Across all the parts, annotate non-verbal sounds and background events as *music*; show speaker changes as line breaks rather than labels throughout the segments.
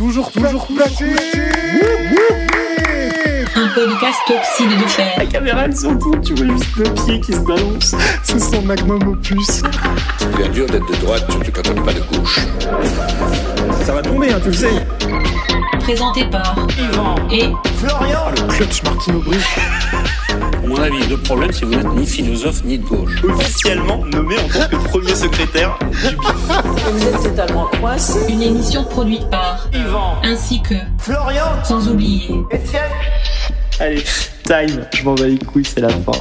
Toujours, toujours placé
Un podcast toxide de fer.
La caméra elle s'entoure, tu vois juste le pied qui se balance.
C'est son magnum opus.
C'est dur d'être de droite, surtout quand on n'est pas de gauche.
Ça va tomber, hein, tu le sais.
Présenté par
Yvan
et
Florian
Clutch Martino Briche.
À mon avis, le problème, c'est que vous n'êtes ni philosophe ni de gauche.
officiellement nommé en tant que premier secrétaire du BIF.
Vous êtes totalement coincé.
une émission produite par
Yvan
ainsi que
Florian
sans oublier
Etienne Allez, time, je m'en bats les couilles, c'est la fin.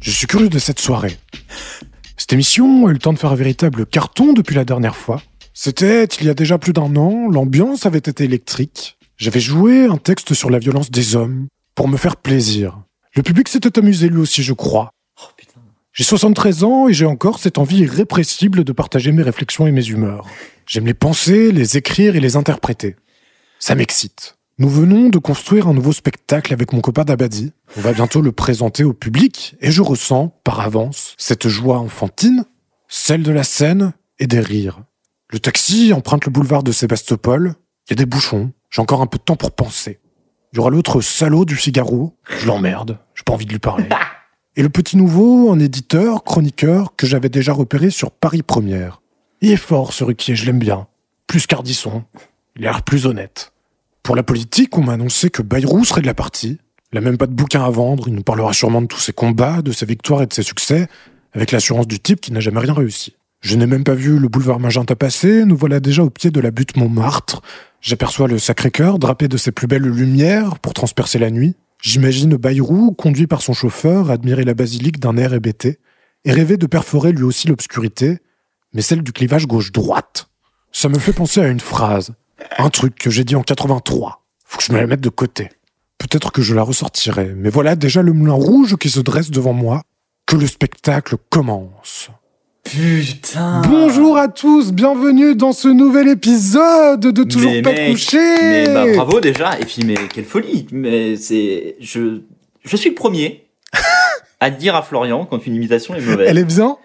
Je suis curieux de cette soirée. Cette émission a eu le temps de faire un véritable carton depuis la dernière fois. C'était il y a déjà plus d'un an, l'ambiance avait été électrique. J'avais joué un texte sur la violence des hommes pour me faire plaisir. Le public s'était amusé lui aussi, je crois.
Oh.
J'ai 73 ans et j'ai encore cette envie irrépressible de partager mes réflexions et mes humeurs. J'aime les penser, les écrire et les interpréter. Ça m'excite. Nous venons de construire un nouveau spectacle avec mon copain Dabadi. On va bientôt le présenter au public et je ressens, par avance, cette joie enfantine, celle de la scène et des rires. Le taxi emprunte le boulevard de Sébastopol. Il y a des bouchons. J'ai encore un peu de temps pour penser. Il y aura l'autre salaud du Figaro. Je l'emmerde. J'ai pas envie de lui parler. *laughs* Et le petit nouveau, un éditeur, chroniqueur, que j'avais déjà repéré sur Paris Première. Il est fort, ce Ruquier, je l'aime bien. Plus qu'Ardisson. Il a l'air plus honnête. Pour la politique, on m'a annoncé que Bayrou serait de la partie. Il a même pas de bouquin à vendre, il nous parlera sûrement de tous ses combats, de ses victoires et de ses succès, avec l'assurance du type qui n'a jamais rien réussi. Je n'ai même pas vu le boulevard Magenta passer, nous voilà déjà au pied de la butte Montmartre. J'aperçois le Sacré-Cœur drapé de ses plus belles lumières pour transpercer la nuit. J'imagine Bayrou, conduit par son chauffeur, admirer la basilique d'un air hébété, et rêver de perforer lui aussi l'obscurité, mais celle du clivage gauche-droite. Ça me fait penser à une phrase, un truc que j'ai dit en 83. Faut que je me la mette de côté. Peut-être que je la ressortirai, mais voilà déjà le moulin rouge qui se dresse devant moi. Que le spectacle commence.
Putain
Bonjour à tous, bienvenue dans ce nouvel épisode de Toujours
Mais
pas
mec,
couché.
Mais bah bravo déjà, et puis mais quelle folie Mais c'est... Je, je suis le premier *laughs* à dire à Florian quand une imitation est mauvaise.
Elle est bien.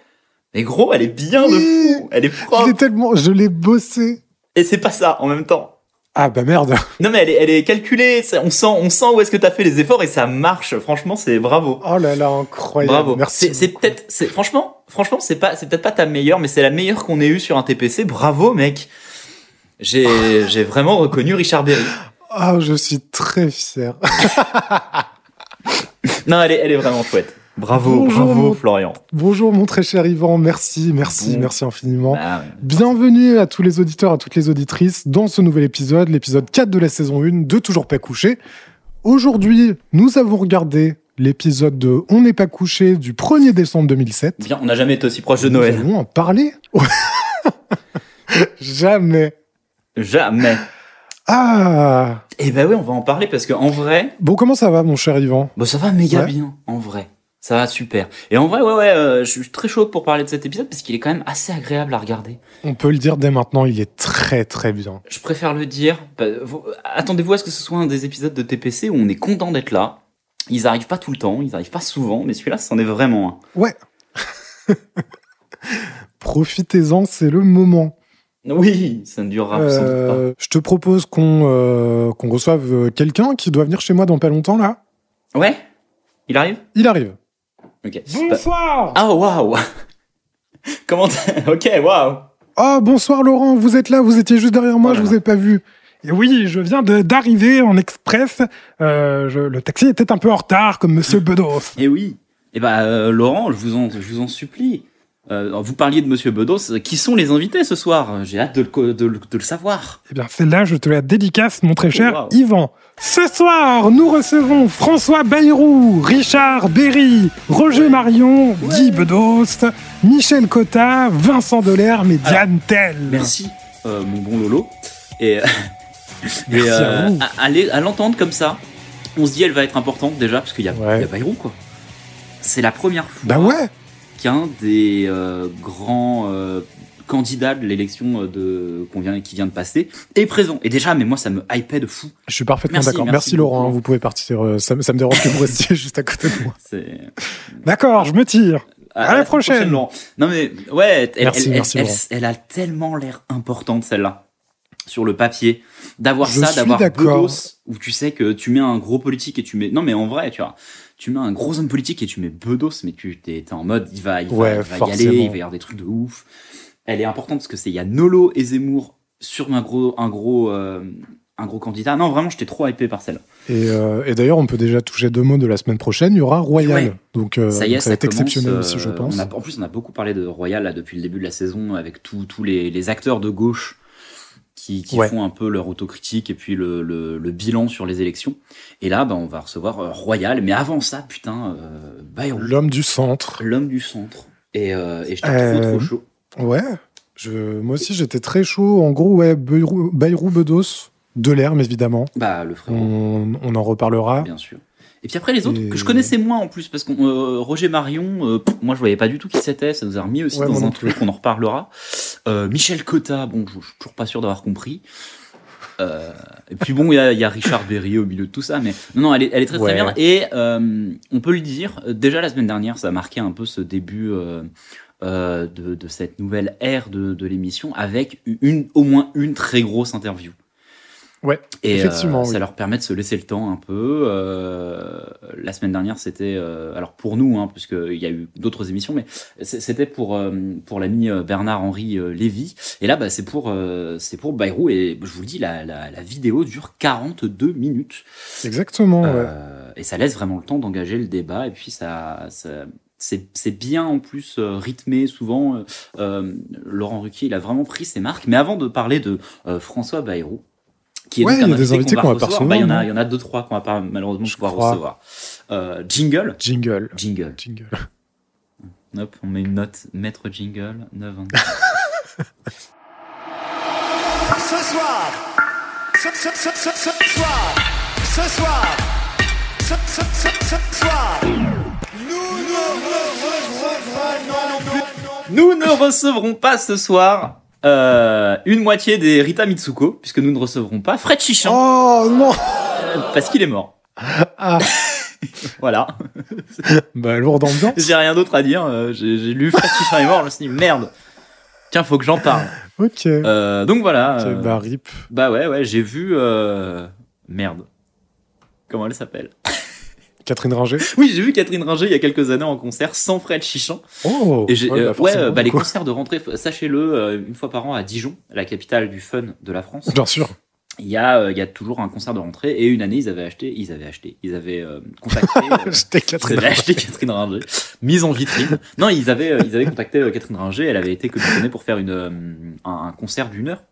Mais gros, elle est bien de fou Elle est propre
tellement, je l'ai bossé.
Et c'est pas ça en même temps.
Ah bah merde. *laughs*
Non mais elle est, elle est calculée, on sent, on sent où est-ce que t'as fait les efforts et ça marche. Franchement, c'est bravo.
Oh là là, incroyable.
Bravo.
Merci.
C'est peut-être, c'est franchement, franchement, c'est pas, c'est peut-être pas ta meilleure, mais c'est la meilleure qu'on ait eue sur un TPC. Bravo, mec. J'ai, *laughs* j'ai vraiment reconnu Richard Berry.
Ah, je suis très fier. *laughs*
Non, elle est, elle est vraiment chouette. Bravo,
Bonjour,
bravo,
mon-
Florian.
Bonjour mon très cher Yvan, merci, merci, merci infiniment.
Ah ouais.
Bienvenue à tous les auditeurs, à toutes les auditrices dans ce nouvel épisode, l'épisode 4 de la saison 1 de Toujours pas couché. Aujourd'hui, nous avons regardé l'épisode de On n'est pas couché du 1er décembre 2007.
Bien, on n'a jamais été aussi proche de
Nous
Noël.
allons en parler. *laughs* Jamais.
Jamais.
Ah
Eh ben oui, on va en parler parce que en vrai,
Bon, comment ça va mon cher Yvan?
Bon, ça va méga
Ouais.
bien, en vrai. Ça va super. Et en vrai, ouais, ouais, euh, je suis très chaud pour parler de cet épisode parce qu'il est quand même assez agréable à regarder.
On peut le dire dès maintenant, il est très très bien.
Je préfère le dire. bah, vous- Attendez-vous à ce que ce soit un des épisodes de TPC où on est content d'être là. Ils arrivent pas tout le temps, ils arrivent pas souvent, mais celui-là, c'en est vraiment un.
Ouais. *laughs* Profitez-en, c'est le moment.
Oui, ça ne durera sans doute pas.
Euh, je te propose qu'on euh, reçoive euh, quelqu'un qui doit venir chez moi dans pas longtemps là.
Ouais Il arrive?
Il arrive. Bonsoir
Ah, waouh *laughs* Comment Ok, waouh
Oh, bonsoir Laurent, vous êtes là, vous étiez juste derrière moi, je vous ai pas vu. Et oui, je viens d'arriver en express. Euh, je- le taxi était un peu en retard, comme Monsieur Bedos.
Eh oui Eh bah, euh, Laurent, je vous en, je vous en supplie. Euh, vous parliez de Monsieur Bedos. Qui sont les invités ce soir? J'ai hâte de le, co- de le- de le savoir.
Eh bien, celle-là, je te la dédicace, mon très cher
Oh, wow.
Yvan. Ce soir, nous recevons François Bayrou, Richard Berry, Roger Marion, Guy Bedos, Michel Cotta, Vincent Delerme et Diane Tell.
Merci, euh, mon bon Lolo. Et, *laughs*
Merci
et,
à
euh,
vous.
à, à l'entendre comme ça, on se dit elle va être importante déjà, parce qu'il
Ouais.
y a Bayrou, quoi. C'est la première fois
Bah ouais
qu'un des euh, grands euh, candidat de l'élection euh, de qu'on vient qui vient de passer est présent. Et déjà, mais moi ça me hypait de fou.
Je suis parfaitement d'accord.
merci
Merci, Laurent, hein, vous pouvez partir. euh, ça, me- ça me dérange que vous restiez *laughs* juste à côté de moi. D'accord, je me tire. À la prochaine.
Non mais ouais, elle,
Merci,
elle-
merci,
elle- elle a tellement l'air importante celle-là sur le papier d'avoir ça, d'avoir. Bedos où tu sais que tu mets un gros politique et tu mets non mais en vrai tu vois tu mets un gros homme politique et tu mets Bedos mais tu t'es en mode il va il va,
Ouais,
il va y aller il va y avoir des trucs de ouf elle est importante parce que c'est il y a Nolo et Zemmour sur un gros un gros euh, un gros candidat non vraiment j'étais trop hypé par celle
Et, euh, et d'ailleurs, on peut déjà toucher deux mots de la semaine prochaine. Il y aura Royal.
Ouais.
Donc, euh,
ça y est,
donc
ça,
va être
commence,
exceptionnel
euh,
aussi, je pense.
on a- en plus, on a beaucoup parlé de Royal là, depuis le début de la saison avec tous tous les, les acteurs de gauche qui, qui
Ouais.
font un peu leur autocritique et puis le, le, le bilan sur les élections. Et là, bah, on va recevoir euh, Royal. Mais avant ça, putain, euh, Bayrou,
L'homme du centre.
l'homme du centre. Et, euh, et j'étais
Euh,
trop trop chaud.
Ouais. Je, moi aussi, j'étais très chaud. En gros, ouais, Bayrou, Bayrou Bedos, de l'herbe, évidemment.
Bah, le frérot,
On, on en reparlera.
bien sûr. Et puis après les autres
Et-
que je connaissais moins en plus parce que euh, Roger Marion, euh, pff, moi je voyais pas du tout qui c'était, ça nous a remis aussi
Ouais,
dans un truc, on en reparlera. Euh, Michel Cotta, bon je, je suis toujours pas sûr d'avoir compris. Euh, et puis bon il y y a Richard Berry au milieu de tout ça, mais non non elle est, elle est très très bien et euh, on peut le dire euh, déjà la semaine dernière ça a marqué un peu ce début. euh, euh, de, de cette nouvelle ère de, de l'émission avec une, au moins une très grosse interview.
Ouais,
Et
effectivement,
euh, ça
oui.
leur permet de se laisser le temps un peu. Euh, la semaine dernière, c'était euh, alors pour nous, hein, puisque il y a eu d'autres émissions, mais c'était pour euh, pour l'ami euh, Bernard-Henri euh, Lévy. Et là, bah, c'est pour euh, c'est pour Bayrou. Et je vous le dis, la, la, la vidéo dure 42 minutes.
Exactement, ouais.
Et ça laisse vraiment le temps d'engager le débat. Et puis ça, ça c'est c'est bien en plus euh, rythmé souvent. Euh, euh, Laurent Ruquier, il a vraiment pris ses marques. Mais avant de parler de François Bayrou, qui est
Ouais,
donc un
il y a des
invité
invités qu'on va pas
recevoir, bah, il y en a, il y en a deux trois qu'on va pas malheureusement
Je
pouvoir
crois.
recevoir. Euh, jingle,
Jingle.
jingle.
Jingle.
Hop, on met une note maître jingle 9
Ce soir, ce, ce, ce, ce, ce soir, ce soir, ce, ce, ce, ce soir, nous ne recevrons pas
Nous ne recevrons pas ce soir euh, une moitié des Rita Mitsuko, puisque nous ne recevrons pas Fred Chichan,
Oh non
euh, parce qu'il est mort.
ah, *laughs*
Voilà.
Bah, lourde ambiance.
J'ai rien d'autre à dire. euh, J'ai lu Fred Chichan est mort, je me suis dit merde. Tiens, faut que j'en parle.
Ok.
Euh, donc voilà. Euh,
bah, rip.
bah ouais, ouais, j'ai vu. Euh... Merde. Comment elle s'appelle?
Catherine Ringer?
Oui, j'ai vu Catherine Ringer il y a quelques années en concert sans Fred Chichan.
Oh
Et
ouais,
euh,
bah,
ouais, bah, les concerts de rentrée, sachez-le, euh, une fois par an à Dijon, la capitale du fun de la France.
Bien sûr.
Il y a, euh, il y a toujours un concert de rentrée et une année ils avaient acheté, ils avaient acheté, ils avaient euh, contacté. *laughs* euh,
J'étais
Ils
Catherine
avaient acheté Catherine Ringer, mise en vitrine. Non, ils avaient, euh, ils avaient contacté Catherine Ringer. Elle avait été commissionnée pour faire une, un, un concert d'une heure.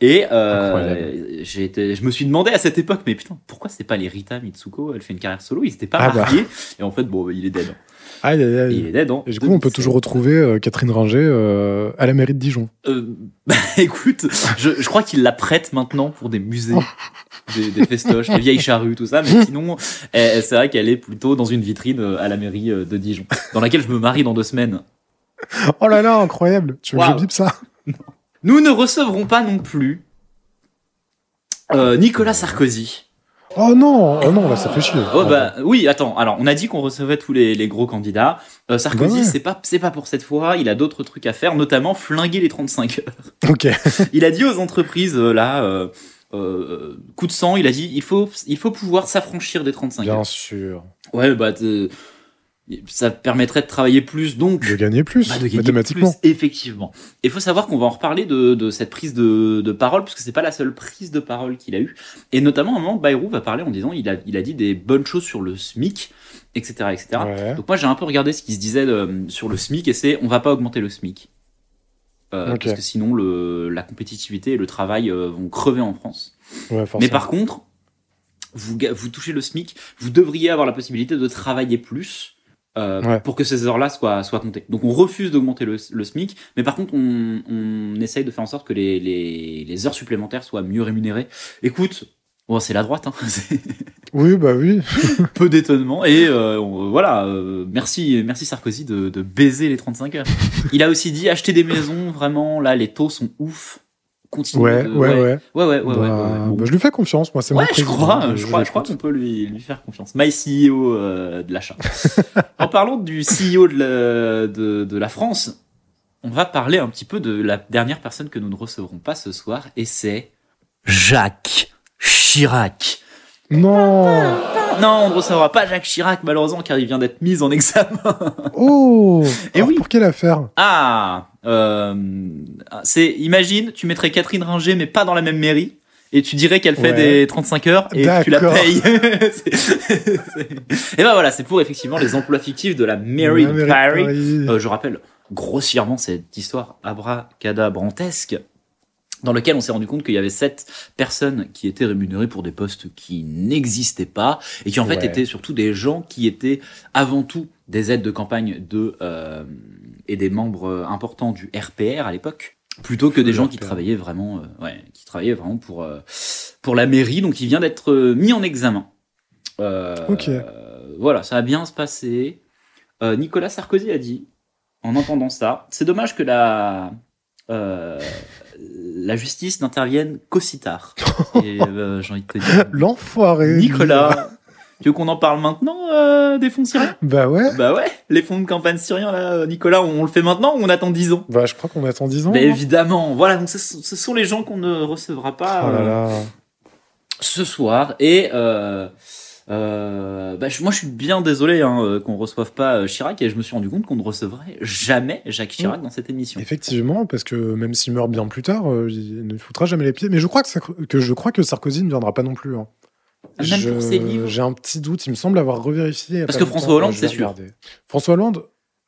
Et euh, j'ai été, je me suis demandé à cette époque, mais putain, pourquoi c'est pas les Rita Mitsuko? Elle fait une carrière solo. Ils étaient pas
Ah bah.
mariés. Et en fait, bon, il est dead.
Aïe, aïe,
Il
aïe.
est dead. hein.
Et du coup, on peut toujours retrouver euh, Catherine Ringer euh, à la mairie de Dijon.
Euh, bah, *laughs* écoute, je, je crois qu'il la prête maintenant pour des musées, *laughs* des, des festoches, des vieilles charrues, tout ça. Mais sinon, eh, c'est vrai qu'elle est plutôt dans une vitrine à la mairie de Dijon, dans laquelle je me marie dans deux semaines.
Oh là là, incroyable. Tu veux que je bip ça?
Nous ne recevrons pas non plus Nicolas Sarkozy.
Oh non, oh non, là ça fait chier.
Oh bah oui, attends. Alors on a dit qu'on recevait tous les, les gros candidats. Euh, Sarkozy,
Bah ouais.
c'est pas c'est pas pour cette fois. Il a d'autres trucs à faire, notamment flinguer les 35 heures.
Ok. *laughs*
Il a dit aux entreprises euh, là, euh, euh, coup de sang, il a dit il faut il faut pouvoir s'affranchir des 35
Bien
heures.
sûr.
Ouais bah ça permettrait de travailler plus donc
De gagner plus,
bah, de gagner
mathématiquement.
plus, effectivement. Il faut savoir qu'on va en reparler de, de cette prise de, de parole, parce que c'est pas la seule prise de parole qu'il a eue. Et notamment, à un moment, Bayrou va parler en disant il a, il a dit des bonnes choses sur le SMIC, etc. etc.
Ouais.
Donc moi, j'ai un peu regardé ce qui se disait euh, sur le SMIC, et c'est on va pas augmenter le SMIC. Euh. Parce que sinon, le, la compétitivité et le travail euh, vont crever en France.
Ouais.
Mais par contre, vous, vous touchez le SMIC, vous devriez avoir la possibilité de travailler plus euh,
Ouais.
pour que ces heures-là soient, soient comptées. Donc on refuse d'augmenter le, le SMIC, mais par contre on, on essaye de faire en sorte que les, les, les heures supplémentaires soient mieux rémunérées. Écoute, bon, c'est la droite, hein. *laughs*
Oui, bah oui. *laughs*
peu d'étonnement. Et euh, on- voilà, euh, merci, merci Sarkozy de, de baiser les 35 heures. Il a aussi dit acheter des maisons, vraiment, là les taux sont ouf. Continuer.
Ouais,
de-
ouais, ouais.
Ouais, ouais, ouais, ouais,
Bah,
ouais, ouais. Bon.
bah, je lui fais confiance, moi, c'est
Ouais,
mon
je crois,
je-
crois, je crois qu'on peut lui, lui faire confiance. My CEO euh, de l'achat. *laughs* en parlant du CEO de la, de, de la France, on va parler un petit peu de la dernière personne que nous ne recevrons pas ce soir, et c'est Jacques Chirac.
Non
Non, on ne recevra pas Jacques Chirac, malheureusement, car il vient d'être mis en examen.
Oh *laughs* Alors,
oui.
Pour quelle affaire?
Ah, euh, c'est, imagine, tu mettrais Catherine Ringer, mais pas dans la même mairie. Et tu dirais qu'elle fait
Ouais.
des 35 heures et tu la payes. *laughs* C'est- c'est- et ben voilà, c'est pour effectivement les emplois fictifs de la mairie de
Ouais,
Paris.
Paris.
Euh, je rappelle grossièrement cette histoire abracadabrantesque dans lequel on s'est rendu compte qu'il y avait sept personnes qui étaient rémunérées pour des postes qui n'existaient pas et qui en fait
Ouais.
étaient surtout des gens qui étaient avant tout des aides de campagne de euh, et des membres importants du RPR à l'époque plutôt que des gens qui travaillaient vraiment euh, ouais, qui travaillaient vraiment pour euh, pour la mairie donc il vient d'être mis en examen
Ok.
voilà ça a bien se passer Nicolas Sarkozy a dit en entendant ça c'est dommage que la la justice n'intervienne qu'aussi tard *laughs* et euh, j'ai envie de te dire
L'enfoiré
Nicolas tu veux qu'on en parle maintenant euh, des fonds syriens
Bah ouais
bah ouais les fonds de campagne syriens là Nicolas on le fait maintenant ou on attend 10 ans?
Bah je crois qu'on attend 10 ans.
mais
hein.
évidemment, voilà, donc ce, ce sont les gens qu'on ne recevra pas
Oh là
euh, ce soir. Et euh, euh, bah, moi, je suis bien désolé hein, euh, qu'on reçoive pas euh, Chirac, et je me suis rendu compte qu'on ne recevrait jamais Jacques Chirac dans cette émission.
Effectivement, parce que même s'il meurt bien plus tard, il ne foutra jamais les pieds. Mais je crois que, je crois que Sarkozy ne viendra pas non plus. hein.
Même
Je-
pour ses livres.
J'ai un petit doute, il me semble avoir revérifié.
Parce que François. Hollande, c'est sûr.
François Hollande,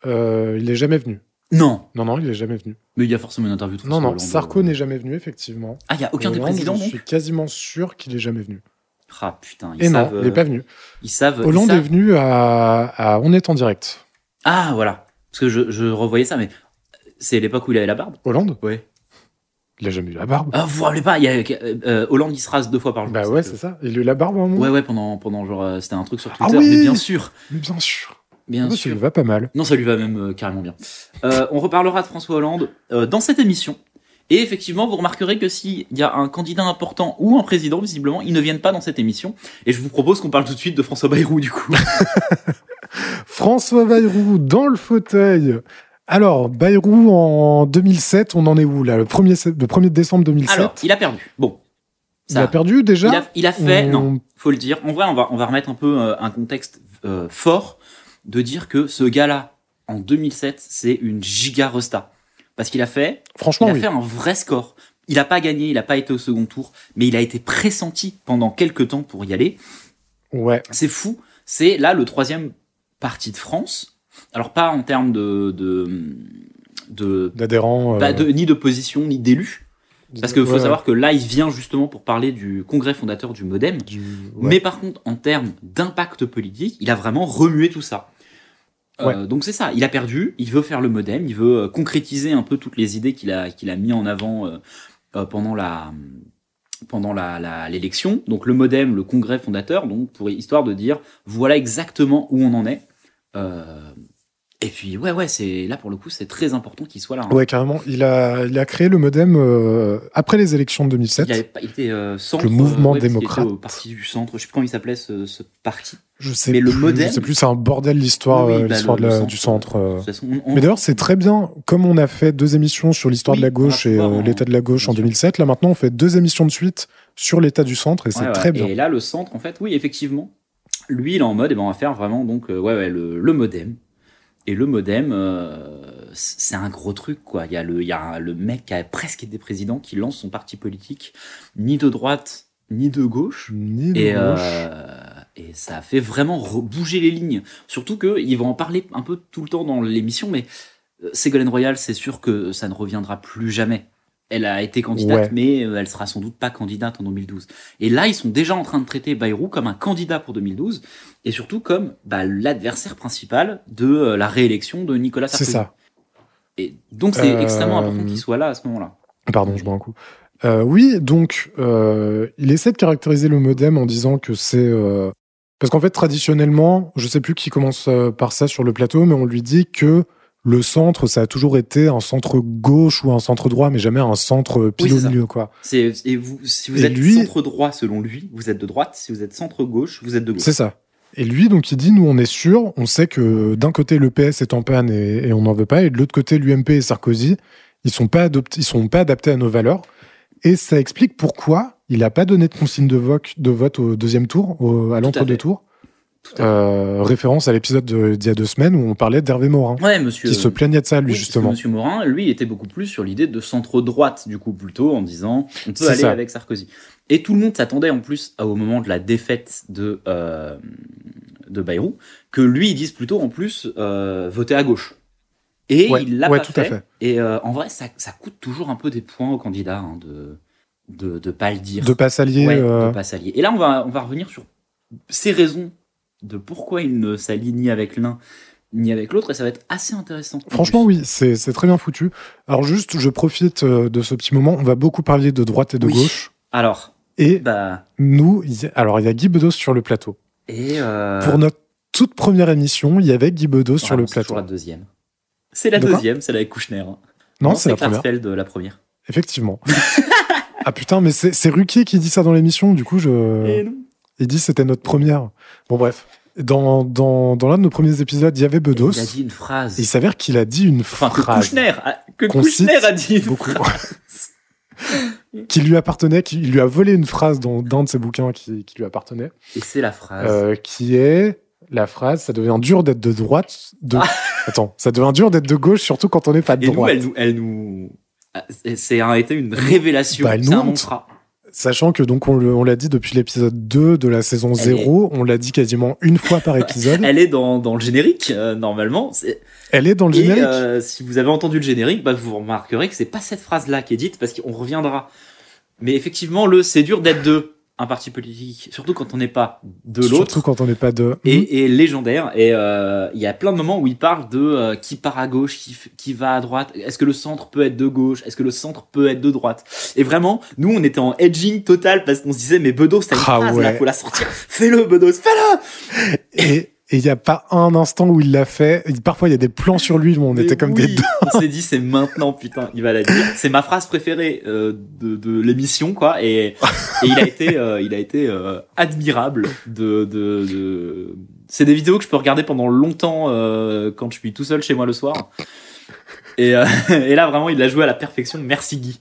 euh, il est jamais venu.
Non,
Non, non, il est jamais venu.
mais il y a forcément une interview de
Non,
François
non,
Hollande.
Sarko n'est jamais venu, effectivement.
Ah, il y a aucun des présidents
Je
donc
suis quasiment sûr qu'il est jamais venu.
Ah putain, ils
Et non,
savent.
il n'est
euh,
pas venu.
Ils savent. ils
Hollande
savent-
est venu à, à On est en direct.
Ah voilà, parce que je, je revoyais ça, mais c'est l'époque où il avait la barbe.
Hollande
Ouais.
Il a jamais eu la barbe.
Ah, vous vous rappelez pas, il y a euh, euh, Hollande il se rase deux fois par jour.
bah ouais, c'est ça. Il a eu la barbe à un moment
Ouais, ouais, pendant, pendant genre, euh, c'était un truc sur
Ah
Twitter,
oui
mais bien sûr,
Mais bien sûr.
bien
Ah, ça
sûr.
lui va pas mal.
Non, ça lui va même euh, carrément bien. Euh, on reparlera de François Hollande euh, dans cette émission. Et effectivement, vous remarquerez que s'il y a un candidat important ou un président, visiblement, ils ne viennent pas dans cette émission. Et je vous propose qu'on parle tout de suite de François Bayrou, du coup. *laughs*
François Bayrou dans le fauteuil. Alors, Bayrou en 2007, on en est où là? Le 1er, sé- le 1er décembre 2007
Alors, il a perdu. Bon.
Il a perdu déjà?
Il a, il a fait,
On-
non, faut le dire. En vrai, on va, on va remettre un peu euh, un contexte euh, fort de dire que ce gars-là, en 2007, c'est une giga resta. Parce qu'il a fait,
Franchement,
il a
oui.
fait un vrai score. Il n'a pas gagné, il n'a pas été au second tour, mais il a été pressenti pendant quelques temps pour y aller.
Ouais.
C'est fou. C'est là le troisième parti de France. Alors pas en termes de,
D'adhérents. euh,
bah, ni de position ni d'élus, parce qu'il faut
ouais,
savoir que là il vient justement pour parler du congrès fondateur du MoDem.
du- ouais.
Mais par contre, en termes d'impact politique, il a vraiment remué tout ça. Euh, donc c'est ça, il a perdu, il veut faire le modem, il veut euh, concrétiser un peu toutes les idées qu'il a, qu'il a mis en avant euh, pendant la pendant la l'élection. donc le modem, le congrès fondateur, donc pour histoire de dire voilà exactement où on en est. Euh, et puis ouais ouais c'est là pour le coup c'est très important qu'il soit là. hein.
Ouais, carrément. Il a, il a créé le modem euh, après les élections de 2007.
Il, avait il était euh, centre,
Le mouvement
euh, ouais,
démocrate.
était au parti du centre. Je sais plus comment il s'appelait ce, ce parti.
Je sais
Mais le
plus, Je sais plus, c'est un bordel l'histoire
Oui,
euh,
bah,
l'histoire
le- le
du centre. euh.
Façon, on-
Mais d'ailleurs, c'est très bien. Comme on a fait deux émissions sur l'histoire
Oui,
de la gauche et euh,
en-
l'état de la gauche en
sûr.
2007, là maintenant, on fait deux émissions de suite sur l'état du centre et c'est
Ouais,
très bien.
Et là, le centre, en fait, oui, effectivement, lui, il est en mode, et ben, on va faire vraiment donc, euh, ouais, ouais, le, le modem. Et le modem, c'est un gros truc, quoi. Il y a le, il y a le mec qui a presque été président qui lance son parti politique, ni de droite, ni de gauche.
Ni de
Et,
gauche.
Et ça a fait vraiment bouger les lignes. Surtout qu'ils vont en parler un peu tout le temps dans l'émission, mais euh, Ségolène Royal, c'est sûr que ça ne reviendra plus jamais. Elle a été candidate,
Ouais.
mais euh, elle sera sans doute pas candidate en 2012. Et là, ils sont déjà en train de traiter Bayrou comme un candidat pour 2012, et surtout comme bah, l'adversaire principal de euh, la réélection de Nicolas
C'est
Sarkozy.
ça.
Et donc c'est
Euh,
extrêmement important qu'il soit là à ce moment-là.
Pardon, je bois un coup. Euh, oui, donc euh, il essaie de caractériser le modem en disant que c'est euh, parce qu'en fait traditionnellement, je sais plus qui commence euh, par ça sur le plateau, mais on lui dit que le centre, ça a toujours été un centre gauche ou un centre droit, mais jamais un centre pile
Oui,
au milieu, quoi.
C'est et vous si vous
Et
êtes
lui-
centre droit selon lui, vous êtes de droite. Si vous êtes centre gauche, vous êtes de gauche.
C'est ça. Et lui, donc, il dit, nous, on est sûr, on sait que d'un côté, le PS est en panne et, et on n'en veut pas, et de l'autre côté, l'UMP et Sarkozy, ils sont pas adoptés, ils sont pas adaptés à nos valeurs. Et ça explique pourquoi il n'a pas donné de consigne de vote, de vote au deuxième tour, au- à l'entre-deux tours. Euh, référence à l'épisode de- d'il y a deux semaines où on parlait d'Hervé Morin,
Ouais, monsieur.
qui se plaignait de ça, lui,
Oui,
justement.
Monsieur Morin, lui, était beaucoup plus sur l'idée de centre droite, du coup, plutôt en disant on peut aller
ça.
avec Sarkozy. Et tout le monde s'attendait en plus à- au moment de la défaite de euh, de Bayrou que lui, il dise plutôt en plus euh, voter à gauche. Et
Ouais,
il l'a
ouais,
pas
tout à
fait.
fait.
Et euh, en vrai, ça, ça coûte toujours un peu des points aux candidats hein, de de de pas le dire.
De pas s'allier.
Ouais,
euh,
de pas s'allier. Et là, on va, on va revenir sur ces raisons de pourquoi il ne s'allie ni avec l'un ni avec l'autre, et ça va être assez intéressant. en
Franchement, oui, c'est c'est très bien foutu. Alors juste, je profite euh, de ce petit moment. On va beaucoup parler de droite et de
Oui.
gauche.
Alors,
Et
bah,
nous, il y a- alors il y a Guy Bedos sur le plateau.
et euh,
Pour notre toute première émission, il y avait Guy Bedos sur le
c'est
plateau.
toujours la deuxième. C'est la
De
deuxième, c'est la avec Kouchner. hein.
Non, c'est la
Claire
première.
Feld, la première.
Effectivement. *laughs* ah putain, mais c'est Ruquier qui dit ça dans l'émission. Du coup,
Et
je... il dit c'était notre première. Bon bref, dans, dans, dans l'un de nos premiers épisodes, il y avait Bedos.
Il a dit une phrase.
Et il s'avère qu'il a dit une
Enfin, que
phrase
Kouchner a, que
Qu'on
Kouchner a dit une
beaucoup.
phrase. *laughs*
qui lui appartenait, qui lui a volé une phrase dans d'un de ses bouquins qui, qui lui appartenait,
Et c'est la phrase.
euh, qui est la phrase ça devient dur d'être de droite. De... Attends, ça devient dur d'être de gauche, surtout quand on n'est pas de
Et nous,
droite.
elle nous, elle nous, ah, c'est- c'est a été une révélation.
Bah,
c'est un mantra.
Sachant que donc on l'a dit depuis l'épisode 2 de la saison
Elle
0, on l'a dit quasiment une fois par *laughs* épisode.
Elle est dans, dans le générique, euh, normalement.
Elle est dans le
Et
générique.
euh, si vous avez entendu le générique, bah, vous remarquerez que c'est pas cette phrase-là qui est dite parce qu'on reviendra. Mais effectivement, le c'est dur d'être de un parti politique, surtout quand on n'est pas de
Surtout
l'autre.
quand on n'est pas de.
Et, et légendaire. Et euh, il y a plein de moments où il parle de euh, qui part à gauche, qui, qui va à droite. Est-ce que le centre peut être de gauche? Est-ce que le centre peut être de droite? Et vraiment, nous, on était en edging total parce qu'on se disait, mais Bedos, t'as une
Ah
phrase là,
ouais.
faut la sortir. Fais-le, Bedos, fais-le
Et et il n'y a pas un instant où il l'a fait. Et Parfois, il y a des plans sur lui où on
Mais
était comme
oui,
des.
On s'est dit, c'est maintenant, putain, il va la dire. C'est ma phrase préférée euh, de, de l'émission, quoi. Et, et il a été, euh, il a été euh, admirable. De, de, de... C'est des vidéos que je peux regarder pendant longtemps euh, quand je suis tout seul chez moi le soir. Et, euh, et là, vraiment, il l'a joué à la perfection. Merci Guy.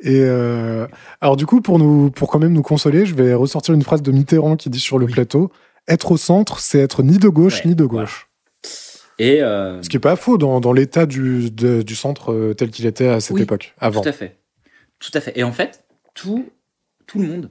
Et euh, alors du coup, pour nous, pour quand même nous consoler, je vais ressortir une phrase de Mitterrand qui dit sur le
Oui.
plateau être au centre, c'est être ni de gauche
Ouais,
ni de gauche.
Et euh,
Ce qui est pas faux dans, dans l'état du, de- du centre euh, tel qu'il était à cette
Oui,
époque, avant.
Tout à fait. Tout à fait. Et en fait, tout, tout le monde,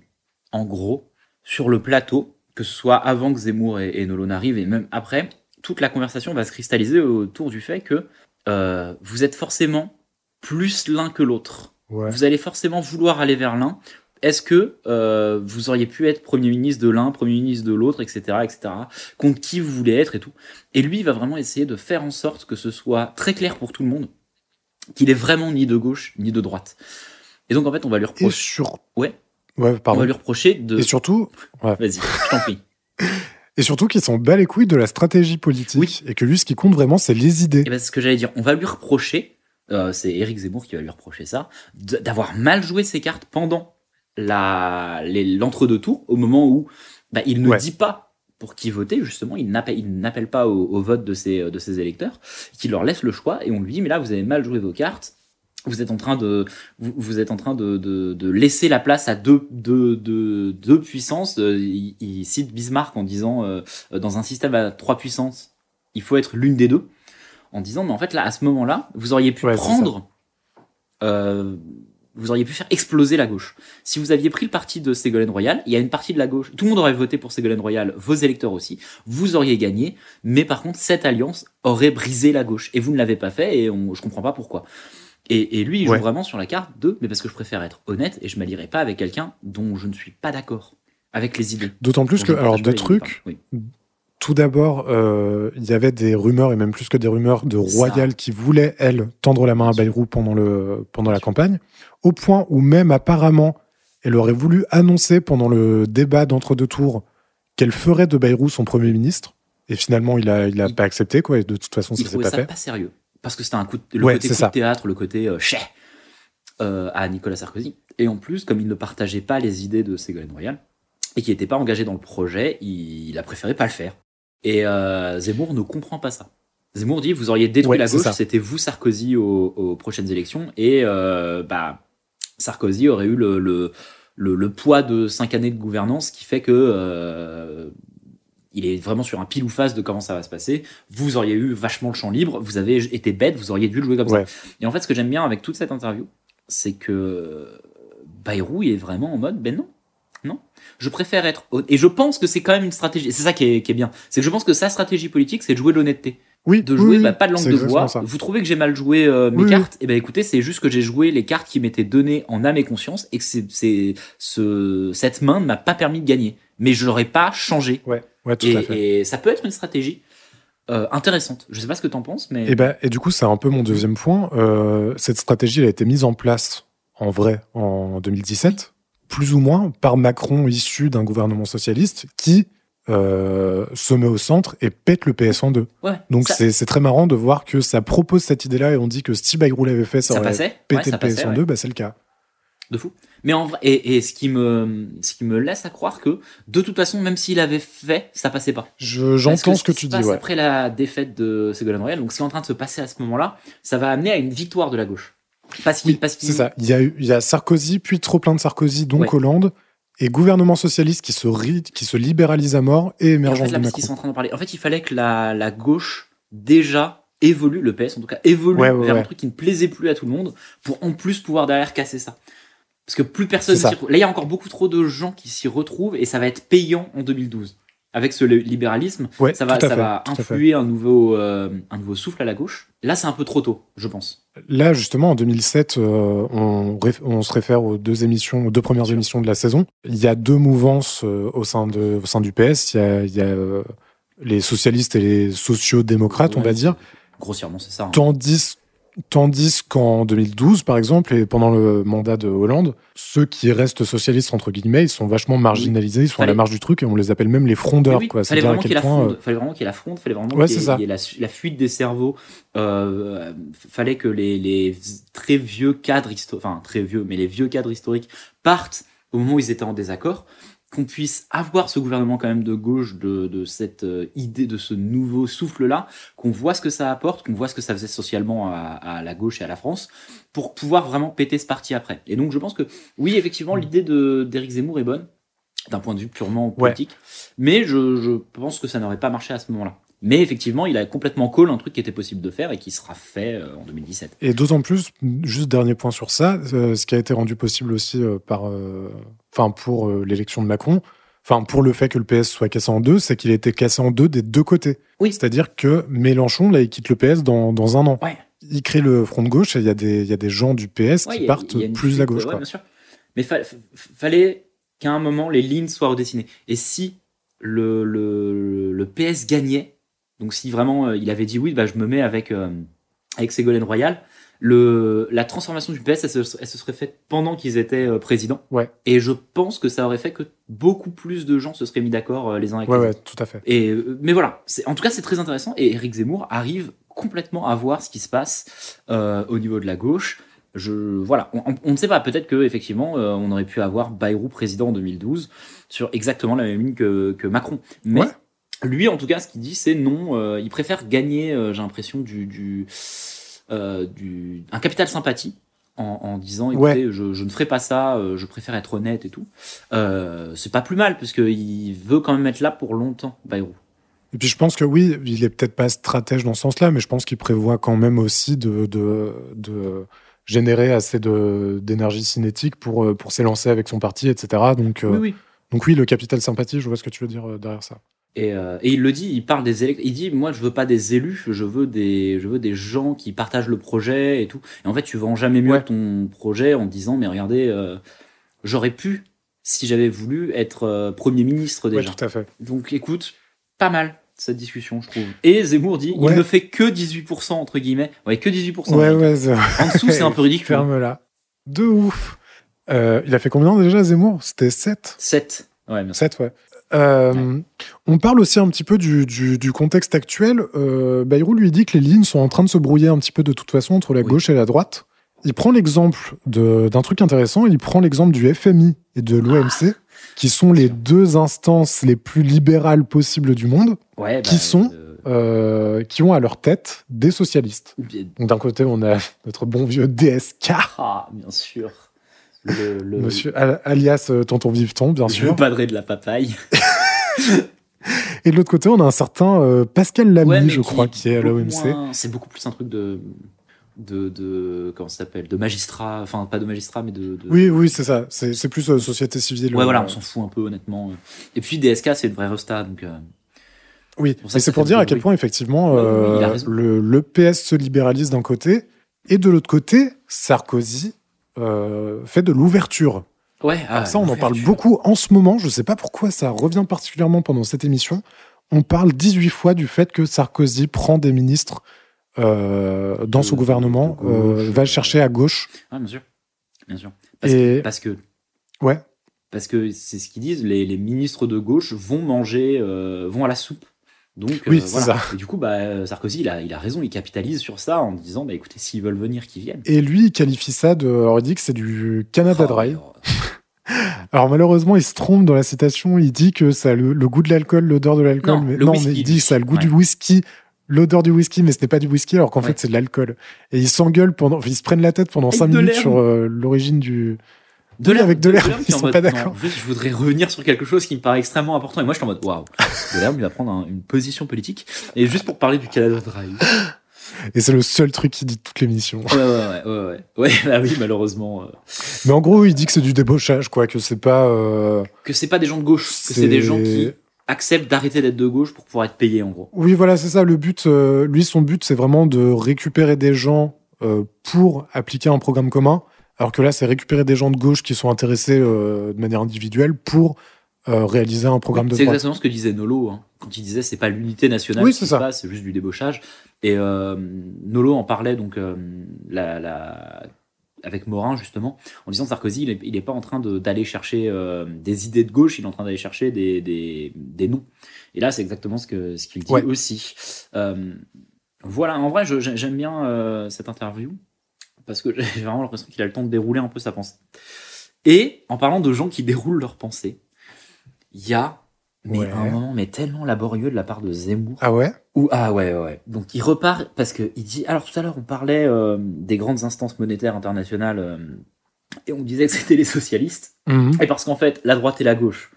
en gros, sur le plateau, que ce soit avant que Zemmour et, et Nolot n'arrivent et même après, toute la conversation va se cristalliser autour du fait que euh, vous êtes forcément plus l'un que l'autre.
Ouais.
Vous allez forcément vouloir aller vers l'un. Est-ce que euh, vous auriez pu être Premier ministre de l'un, Premier ministre de l'autre, etc., etc., contre qui vous voulez être et tout Et lui, il va vraiment essayer de faire en sorte que ce soit très clair pour tout le monde qu'il est vraiment ni de gauche ni de droite. Et donc en fait, on va lui reprocher.
sur.
Ouais.
Ouais,
On
pardon.
va lui reprocher de.
Et surtout,
Vas-y, je t'en prie. *laughs*
et surtout qu'ils sont bas les couilles de la stratégie politique
Oui.
et que lui, ce qui compte vraiment, c'est les idées.
Et ben, c'est ce que j'allais dire. On va lui reprocher. euh, c'est Éric Zemmour qui va lui reprocher ça, d'avoir mal joué ses cartes pendant l'entre-deux tours, au moment où bah, il ne
Ouais.
dit pas pour qui voter justement, il n'appelle pas au, au vote de ses de ses électeurs, qu'il leur laisse le choix et on lui dit mais là vous avez mal joué vos cartes. Vous êtes en train de, vous, vous êtes en train de, de, de laisser la place à deux, deux, deux, deux puissances. Euh, Il, il cite Bismarck en disant, euh, dans un système à trois puissances, il faut être l'une des deux. En disant, mais en fait là, à ce moment-là, vous auriez pu
Ouais,
prendre, euh, vous auriez pu faire exploser la gauche. Si vous aviez pris le parti de Ségolène Royal, il y a une partie de la gauche, tout le monde aurait voté pour Ségolène Royal, vos électeurs aussi, vous auriez gagné, mais par contre, cette alliance aurait brisé la gauche. Et vous ne l'avez pas fait, et on, je comprends pas pourquoi. Et, et lui, il joue vraiment sur la carte de, mais parce que je préfère être honnête, et je m'allierai pas avec quelqu'un dont je ne suis pas d'accord avec les idées.
D'autant plus que, alors, deux trucs.
Oui.
Tout d'abord, euh, il y avait des rumeurs, et même plus que des rumeurs, de
Ça.
Royal qui voulait, elle, tendre la main à Bayrou pendant, le, pendant la campagne, au point où même apparemment, elle aurait voulu annoncer pendant le débat d'entre-deux tours qu'elle ferait de Bayrou son Premier ministre. Et finalement, il a, il a
Il-
pas accepté, quoi. Et de toute façon, ça s'est pas
ça
fait.
pas sérieux. Parce que c'était un coup de, le
Ouais,
côté
c'est
coup
ça.
de théâtre, le côté euh, chais euh, à Nicolas Sarkozy. Et en plus, comme il ne partageait pas les idées de Ségolène Royal et qu'il n'était pas engagé dans le projet, il, il a préféré pas le faire. Et euh, Zemmour ne comprend pas ça. Zemmour dit vous auriez détruit
Ouais,
la gauche, c'était vous Sarkozy aux, aux prochaines élections et euh, bah Sarkozy aurait eu le, le, le, le poids de cinq années de gouvernance qui fait que euh, il est vraiment sur un pile ou face de comment ça va se passer. Vous auriez eu vachement le champ libre, vous avez été bête, vous auriez dû le jouer comme
Ouais.
ça. Et en fait, ce que j'aime bien avec toute cette interview, c'est que Bayrou il est vraiment en mode ben non, non. Je préfère être et je pense que c'est quand même une stratégie. C'est ça qui est, qui est bien, c'est que je pense que sa stratégie politique, c'est de jouer l'honnêteté
Oui,
de jouer
oui,
bah, pas de langue de bois.
ça.
Vous trouvez que j'ai mal joué euh, mes
Oui,
cartes? Et ben écoutez, c'est juste que j'ai joué les cartes qui m'étaient données en âme et conscience et que c'est c'est ce cette main ne m'a pas permis de gagner. Mais je l'aurais pas changé.
Ouais, ouais, tout à fait.
Et, ça peut être une stratégie euh, intéressante. Je sais pas ce que t'en penses, mais
Et, ben, et du coup, c'est un peu mon deuxième point. Euh, cette stratégie elle a été mise en place en vrai en 2017, plus ou moins par Macron issu d'un gouvernement socialiste qui euh, se met au centre et pète le PS en deux.
ouais.
Donc
ça,
c'est très marrant de voir que ça propose cette idée-là et on dit que si Bayrou l'avait fait, ça,
ça
aurait
passait.
pété
Ouais,
le PS en
ouais.
deux, bah, c'est le cas.
de fou. Mais en vrai, et, et ce qui me ce qui me laisse à croire que de toute façon, même s'il avait fait, ça passait pas.
Je-
Parce
J'entends ce que tu dis.
Après la défaite de Ségolène Royal, donc ce qui est en train de se passer à ce moment-là, ça va amener à une victoire de la gauche. Parce qu'il, parce qu'il-
C'est ça. Il y, a eu, il y a Sarkozy, puis trop plein de Sarkozy, donc. Hollande, et gouvernement socialiste qui se, qui se libéralise à mort, et
Et en
émergence
fait, là,
de Macron.
sont en train d'en parler. En fait, il fallait que la, la gauche déjà évolue, le PS en tout cas, évolue
Ouais, ouais,
vers
ouais.
un truc qui ne plaisait plus à tout le monde, pour en plus pouvoir derrière casser ça. Parce que plus personne s'y retrouve. Là, il y a encore beaucoup trop de gens qui s'y retrouvent, et ça va être payant en 2012. Avec ce li- libéralisme,
Ouais,
ça va, ça
fait,
influer un nouveau, euh, un nouveau souffle à la gauche. Là, c'est un peu trop tôt, je pense.
Là, justement, en 2007, euh, on, on se réfère aux deux émissions, aux deux premières émissions de la saison. Il y a deux mouvances euh, au, sein de, au sein du PS. Il y a, il y a, les socialistes et les sociaux-démocrates, on
Ouais,
va dire.
Grossièrement, c'est ça. hein.
Tandis, tandis qu'en 2012, par exemple, et pendant le mandat de Hollande, ceux qui restent socialistes, entre guillemets, ils sont vachement marginalisés, ils sont à la marge du truc, et on les appelle même les frondeurs.
oui,
quoi.
fallait vraiment qu'il y ait la fronde, fallait vraiment qu'il y ait la fronde, fallait vraiment
Ouais,
qu'il y ait,
c'est ça.
il y ait la, la fuite des cerveaux. Euh, fallait que les, les très vieux cadres historiques, enfin très vieux, mais les vieux cadres historiques partent au moment où ils étaient en désaccord, qu'on puisse avoir ce gouvernement quand même de gauche, de, de cette euh, idée, de ce nouveau souffle-là, qu'on voit ce que ça apporte, qu'on voit ce que ça faisait socialement à, à la gauche et à la France, pour pouvoir vraiment péter ce parti après. Et donc je pense que oui, effectivement, l'idée de d'Éric Zemmour est bonne d'un point de vue purement
Ouais.
politique. Mais je, je pense que ça n'aurait pas marché à ce moment-là. Mais effectivement, il a complètement call un truc qui était possible de faire et qui sera fait euh, en 2017.
Et d'autant plus, juste dernier point sur ça, euh, ce qui a été rendu possible aussi euh, par, enfin pour l'élection de Macron, enfin pour le fait que le PS soit cassé en deux, c'est qu'il a été cassé en deux des deux côtés.
Oui.
C'est-à-dire que Mélenchon, là, il quitte le PS dans, dans un an.
Ouais.
Il crée le front de gauche et il y, a des- il y a des gens du PS
Ouais,
qui
a-
partent plus à gauche.
ouais, bien sûr. Mais fa- fa- fallait qu'à un moment, les lignes soient redessinées. Et si le, le, le PS gagnait, donc si vraiment euh, il avait dit oui, bah, je me mets avec, euh, avec Ségolène Royal, le, la transformation du PS, elle se, elle se serait faite pendant qu'ils étaient euh, présidents.
Ouais.
Et je pense que ça aurait fait que beaucoup plus de gens se seraient mis d'accord euh, les uns avec
Ouais,
les
ouais,
autres.
tout à fait.
Et, euh, mais voilà, en tout cas, c'est très intéressant. Et Eric Zemmour arrive complètement à voir ce qui se passe euh, au niveau de la gauche. Je, voilà, on, on- on ne sait pas. Peut-être que effectivement, euh, on aurait pu avoir Bayrou président en 2012 sur exactement la même ligne que, que Macron. Mais
Ouais.
Lui, en tout cas, ce qu'il dit, c'est non. euh, il préfère gagner. euh, J'ai l'impression du, du, euh, du un capital sympathie. En, en disant écoutez je, je ne ferai pas ça euh, je préfère être honnête et tout euh, c'est pas plus mal parce qu'il veut quand même être là pour longtemps Bayrou
Et puis je pense que oui, il est peut-être pas stratège dans ce sens-là, mais je pense qu'il prévoit quand même aussi de, de, de générer assez d'énergie cinétique pour, pour s'élancer avec son parti, etc. Donc, euh,
oui oui
donc oui, le capital sympathie, je vois ce que tu veux dire derrière ça.
Et, euh, et il le dit, il parle des électeurs. Il dit, moi, je veux pas des élus, je veux des, je veux des gens qui partagent le projet et tout. Et en fait, tu vends jamais mieux
Ouais.
ton projet en disant, mais regardez, euh, j'aurais pu, si j'avais voulu, être euh, premier ministre
Ouais,
déjà.
tout à fait.
Donc, écoute, pas mal cette discussion, je trouve. Et Zemmour dit,
Ouais.
il ne fait que 18% entre guillemets. Ouais, que 18%.
Ouais, ouais,
En dessous, c'est un peu ridicule.
ferme là. De ouf. Il a fait combien déjà, Zemmour? C'était 7
7. Ouais, merci.
7, ouais. Euh, On parle aussi un petit peu du, du- du contexte actuel. Euh, Bayrou lui dit que les lignes sont en train de se brouiller un petit peu de toute façon entre la
Oui.
gauche et la droite. Il prend l'exemple d'un truc intéressant, il prend l'exemple du FMI et de l'OMC, qui sont les deux instances les plus libérales possibles du monde,
Ouais,
Qui sont
euh,
euh, qui ont à leur tête des socialistes. d'un côté, on a notre bon vieux DSK,
Ah, bien sûr. Le, le,
monsieur, al- alias euh, Tonton Viveton, bien
le
sûr.
padré de la papaye. *laughs*
Et de l'autre côté, on a un certain euh, Pascal Lamy,
Ouais,
je crois, qui est à l'OMC.
C'est beaucoup plus un truc de. De, de comment ça s'appelle de magistrat enfin pas de magistrat mais de, de-
Oui, oui, c'est ça. C'est plus euh, société civile.
ouais
euh,
voilà on s'en fout un peu honnêtement et puis DSK c'est une vraie resta donc
Oui, c'est pour dire à quel point, effectivement,
Ouais,
le, le PS se libéralise d'un côté, et de l'autre côté, Sarkozy euh, fait de l'ouverture.
ouais ah,
ça, on en parle beaucoup en ce moment. Je ne sais pas pourquoi ça revient particulièrement pendant cette émission. On parle 18 fois du fait que Sarkozy prend des ministres euh, dans
De-
son gouvernement,
gauche,
euh, va chercher à gauche.
Ouais, bien sûr bien sûr parce,
Et-
que, parce que
Ouais.
parce que c'est ce qu'ils disent les, les ministres de gauche vont manger euh, vont à la soupe donc
Oui,
euh, voilà.
ça.
et du coup bah Sarkozy il a il a raison il capitalise sur ça en disant bah écoutez s'ils veulent venir qu'ils viennent
Et lui, il qualifie ça de. Alors, il dit que c'est du Canada
Oh,
Dry.
alors, *laughs*
Alors malheureusement, il se trompe dans la citation. Il dit que ça a le, le goût de l'alcool, l'odeur de l'alcool.
Non,
mais non,
whisky,
mais il dit que ça a le goût
ouais.
du whisky, l'odeur du whisky, mais ce n'est pas du whisky, alors qu'en
Ouais.
fait c'est de l'alcool. Et ils s'engueulent pendant, enfin, ils se prennent la tête pendant
Avec
5
de
minutes
l'herbe.
sur euh, l'origine du.
De l'herbe,
avec de
qui
ils sont pas d'accord.
je voudrais revenir sur quelque chose qui me paraît extrêmement important. Et moi, je suis en mode, waouh, de l'herbe, il va prendre un- une position politique. Et juste pour parler du Canada Dry.
Et c'est le seul truc qu'il dit de toute l'émission.
Ouais, ouais, ouais, ouais, *laughs* bah oui, malheureusement. euh,
Mais en gros, il dit que c'est du débauchage, quoi, que c'est pas. euh,
que c'est pas des gens de gauche, que c'est des gens qui acceptent d'arrêter d'être de gauche pour pouvoir être payés, en gros.
Oui, voilà, c'est ça. Le but, euh, lui, son but, c'est vraiment de récupérer des gens euh, pour appliquer un programme commun. Alors que là, c'est récupérer des gens de gauche qui sont intéressés euh, de manière individuelle pour euh, réaliser un programme de
C'est exactement ce que disait Nolo, hein, quand il disait c'est pas l'unité nationale
Oui,
qui
c'est
se
ça.
passe, c'est juste du débauchage. Et euh, Nolo en parlait donc euh, la, la- avec Morin justement, en disant Sarkozy, il est, il est pas en train de- d'aller chercher des idées de gauche, il est en train d'aller chercher des, des, des noms. Et là, c'est exactement ce que ce qu'il dit
Ouais.
aussi. Voilà, en vrai, j'aime bien cette interview parce que *laughs* j'ai vraiment l'impression qu'il a le temps de dérouler un peu sa pensée. Et en parlant de gens qui déroulent leur pensée, il y a mais
Ouais.
un moment mais tellement laborieux de la part de Zemmour.
Ah ouais?
Ou ah ouais ouais. Donc il repart parce que il dit alors tout à l'heure on parlait euh, des grandes instances monétaires internationales euh, et on disait que c'était les socialistes
Mhm.
et parce qu'en fait la droite et la gauche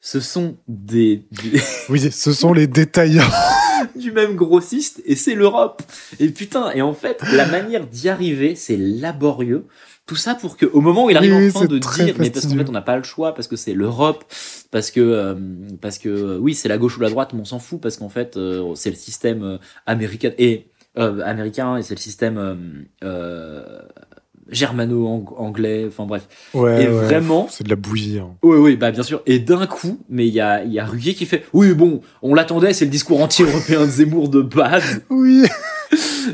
ce sont des, des-
Oui, ce sont les détaillants. *laughs* *laughs*
du même grossiste et c'est l'Europe. Et putain, et en fait, la manière d'y arriver, c'est laborieux. Tout ça pour que, au moment où il arrive
Oui,
enfin de dire, mais parce qu'en fait, on n'a pas le choix, parce que c'est l'Europe, parce que, euh, parce que, euh, oui, c'est la gauche ou la droite, mais on s'en fout, parce qu'en fait, euh, c'est le système américain et euh, américain et c'est le système germano-anglais. Enfin bref.
Ouais,
et
ouais.
vraiment,
C'est de la bouillie. hein.
oui, oui, bah bien sûr. Et d'un coup, mais il y a, y a Ruquier qui fait Oui, bon, on l'attendait, c'est le discours anti-européen de Zemmour de base. *laughs*
Oui,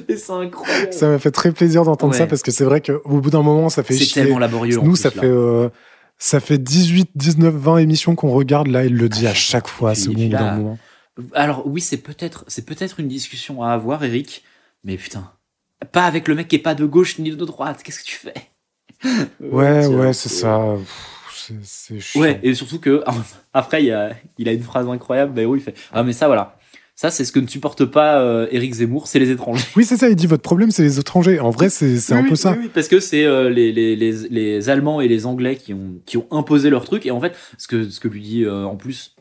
Et c'est incroyable.
ça m'a fait très plaisir d'entendre
Ouais.
ça parce que c'est vrai qu'au bout d'un moment, ça fait
C'est tellement laborieux. en
Nous,
plus,
ça
là.
fait, euh, ça fait 18, 19, 20 émissions qu'on regarde. Là, il le dit à chaque fois,
Et puis-
ce
et
bout
puis
d'un
là,
moment.
Alors, oui, c'est peut-être c'est peut-être une discussion à avoir, Eric, mais putain. Pas avec le mec qui est pas de gauche ni de droite. Qu'est-ce que tu fais?
Ouais, ouais, c'est ça. C'est chiant.
Ouais, et surtout que *laughs* après il, y a, il a une phrase incroyable, Bayrou, il fait Ah mais ça voilà, ça c'est ce que ne supporte pas euh, Éric Zemmour, c'est les étrangers.
Oui, c'est ça. Il dit votre problème, c'est les étrangers. En vrai, c'est c'est un
Oui,
peu ça.
oui, oui, parce que c'est euh, les, les, les, les Allemands et les Anglais qui ont, qui ont imposé leur truc. Et en fait, ce que, ce que lui dit euh, en plus,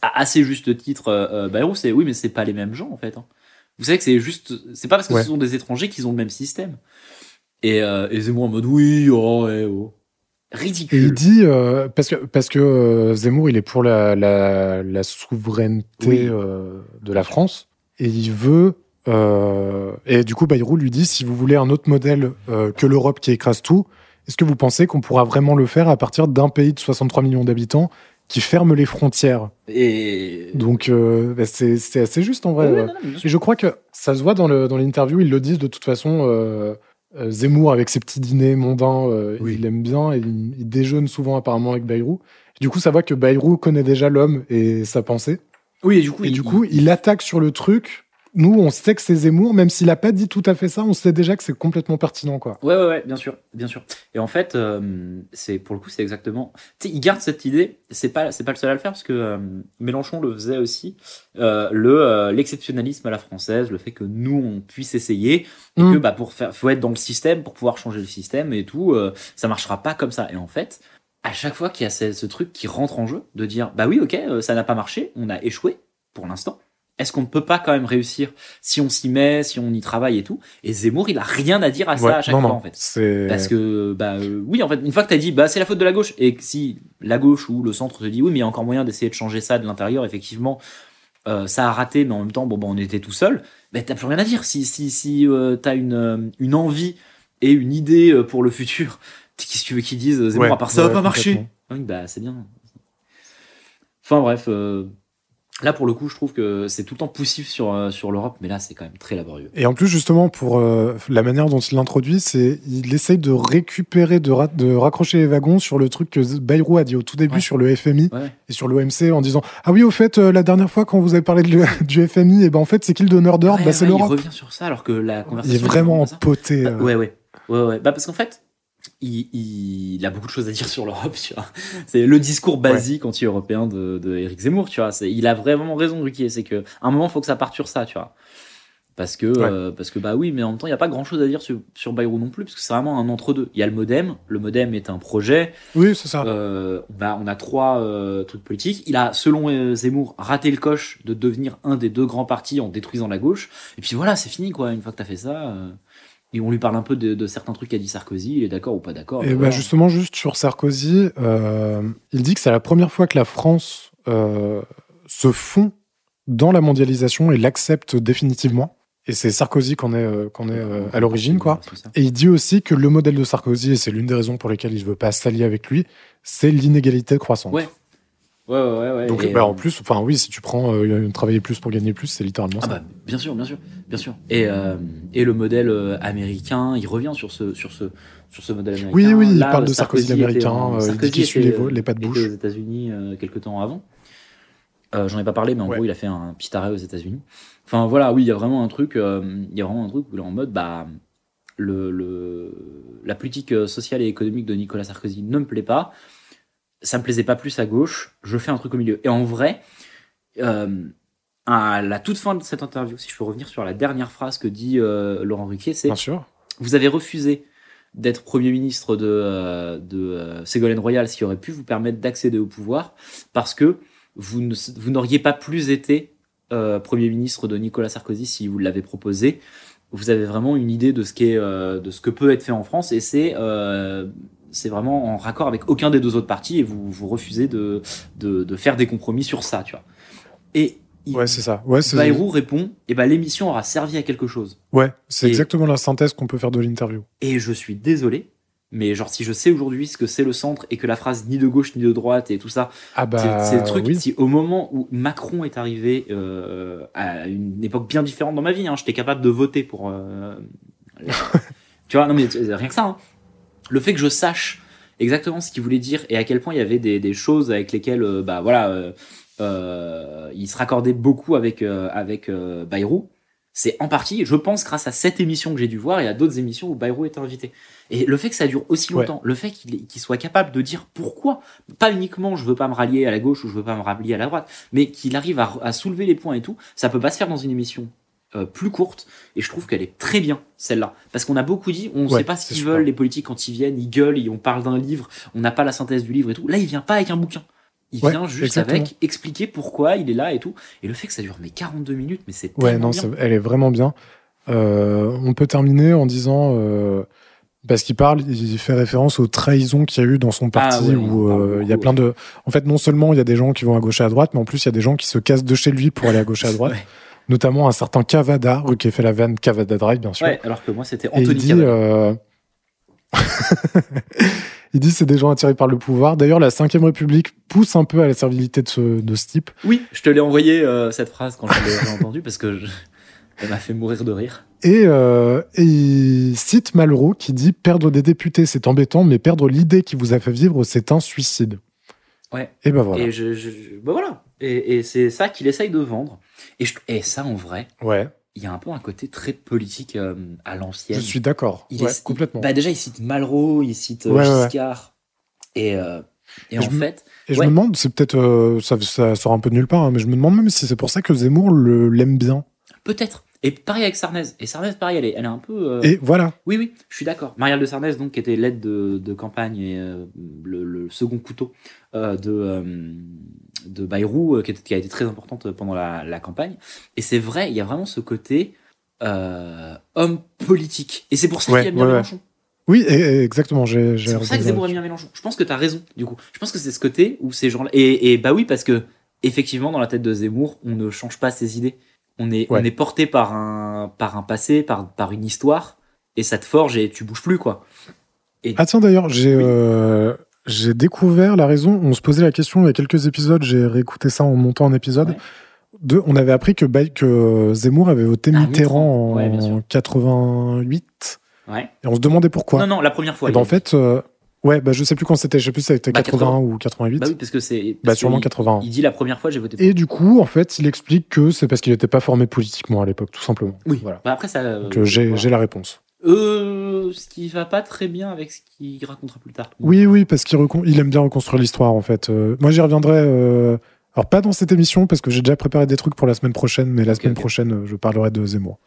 à assez juste titre, euh, euh, Bayrou, c'est oui, mais c'est pas les mêmes gens en fait. hein. Vous savez que c'est juste, c'est pas parce que
Ouais.
ce sont des étrangers qu'ils ont le même système. Et, euh, et Zemmour en mode oui, oh, oh.
Et
Ridicule.
il dit euh, parce que parce que euh, Zemmour, il est pour la la, la souveraineté
Oui.
de la France et il veut. et du coup, Bayrou lui dit si vous voulez un autre modèle que l'Europe qui écrase tout, est-ce que vous pensez qu'on pourra vraiment le faire à partir d'un pays de 63 millions d'habitants qui ferme les frontières
Et.
Donc euh, bah, c'est c'est assez juste en vrai.
Non, non.
Et je crois que ça se voit dans le- dans l'interview, ils le disent de toute façon. euh, euh, Zemmour, avec ses petits dîners mondains, euh,
Oui.
il aime bien. Et il, il déjeune souvent apparemment avec Bayrou. Du coup, ça voit que Bayrou connaît déjà l'homme et sa pensée.
Oui, et du coup,
et
il-
du coup, il attaque sur le truc. Nous, on sait que c'est Zemmour, même s'il a pas dit tout à fait ça, on sait déjà que c'est complètement pertinent, quoi.
Ouais, ouais, ouais, bien sûr, bien sûr. Et en fait, euh, c'est pour le coup, c'est exactement. Tu sais, il garde cette idée. C'est pas, c'est pas le seul à le faire parce que euh, Mélenchon le faisait aussi. Euh, le l'exceptionnalisme à la française, le fait que nous on puisse essayer et
Mm.
que bah pour faire, faut être dans le système pour pouvoir changer le système et tout. ça marchera pas comme ça. Et en fait, à chaque fois qu'il y a ce, ce truc qui rentre en jeu, de dire bah oui, ok, ça n'a pas marché, on a échoué pour l'instant. Est-ce qu'on ne peut pas quand même réussir si on s'y met, si on y travaille et tout? Et Zemmour, il a rien à dire à ça
Ouais,
à chaque
non,
fois
non,
en fait. Parce que, bah, euh, oui, en fait, une fois que t'as dit, bah, c'est la faute de la gauche, et que si la gauche ou le centre te dit, oui, mais il y a encore moyen d'essayer de changer ça de l'intérieur, effectivement, euh, ça a raté, mais en même temps, bon, bah, on était tout seul, bah, t'as plus rien à dire. Si, si, si euh, t'as une, une envie et une idée pour le futur, *laughs* qu'est-ce que tu veux qu'ils disent, Zemmour,
Ouais,
à part ça va
ouais,
pas marcher. Oui, bah, c'est bien. Enfin, bref, euh, là, pour le coup, je trouve que c'est tout le temps poussif sur, euh, sur l'Europe, mais là, c'est quand même très laborieux.
Et en plus, justement, pour euh, la manière dont il l'introduit, c'est il essaye de récupérer, de, ra- de raccrocher les wagons sur le truc que Bayrou a dit au tout début
Ouais.
sur le FMI
Ouais.
et sur l'OMC en disant Ah oui, au fait, euh, la dernière fois, quand vous avez parlé de *laughs* du FMI, et ben en fait, c'est qui le donneur d'ordre
Ouais,
Bah, c'est
ouais, il
l'Europe.
revient sur ça, alors que la
Il
conversation.
est vraiment
vraiment ça.
poté.
Bah,
euh.
ouais, ouais. Ouais, ouais. Bah, parce qu'en fait, il, il, il a beaucoup de choses à dire sur l'Europe, tu vois. C'est le discours basique anti-européen de, de Éric Zemmour, tu vois. Il a vraiment raison, Ruquier. C'est que, à un moment, faut que ça parte sur ça, tu vois. Parce que,
Ouais.
euh, parce que, bah oui, mais en même temps, il n'y a pas grand chose à dire sur, sur Bayrou non plus, parce que c'est vraiment un entre-deux. Il y a le modem. Le modem est un projet.
Oui, c'est ça.
Euh, bah, on a trois euh, trucs politiques. Il a, selon euh, Zemmour, raté le coche de devenir un des deux grands partis en détruisant la gauche. Et puis voilà, c'est fini, quoi. Une fois que t'as fait ça, euh, et on lui parle un peu de, de certains trucs qu'a dit Sarkozy, il est d'accord ou pas d'accord.
Et
bah, voilà.
justement, juste sur Sarkozy, euh, il dit que c'est la première fois que la France euh, se fond dans la mondialisation et l'accepte définitivement. Et c'est Sarkozy qu'on est, euh, qu'on est à l'origine, quoi. Et il dit aussi que le modèle de Sarkozy, et c'est l'une des raisons pour lesquelles il ne veut pas s'allier avec lui, c'est l'inégalité croissante.
Ouais. Ouais, ouais, ouais.
Donc,
Et,
bah,
euh,
en plus, enfin oui, si tu prends euh, travailler plus pour gagner plus, c'est littéralement
Ah
ça.
bah, bien sûr, bien sûr, bien sûr. Et, euh, et le modèle euh, américain, il revient sur ce, sur ce, sur ce modèle américain.
Oui, oui, il parle de Sarkozy
était
euh, il dit
Sarkozy
qu'il suit
était,
les
euh,
les pas de
était
bouche.
aux États-Unis euh, quelques temps avant. Euh, J'en ai pas parlé, mais en
Ouais.
gros, il a fait un petit arrêt aux États-Unis. Enfin voilà, oui, il y a vraiment un truc, euh, il y a vraiment un truc où il est en mode, bah, le, le, la politique euh, sociale et économique de Nicolas Sarkozy ne me plaît pas. Ça me plaisait pas plus à gauche. Je fais un truc au milieu. Et en vrai, euh, à la toute fin de cette interview, si je peux revenir sur la dernière phrase que dit euh, Laurent Ruquier, c'est
Bien sûr.
vous avez refusé d'être Premier ministre de, euh, de Ségolène Royal, ce qui aurait pu vous permettre d'accéder au pouvoir, parce que vous n'auriez pas plus été Premier ministre de Nicolas Sarkozy si vous l'avez proposé. Vous avez vraiment une idée de ce, euh, de ce que peut être fait en France, et c'est c'est vraiment en raccord avec aucun des deux autres partis, et vous, vous refusez de, de, de faire des compromis sur ça, tu vois. Et
Ouais, c'est ça. Ouais,
Bayrou répond, et ben l'émission aura servi à quelque chose.
ouais, c'est
Et-
exactement la synthèse qu'on peut faire de l'interview.
Et je suis désolé, mais genre si je sais aujourd'hui ce que c'est le centre et que la phrase ni de gauche ni de droite et tout ça,
Ah
c'est-
bah
c'est le truc.
oui.
Si au moment où Macron est arrivé euh, à une époque bien différente dans ma vie, hein, j'étais capable de voter pour. euh, *laughs* tu vois, non mais rien que ça. hein. Le fait que je sache exactement ce qu'il voulait dire et à quel point il y avait des, des choses avec lesquelles, euh, bah voilà, euh, euh, il se raccordait beaucoup avec avec Bayrou. C'est en partie, je pense, grâce à cette émission que j'ai dû voir et à d'autres émissions où Bayrou était invité. Et le fait que ça dure aussi
Ouais.
longtemps, le fait qu'il soit capable de dire pourquoi, pas uniquement je veux pas me rallier à la gauche ou je veux pas me rallier à la droite, mais qu'il arrive à, à soulever les points et tout, ça peut pas se faire dans une émission euh, plus courte. Et je trouve qu'elle est très bien celle-là, parce qu'on a beaucoup dit, on
Ouais,
sait pas ce qu'ils veulent les politiques quand ils viennent, ils gueulent, et on parle d'un livre, on n'a pas la synthèse du livre et tout. Là, il vient pas avec un bouquin. Il
Ouais,
vient juste
exactement.
avec expliquer pourquoi il est là et tout. Et le fait que ça dure mais 42 minutes, mais c'est
Ouais, non,
bien.
elle est vraiment bien. Euh, on peut terminer en disant, euh, parce qu'il parle, il fait référence aux trahisons qu'il y a eu dans son parti,
Ah ouais,
où
il
euh, y a plein de. En fait, non seulement il y a des gens qui vont à gauche et à droite, mais en plus il y a des gens qui se cassent de chez lui pour aller à gauche et à *laughs* droite.
Ouais.
Notamment un certain Cavada, qui a fait la vanne Cavada Drive, bien sûr.
Ouais, alors que moi c'était
Et il
Anthony
dit,
Cavada.
euh, *laughs* il dit c'est des gens attirés par le pouvoir. D'ailleurs, la Ve République pousse un peu à la servilité de ce, de ce type.
Oui, je te l'ai envoyé euh, cette phrase quand je l'ai *laughs* entendue parce que je... elle m'a fait mourir de rire.
Et, euh, et il cite Malraux qui dit Perdre des députés, c'est embêtant, mais perdre l'idée qui vous a fait vivre, c'est un suicide.
Ouais.
Et ben voilà.
Et je, je- je- bah voilà. Et, et c'est ça qu'il essaye de vendre. Et, je- et ça, en vrai,
Ouais,
il y a un peu un côté très politique euh, à l'ancienne.
je suis d'accord.
Il
Ouais,
est-
complètement.
Bah déjà, il cite Malraux, il cite euh,
Ouais.
Giscard. Et, euh, et
Et
en
je
fait,
Et je me demande, c'est peut-être, ça, ça sort un peu de nulle part, hein, mais je me demande même si c'est pour ça que Zemmour l'aime bien.
peut-être. Et pareil avec Sarnez. Et Sarnez, pareil, elle est, elle est un peu. euh,
Et voilà.
Oui, oui, je suis d'accord. Marielle de Sarnez, donc, qui était l'aide de, de campagne et euh, le, le second couteau euh, de, de Bayrou, qui, était- qui a été très importante pendant la, la campagne. Et c'est vrai, il y a vraiment ce côté homme politique. Et c'est pour ça
Ouais,
qu'il aime bien
ouais, ouais.
Mélenchon.
Oui, et- et exactement.
C'est pour ça que Zemmour aime bien Mélenchon. Je pense que tu as raison, du coup. Je pense que c'est ce côté où ces gens-là. Et, et bah oui, parce que, effectivement, dans la tête de Zemmour, on ne change pas ses idées. On est,
Ouais.
on est porté par un, par un passé, par, par une histoire, et ça te forge et tu bouges plus, quoi.
Ah tiens, d'ailleurs, j'ai,
Oui.
euh, j'ai découvert la raison. On se posait la question il y a quelques épisodes. J'ai réécouté ça en montant un épisode.
Ouais.
De, on avait appris que, que Zemmour avait voté
Ah,
Mitterrand.
Ouais,
en
sûr.
88.
Ouais.
Et on se demandait pourquoi.
Non, non, la première fois.
Et ben,
il
en fait, euh, ouais, bah, je sais plus quand c'était. Je sais plus si c'était
Bah,
81 ou 88.
Bah oui, parce que c'est.
Bah, sûrement
que il-
81.
Il dit la première fois, j'ai voté pour.
Et du coup, en fait, il explique que c'est parce qu'il n'était pas formé politiquement à l'époque, tout simplement.
Oui.
Voilà.
Bah, après, ça.
Euh, j'ai,
voilà.
j'ai la réponse.
Euh, ce qui va pas très bien avec ce qu'il racontera plus tard.
Oui, oui, parce qu'il il aime bien reconstruire l'histoire, en fait. Euh, moi, j'y reviendrai. euh, alors, pas dans cette émission, parce que j'ai déjà préparé des trucs pour la semaine prochaine, mais la semaine prochaine, euh, je parlerai de Zemmour.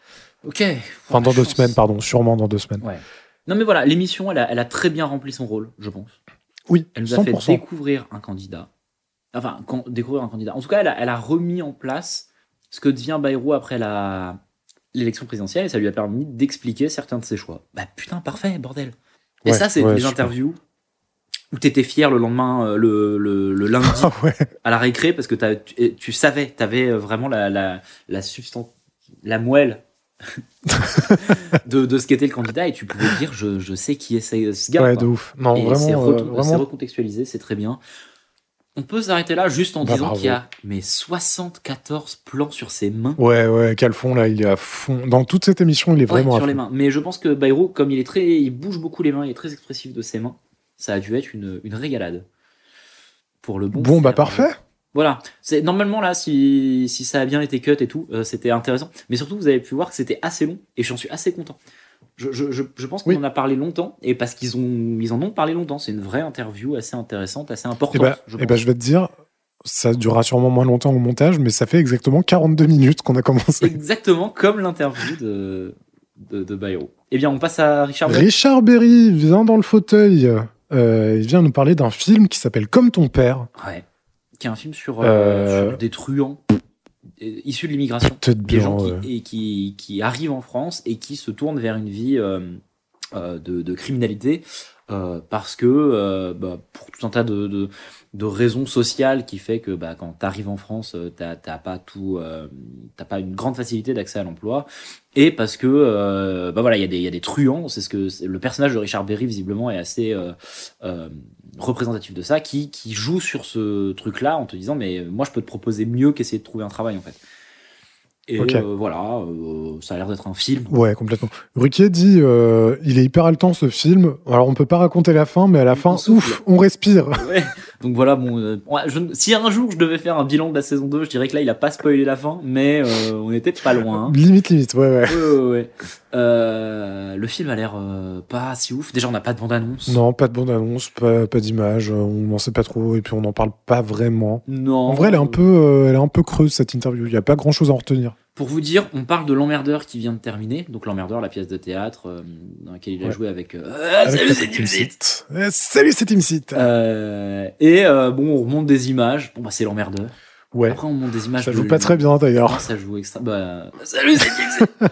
Ok.
Enfin, dans deux
chance.
semaines, pardon, sûrement dans deux semaines.
Ouais. Non, mais voilà, l'émission, elle a, elle a très bien rempli son rôle, je pense.
Oui,
Elle nous a fait
100%.
découvrir un candidat. Enfin, quand- découvrir un candidat. En tout cas, elle a, elle a remis en place ce que devient Bayrou après la l'élection présidentielle et ça lui a permis d'expliquer certains de ses choix. Bah putain, parfait, bordel. Et
Ouais,
ça, c'est
ouais,
des interviews où t'étais fier le lendemain, euh, le, le, le lundi *laughs*
Ah ouais.
à la récré parce que tu, tu savais, t'avais euh, vraiment la, la, la substance, la moelle de, de ce qu'était le candidat et tu pouvais dire je, je sais qui est ce, gars.
Ouais, de ouf. Non,
Et c'est
vraiment,
re-
euh,
c'est
vraiment.
recontextualisé, c'est très bien. On peut s'arrêter là juste en
Bah,
disant
bravo.
qu'il y a mais 74 plans sur ses mains.
Ouais, ouais, Calfon, là, il est à fond. Dans toute cette émission, il est
Ouais,
vraiment à
sur les
fond.
mains. Mais je pense que Bayrou, comme il est très, il bouge beaucoup les mains, il est très expressif de ses mains, ça a dû être une, une régalade. Pour le bon.
Bon, bah,
faire.
parfait.
Voilà. C'est normalement là, si, si ça a bien été cut et tout, euh, c'était intéressant. Mais surtout, vous avez pu voir que c'était assez long et j'en suis assez content. Je, je, je, je pense qu'on
Oui.
en a parlé longtemps et parce qu'ils ont ils en ont parlé longtemps. C'est une vraie interview assez intéressante, assez
Et
importante.
bah,
je
eh bah, je vais te dire, ça durera sûrement moins longtemps au montage, mais ça fait exactement 42 minutes qu'on a commencé.
Exactement comme l'interview de, de, de Bayrou. Eh bien, on passe à Richard. Berry.
Richard Berry vient dans le fauteuil. Euh, il vient nous parler d'un film qui s'appelle Comme ton père.
Ouais. Qui est un film sur, euh,
Euh,
sur des truands euh, issus de l'immigration. Des
bien.
gens qui,
ouais.
et qui, qui arrivent en France et qui se tournent vers une vie de, de criminalité parce que bah, pour tout un tas de, de, de raisons sociales qui fait que bah, quand tu arrives en France, t'as t'as pas tout, t'as pas une grande facilité d'accès à l'emploi et parce que euh, bah voilà, il y a des il y a des truands. C'est ce que le personnage de Richard Berry visiblement est assez euh, euh, représentatif de ça, qui qui joue sur ce truc-là en te disant mais moi je peux te proposer mieux qu'essayer de trouver un travail en fait. Et euh, voilà, euh, ça a l'air d'être un film.
Ouais, complètement. Ruquier dit euh, il est hyper haletant ce film. Alors on peut pas raconter la fin, mais à la
On
fin,
souffle.
ouf, on respire.
Ouais. Donc voilà, bon, euh, je- si un jour je devais faire un bilan de la saison 2, je dirais que là il a pas spoilé la fin, mais euh, on était pas loin. hein. *laughs*
Limite, limite, ouais, ouais.
Ouais, ouais, ouais. Euh, le film a l'air pas si ouf. Déjà, on n'a pas de bande-annonce.
Non, pas de bande-annonce, pas, pas d'image, on n'en sait pas trop, et puis on n'en parle pas vraiment.
Non.
En vrai, elle est un peu, elle est un peu creuse cette interview. Il y a pas grand-chose à en retenir.
Pour vous dire, on parle de l'emmerdeur qui vient de terminer. Donc l'emmerdeur, la pièce de théâtre euh, dans laquelle il a
Ouais.
joué avec. euh, Ah,
Avec
salut, c'est
Salut, c'est Team Sit.
Euh, et euh, bon, on remonte des images. Bon, bah, c'est l'emmerdeur.
ouais,
Après, on monte des images.
ça
de
joue pas très bien d'ailleurs.
ça joue extra. Bah, salut, c'est Tim Sit. *laughs*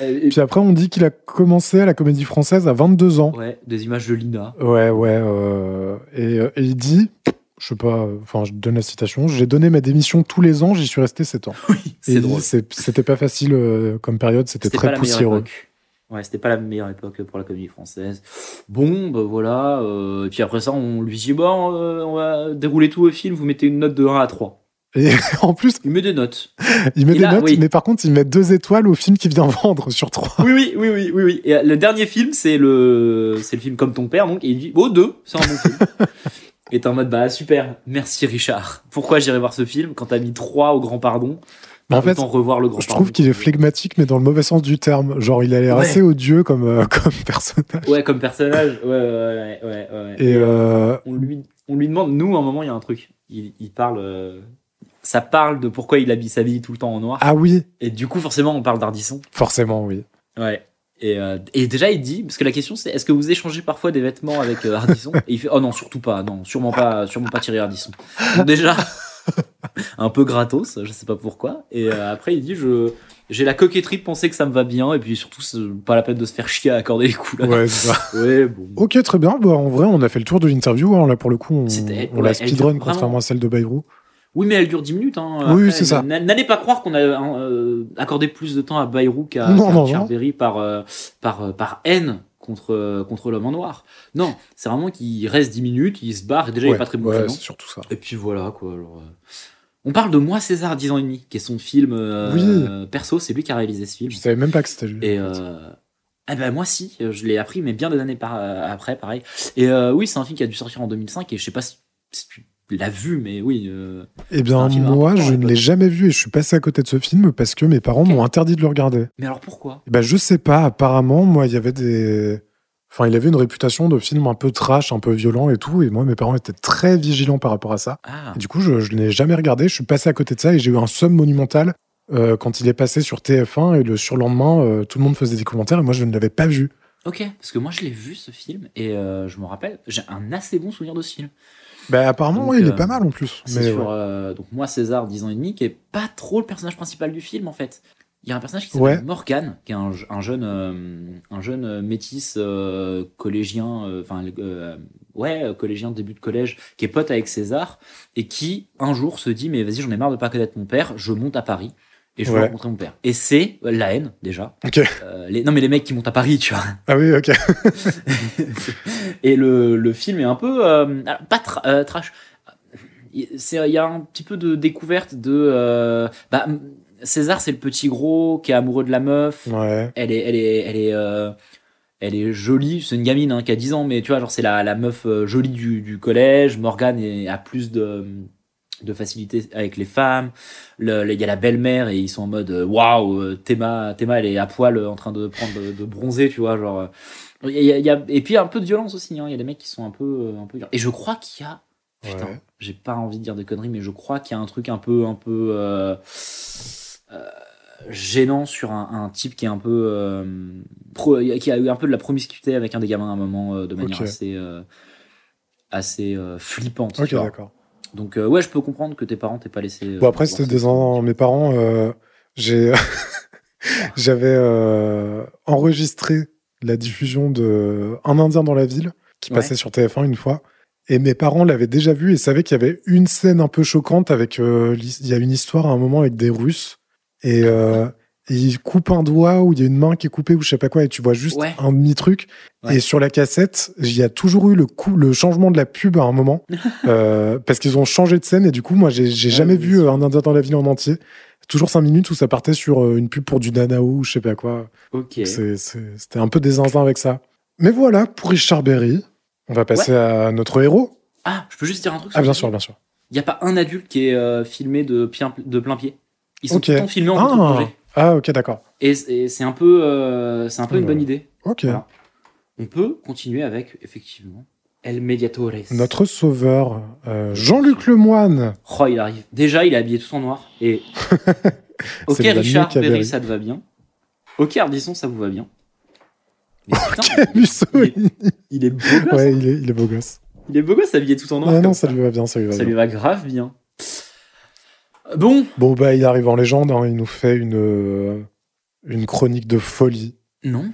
Euh, et-
Puis après, on dit qu'il a commencé à la comédie française à 22 ans.
Ouais, des images de Lina.
Ouais, ouais. euh, et, euh, et il dit, je sais pas, enfin, je donne la citation, j'ai donné ma démission tous les ans, j'y suis resté 7 ans. *laughs*
Oui, c'est drôle.
C'était pas facile euh, comme période, c'était très poussiéreux.
Ouais, c'était pas la meilleure époque pour la comédie française. Bon, bah voilà. euh, et puis après ça, on lui dit bon, euh, on va dérouler tout au film. Vous mettez une note de 1 à 3.
Et *laughs* en plus,
Il met des notes.
il met
Et
des
là,
notes,
oui.
mais par contre, il met deux étoiles au film qu'il vient *laughs* vendre sur trois.
oui, oui, oui, oui, oui, oui. Et le dernier film, c'est le, c'est le film comme ton père, donc et il dit oh deux, c'est un bon film. Et t'es en mode, bah super, merci Richard. Pourquoi j'irai voir ce film quand t'as mis 3 au grand pardon
Mais en fait,
revoir le grand
je
pardon.
trouve qu'il est flegmatique, mais dans le mauvais sens du terme. Genre, il a l'air
Ouais.
assez odieux comme, euh, *laughs* comme personnage.
Ouais, comme personnage. Ouais, ouais, ouais. ouais, ouais.
Et euh,
on, lui, on lui demande, nous, à un moment, il y a un truc. Il, il parle. euh, ça parle de pourquoi il habille, s'habille tout le temps en noir.
ah oui,
Et du coup, forcément, on parle d'Ardisson.
forcément, oui.
Ouais. Et, euh, et déjà, il dit, parce que la question c'est, est-ce que vous échangez parfois des vêtements avec euh, Ardisson *laughs* Et il fait, oh non, surtout pas, non, sûrement pas, sûrement pas Thierry Ardisson. Donc déjà, *laughs* un peu gratos, je sais pas pourquoi. Et euh, après, il dit, je, j'ai la coquetterie de penser que ça me va bien, et puis surtout, c'est pas la peine de se faire chier à accorder les couleurs.
Ouais, c'est ça. *laughs*
Ouais, bon.
Ok, très bien. Bah, en vrai, on a fait le tour de l'interview. hein. Là, pour le coup, on, on la speedrun, contrairement à celle de Bayrou.
Oui, mais elle dure 10 minutes. Hein,
Oui, c'est ça.
n'a- N'allez pas croire qu'on a euh, accordé plus de temps à Bayrou qu'à
Non,
qu'à
non,
Richard
non.
Berry par, euh, par, euh, par haine contre, contre l'homme en noir. Non, c'est vraiment qu'il reste 10 minutes, il se barre, et déjà il
Ouais,
est pas très bon
ouais, c'est surtout ça.
Et puis voilà, quoi. Alors, euh, On parle de Moi César, 10 ans et demi, qui est son film euh, perso, c'est lui qui a réalisé ce film.
Je savais même pas que c'était lui.
Et euh, ah ben moi si, je l'ai appris, mais bien des années par, après, pareil. Et oui, c'est un film qui a dû sortir en 2005, et je sais pas si, si tu l'as vu, mais oui. euh,
Eh bien, moi, je ne l'ai jamais vu et je suis passé à côté de ce film parce que mes parents m'ont interdit de le regarder.
Mais alors pourquoi?
Eh ben, je sais pas. Apparemment, moi, il y avait des. Enfin, il avait une réputation de film un peu trash, un peu violent et tout. Et moi, mes parents étaient très vigilants par rapport à ça.
Ah,
Et du coup, je, je ne l'ai jamais regardé. Je suis passé à côté de ça et j'ai eu un somme monumental euh, quand il est passé sur TF1 et le surlendemain, euh, tout le monde faisait des commentaires et moi, je ne l'avais pas vu.
ok, parce que moi je l'ai vu ce film, et euh, je me rappelle, j'ai un assez bon souvenir de ce film.
Ben, apparemment,
Donc,
ouais, il
euh,
est pas mal en plus.
C'est
Mais
sur
ouais.
euh, donc moi César 10 ans et demi qui est pas trop le personnage principal du film en fait. Il y a un personnage qui s'appelle
Ouais.
Morgan qui est un, un jeune euh, un jeune euh, métis euh, collégien euh, enfin euh, ouais euh, collégien début de collège qui est pote avec César et qui un jour se dit mais vas-y j'en ai marre de pas connaître mon père je monte à Paris et je veux
Ouais.
rencontrer mon père et c'est la haine déjà
Ok.
Euh, les, non mais les mecs qui montent à Paris tu vois
Ah oui, ok. *laughs*
et le, le film est un peu euh, pas tra- euh, trash. Il y a un petit peu de découverte de euh, bah, César, c'est le petit gros qui est amoureux de la meuf.
Ouais.
Elle est, elle est, elle est, euh, elle est jolie. C'est une gamine hein, qui a 10 ans, mais tu vois, genre c'est la, la meuf euh, jolie du, du collège. Morgane a plus de de facilité avec les femmes. Le- Il y a la belle-mère et ils sont en mode euh, waouh, euh, Théma, Théma, elle est à poil euh, en train de prendre de, de bronzer, tu vois, genre. il y a- il y a- et puis un peu de violence aussi. hein. Il y a des mecs qui sont un peu, un peu. Et je crois qu'il y a. Putain,
Ouais.
j'ai pas envie de dire des conneries, mais je crois qu'il y a un truc un peu, un peu euh, euh, gênant sur un, un type qui est un peu, euh, pro- qui a eu un peu de la promiscuité avec un des gamins à un moment de manière assez, assez flippante.
Ok,
tu vois.
d'accord.
Donc euh, ouais, je peux comprendre que tes parents t'aient pas laissé. euh,
Bon, après, c'était des en... mes parents. euh, j'ai *laughs* j'avais enregistré la diffusion de Un Indien dans la ville qui
Ouais.
passait sur TF1 une fois. Et mes parents l'avaient déjà vu et savaient qu'il y avait une scène un peu choquante avec. euh, il y a une histoire à un moment avec des Russes et, euh, et ils coupent un doigt ou il y a une main qui est coupée ou je sais pas quoi et tu vois juste
Ouais.
un demi truc.
Ouais.
Et sur la cassette, il y a toujours eu le coup, le changement de la pub à un moment *laughs* euh, parce qu'ils ont changé de scène et du coup moi j'ai
Ah
jamais
oui,
vu un Indien dans la ville en entier. Toujours cinq minutes où ça partait sur euh, une pub pour du Nanao ou je sais pas quoi.
Ok.
C'était un peu des zinzins avec ça. Mais voilà, pour Richard Berry, on va passer à notre héros.
Ah, je peux juste dire un truc.
Ah, bien sûr, bien sûr.
Il y a pas un adulte qui est euh, filmé de, plein- de plein pied. Ils sont
Ok.
tout le temps filmés en
Ah. Ah, ok, d'accord.
Et, et c'est un peu, euh, c'est un peu une bonne idée.
Ok.
Voilà. On peut continuer avec, effectivement, El Mediatores.
Notre sauveur, euh, Jean-Luc Lemoine.
Oh, il arrive. Déjà, il est habillé tout en noir. Et. *laughs* ok, Richard Berry, ça te va bien. Ok, Ardisson, ça vous va bien. Mais putain, *laughs* il, est beau gosse.
Ouais,
hein.
il est, il est beau gosse.
Il est beau gosse habillé tout en noir.
Ouais, non, ça lui va bien, ça lui va
ça
bien.
lui va grave bien. Bon,
Bon, bah, il arrive en légende, hein, il nous fait une, euh, une chronique de folie.
non.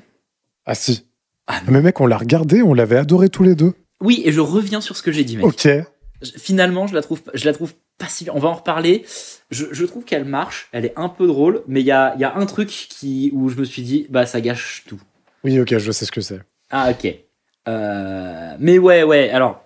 Ah, si.
Ah, non.
Mais mec, on l'a regardé, on l'avait adoré tous les deux.
Oui, et je reviens sur ce que j'ai dit, mec.
Ok.
Finalement, je la trouve, je la trouve pas si. On va en reparler. Je, je trouve qu'elle marche. Elle est un peu drôle, mais il y a, y a un truc qui, où je me suis dit, bah, ça gâche tout.
Oui, ok, je sais ce que c'est.
Ah, ok. Euh, mais ouais, ouais. Alors,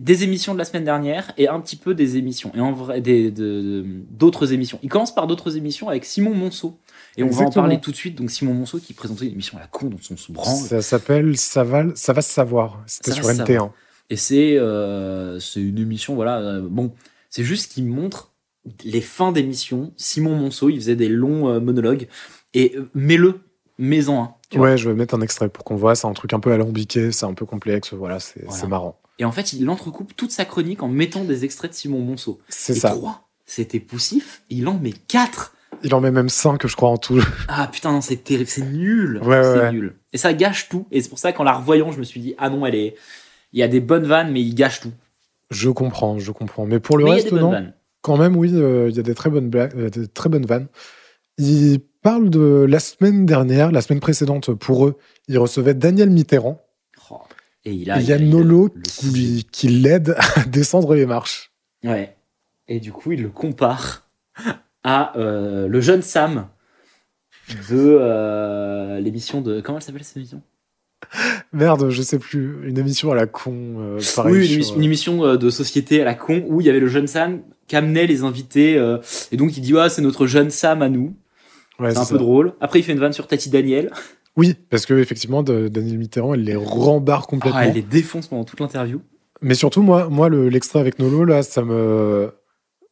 des émissions de la semaine dernière et un petit peu des émissions. Et en vrai, des, de- de- d'autres émissions. Il commence par d'autres émissions avec Simon Monceau. Et on va en parler tout de suite. Donc, Simon Monceau qui présentait une émission à la con dont on se branle.
Ça s'appelle ça va, ça va se savoir. C'était sur
va se
NT1.
Et c'est euh, c'est une émission, voilà. euh, bon, c'est juste qu'il montre les fins d'émission. Simon Monceau, il faisait des longs euh, monologues. Et euh, mets-le, mets-en un. tu vois.
Ouais, je vais mettre un extrait pour qu'on voit. C'est un truc un peu alambiqué, c'est un peu complexe. Voilà, c'est
Voilà.
c'est marrant.
Et en fait, il entrecoupe toute sa chronique en mettant des extraits de Simon Monceau.
C'est ça.
trois, c'était poussif. Il en met quatre.
Il en met même 5, je crois, en tout.
Ah putain, non, c'est terrible, c'est nul.
Ouais,
c'est
ouais.
nul. Et ça gâche tout. Et c'est pour ça qu'en la revoyant, je me suis dit, ah non, elle est. Il y a des bonnes vannes, mais il gâche tout.
Je comprends, je comprends. Mais pour le
mais
reste, non.
vannes.
Quand même, oui, euh, il y a des très bonnes blagues, il y a des très bonnes vannes. Il parle de la semaine dernière, la semaine précédente pour eux. Il recevait Daniel Mitterrand.
Et il a,
Et il y a
il
Nolo
le
qui, l'aide *laughs* à descendre les marches.
Ouais. Et du coup, il le compare à euh, le jeune Sam de euh, l'émission de. Comment elle s'appelle cette émission?
Merde, je sais plus. Une émission à la con. euh, pareil,
Oui, une, émission, une émission, de société à la con où il y avait le jeune Sam qui amenait les invités. euh, et donc, il dit Ah, c'est notre jeune Sam à nous.
ouais,
c'est un peu drôle. Après, il fait une vanne sur Tati Daniel.
Oui, parce que effectivement, de- Daniel Mitterrand, il les rembarre complètement.
Ah, elle les défonce pendant toute l'interview.
Mais surtout, moi, moi le- l'extrait avec Nolo, là, ça me.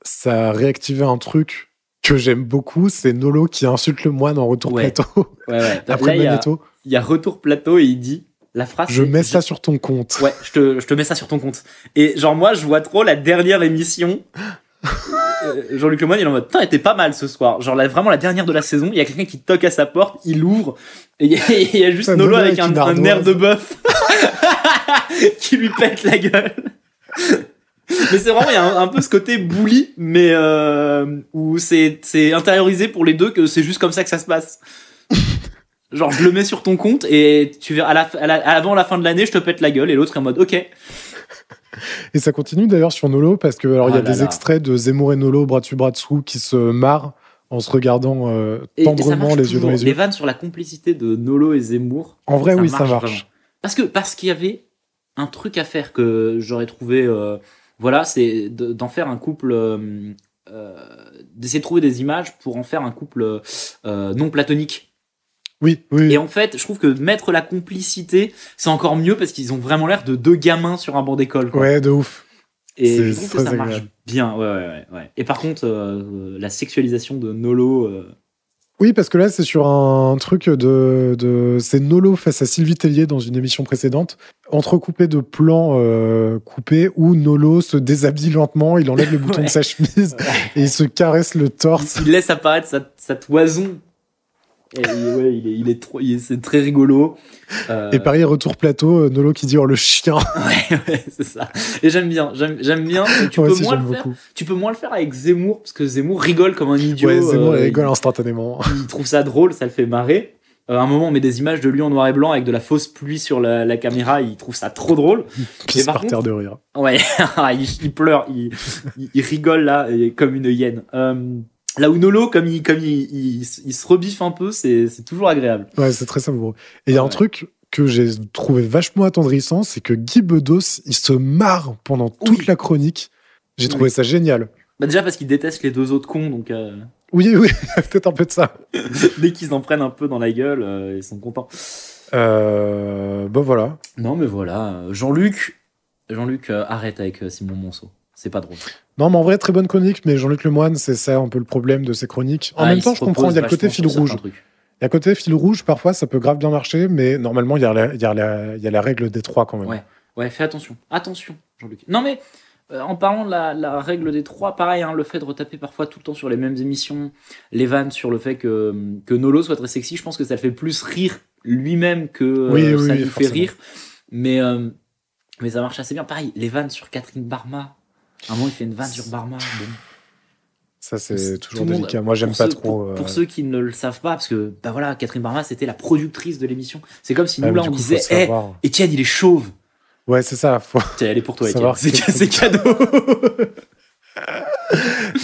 Ça a réactivé un truc que j'aime beaucoup. C'est Nolo qui insulte le moine en retour
Ouais.
plateau
Ouais, ouais. *laughs*
après
il y, y a retour plateau et il dit la phrase.
Je mets ça sur ton compte.
Ouais, je te, je te mets ça sur ton compte. Et genre, moi, je vois trop la dernière émission. Jean-Luc Lemoyne, il est en mode, putain, était pas mal ce soir. Genre, vraiment la dernière de la saison, il y a quelqu'un qui toque à sa porte, il ouvre, et il y a, *laughs* il y a juste Nolo avec un, un air de bœuf *laughs* qui lui pète la gueule. Mais c'est vraiment, il y a un, un peu ce côté bully, mais euh, où c'est c'est intériorisé pour les deux que c'est juste comme ça que ça se passe. Genre, je le mets sur ton compte et tu verras, à la, à la- avant la fin de l'année, je te pète la gueule et l'autre est en mode, ok.
Et ça continue d'ailleurs sur Nolo parce que alors il y a
Ah là
des
là.
extraits de Zemmour et Nolo bras dessus bras dessous qui se marrent en se regardant euh,
et
tendrement les yeux dans les yeux.
vannes sur la complicité de Nolo et Zemmour.
En vrai,
ça
oui, ça
marche vraiment. Parce que parce qu'il y avait un truc à faire que j'aurais trouvé, euh, voilà, c'est de- d'en faire un couple, euh, d'essayer de trouver des images pour en faire un couple non platonique.
Oui, oui.
Et en fait, je trouve que mettre la complicité, c'est encore mieux parce qu'ils ont vraiment l'air de deux gamins sur un banc d'école. quoi.
Ouais, de ouf.
Et je trouve que ça marche
agréable.
bien. Ouais, ouais, ouais. Et par contre, euh, la sexualisation de Nolo. euh,
Oui, parce que là, c'est sur un truc de. de c'est Nolo face à Sylvie Tellier dans une émission précédente, entrecoupé de plans euh, coupés où Nolo se déshabille lentement, il enlève le *laughs* bouton
Ouais.
de sa chemise et il se caresse le torse.
il laisse apparaître sa, sa toison. Et, ouais, il est, il est trop, il c'est très rigolo. Euh,
Et pareil, retour plateau, euh, Nolo qui dit Oh le chien *laughs*
ouais, ouais, c'est ça. Et j'aime bien, j'aime, bien. Tu peux moins le faire. Tu peux moins le faire avec Zemmour parce que Zemmour rigole comme un idiot.
Ouais, Zemmour
euh,
il rigole
il-
instantanément. *laughs*
il trouve ça drôle, ça le fait marrer. Euh, à un moment, on met des images de lui en noir et blanc avec de la fausse pluie sur la, la caméra. Il trouve ça trop drôle. *laughs*
Pisse
par
par terre de rire.
Ouais, il, il pleure, il, il, il rigole là, comme une hyène. Là où Nolo, comme il, comme il, il, il se rebiffe un peu, c'est toujours agréable.
Ouais, c'est très savoureux. Et il y a un truc que j'ai trouvé vachement attendrissant, c'est que Guy Bedos, il se marre pendant toute
Oui.
la chronique. J'ai
Oui.
trouvé ça génial.
Bah déjà parce qu'il déteste les deux autres cons, donc euh,
Oui, oui, *laughs* peut-être un peu de ça. *laughs*
dès qu'ils en prennent un peu dans la gueule, euh, ils sont contents.
Euh, bah voilà.
Non mais voilà, Jean-Luc, Jean-Luc euh, arrête avec euh, Simon Monceau, c'est pas drôle.
Non, mais en vrai, très bonne chronique, mais Jean-Luc Lemoine, c'est ça un peu le problème de ses chroniques. En
Ah,
même temps, je comprends, il y a le côté fil rouge. Il y a le côté fil rouge, parfois, ça peut grave bien marcher, mais normalement, il y a la, il y a la, il y a la règle des trois quand même.
Ouais. Ouais, fais attention. Attention, Jean-Luc. Non, mais euh, en parlant de la, la règle des trois, pareil, hein, le fait de retaper parfois tout le temps sur les mêmes émissions, les vannes sur le fait que, que Nolo soit très sexy, je pense que ça le fait plus rire lui-même que euh,
Oui,
ça
oui,
nous fait rire. Mais, euh, mais ça marche assez bien. Pareil, les vannes sur Catherine Barma. À un moment, il fait une vanne sur Barma. Bon.
Ça,
C'est-
toujours
le monde-
délicat. Moi, j'aime pas
ceux-
trop.
Pour,
euh,
pour ceux qui ne le savent pas, parce que bah voilà, Catherine Barma, c'était la productrice de l'émission. C'est comme si nous là on
coup,
disait, Eh,
savoir.
Étienne, il est chauve.
Ouais, c'est ça. Faut...
Tiens, elle est pour toi, Étienne. C'est *laughs* cadeau. *laughs*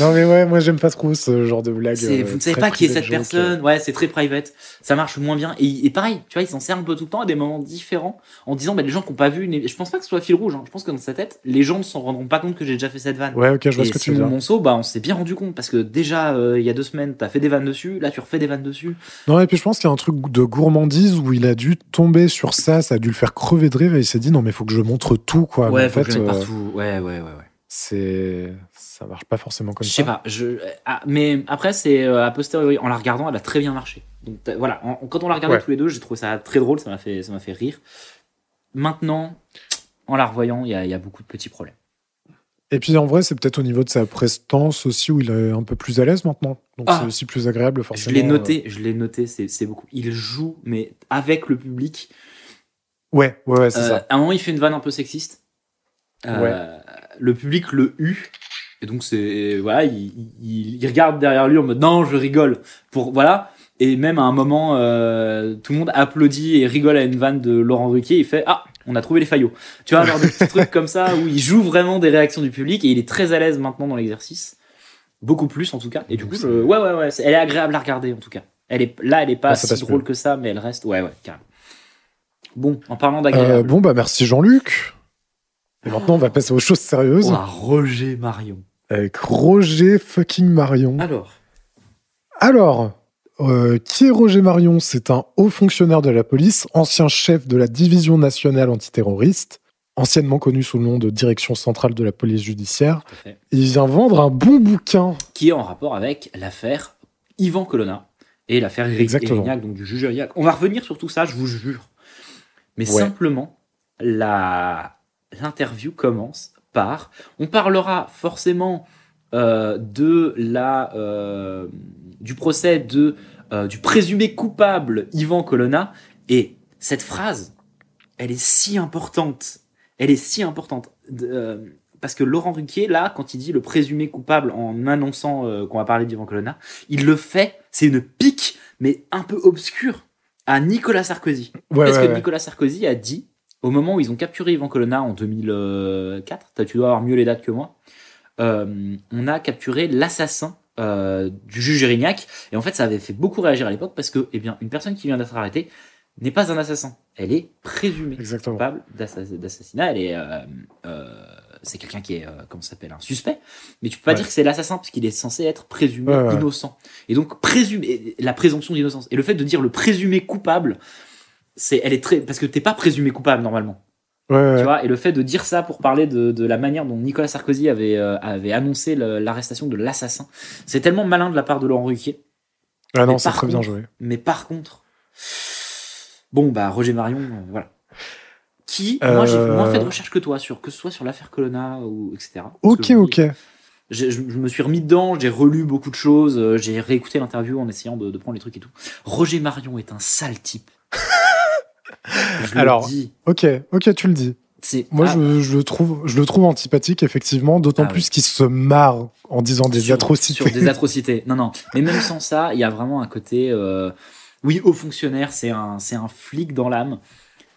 non mais ouais, moi j'aime pas trop ce genre de blague. Euh,
vous ne savez pas qui est cette personne. Ouais, c'est très private. Ça marche moins bien. Et, et pareil, tu vois, il s'en sert un peu tout le temps à des moments différents en disant, bah, les gens qui n'ont pas vu, une- je pense pas que ce soit fil rouge. hein. Je pense que dans sa tête, les gens ne s'en rendront pas compte que j'ai déjà fait cette vanne.
Ouais, ok, je vois
et
ce que tu veux dire.
Monceau, bah, on s'est bien rendu compte parce que déjà, euh, il y a deux semaines, t'as fait des vannes dessus. Là, tu refais des vannes dessus.
Non, et puis je pense qu'il y a un truc de gourmandise où il a dû tomber sur ça, ça a dû le faire crever de rire et il s'est dit non mais faut que je montre tout quoi.
ouais,
Mais en
faut
fait,
que je
euh,
partout. Ouais, ouais, ouais, ouais.
c'est ça marche pas forcément comme
Je
ça.
sais pas. Je... ah, mais après, c'est euh, a posteriori, en la regardant, elle a très bien marché. Donc voilà, En- quand on l'a regardé
Ouais.
tous les deux, j'ai trouvé ça très drôle, ça m'a fait, ça fait rire. Maintenant, en la revoyant, il y a, il y a beaucoup de petits problèmes.
Et puis en vrai, c'est peut-être au niveau de sa prestance aussi où il est un peu plus à l'aise maintenant. Donc
Ah.
c'est aussi plus agréable
Je
forcément.
l'ai noté, je l'ai noté, c'est beaucoup. Il joue, mais avec le public.
euh, Ouais, ouais, ouais, c'est
Euh,
ça.
À un moment, il fait une vanne un peu sexiste. Euh, Le public le hue. Et donc, c'est. Voilà, il, il- il regarde derrière lui en mode non, je rigole. Pour, voilà. Et même à un moment, euh, tout le monde applaudit et rigole à une vanne de Laurent Ruquier. Il fait Ah, on a trouvé les faillots. Tu vois, genre des petits trucs comme ça où il joue vraiment des réactions du public et il est très à l'aise maintenant dans l'exercice. Beaucoup plus en tout cas. Et du coup, je- ouais, ouais, ouais. Elle est agréable à regarder en tout cas. Elle est, là, elle est pas
Ah,
si drôle que ça, mais elle reste. Ouais, ouais, carrément. Bon, en parlant d'agréable.
Euh, bon bah merci Jean-Luc. Et maintenant on va passer aux choses sérieuses
Oh, Roger Marion.
Avec Roger fucking Marion.
Alors,
Alors, euh, qui est Roger Marion? C'est un haut fonctionnaire de la police, ancien chef de la division nationale antiterroriste, anciennement connu sous le nom de Direction centrale de la police judiciaire. Il vient vendre un bon bouquin.
qui est en rapport avec l'affaire Yvan Colonna et l'affaire. Erignac, donc du juge Erignac. On va revenir sur tout ça, je vous jure. Mais
Ouais.
simplement, la l'interview commence par. On parlera forcément euh, de la euh, du procès de euh, du présumé coupable Yvan Colonna et cette phrase, elle est si importante. Elle est si importante. De- euh, parce que Laurent Ruquier, là, quand il dit le présumé coupable en annonçant euh, qu'on va parler d'Yvan Colonna, il le fait, c'est une pique, mais un peu obscure, à Nicolas Sarkozy.
Ouais,
Parce
ouais,
que
ouais.
Nicolas Sarkozy a dit, au moment où ils ont capturé Yvan Colonna en 2004, t'as- tu dois avoir mieux les dates que moi, euh, on a capturé l'assassin euh, du juge Erignac. Et en fait, ça avait fait beaucoup réagir à l'époque parce que, eh bien, une personne qui vient d'être arrêtée n'est pas un assassin. Elle est présumée
Exactement.
coupable d'assa- d'assassinat. Elle est, euh, euh, c'est quelqu'un qui est, comment ça s'appelle, un suspect. Mais tu peux pas
Ouais.
dire que c'est l'assassin parce qu'il est censé être présumé
Ouais, ouais.
innocent. Et donc présumé, la présomption d'innocence. Et le fait de dire le présumé coupable, c'est, elle est très, parce que t'es pas présumé coupable normalement.
Ouais, ouais.
Tu vois, et le fait de dire ça pour parler de, de la manière dont Nicolas Sarkozy avait, euh, avait annoncé l'arrestation de l'assassin, c'est tellement malin de la part de Laurent Ruquier.
Ah non, c'est très bien joué.
Mais par contre, bon, bah, Roger Marion, euh, voilà. Qui,
Euh,
moi, j'ai moins fait de recherche que toi, sur, que ce soit sur l'affaire Colonna ou etc.
Ok, ok.
Je, je me suis remis dedans, j'ai relu beaucoup de choses, j'ai réécouté l'interview en essayant de, de prendre les trucs et tout. Roger Marion est un sale type. *laughs* je le
Alors,
dis.
Ok, ok, tu le dis. Moi,
ah,
je, je le trouve, je le trouve antipathique, effectivement, d'autant
Ah
plus
oui.
qu'il se marre en disant des
sur-
atrocités.
Sur des atrocités. Non, non. Mais même sans ça, il y a vraiment un côté. euh, oui, haut fonctionnaire, c'est un, c'est un flic dans l'âme.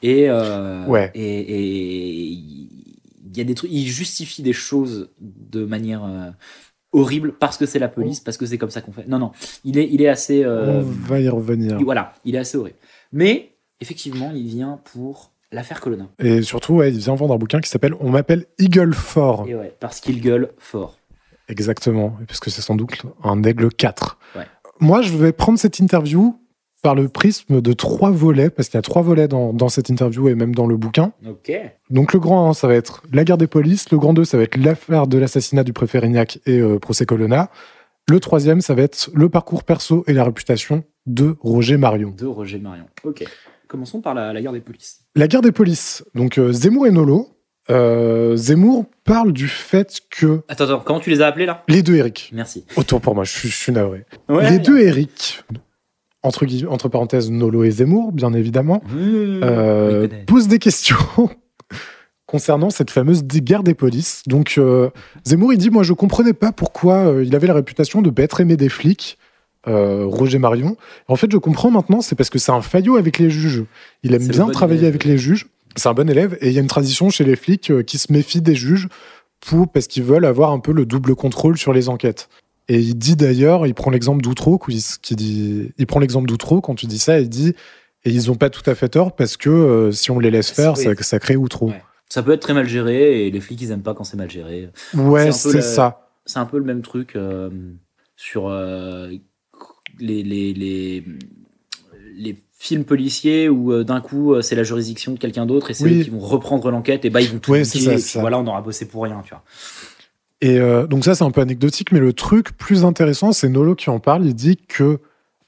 Et, euh,
Ouais.
et, et il y a des trucs. Il justifie des choses de manière euh, horrible parce que c'est la police, parce que c'est comme ça qu'on fait. Non, non. Il est, il est assez. euh,
On va y revenir.
voilà, il est assez horrible. Mais effectivement, il vient pour l'affaire Colonna.
Et surtout, ouais, il vient vendre un bouquin qui s'appelle On m'appelle Eagle Fort.
Et ouais, parce qu'il gueule fort.
Exactement, parce que c'est sans doute un aigle 4.
Ouais.
Moi, je vais prendre cette interview par le prisme de trois volets, parce qu'il y a trois volets dans, dans cette interview et même dans le bouquin. Donc le grand 1, ça va être la guerre des polices. Le grand 2, ça va être l'affaire de l'assassinat du préfet Rignac et euh, procès Colonna. Le troisième, ça va être le parcours perso et la réputation de Roger Marion.
De Roger Marion. Ok. Commençons par la, la guerre des polices.
La guerre des polices. Donc euh, Zemmour et Nolo. Euh, Zemmour parle du fait que
Attends, attends, comment tu les as appelés là?
Les deux Eric.
Merci.
Autant pour moi, je suis, je suis navré.
Ouais.
les deux Eric, entre, parenthèses Nolo et Zemmour, bien évidemment,
Mmh,
euh, posent des questions *laughs* concernant cette fameuse guerre des polices. Donc euh, Zemmour, il dit, moi je comprenais pas pourquoi euh, il avait la réputation de pas être aimé des flics. Euh, Roger Marion. En fait, je comprends maintenant, c'est parce que c'est un faillot avec les juges. Il aime bien
bon
travailler
élève.
avec les juges. C'est un bon élève et il y a une tradition chez les flics euh, qui se méfient des juges pour, parce qu'ils veulent avoir un peu le double contrôle sur les enquêtes. Et il dit d'ailleurs, il prend l'exemple d'Outreau, qui dit, il prend l'exemple d'Outreau quand tu dis ça, il dit, et ils ont pas tout à fait tort parce que euh, si on les laisse faire,
Oui.
ça, ça crée Outreau.
Ouais. Ça peut être très mal géré et les flics ils aiment pas quand c'est mal géré.
Ouais,
C'est
ça.
C'est un peu le même truc euh, sur euh, les, les, les, les films policiers où euh, d'un coup euh, c'est la juridiction de quelqu'un d'autre et c'est
Oui.
eux qui vont reprendre l'enquête et bah ils vont tout
Ouais, ça,
et puis voilà on aura bossé pour rien tu vois.
Et euh, donc ça, c'est un peu anecdotique, mais le truc plus intéressant, c'est Nolo qui en parle. Il dit que,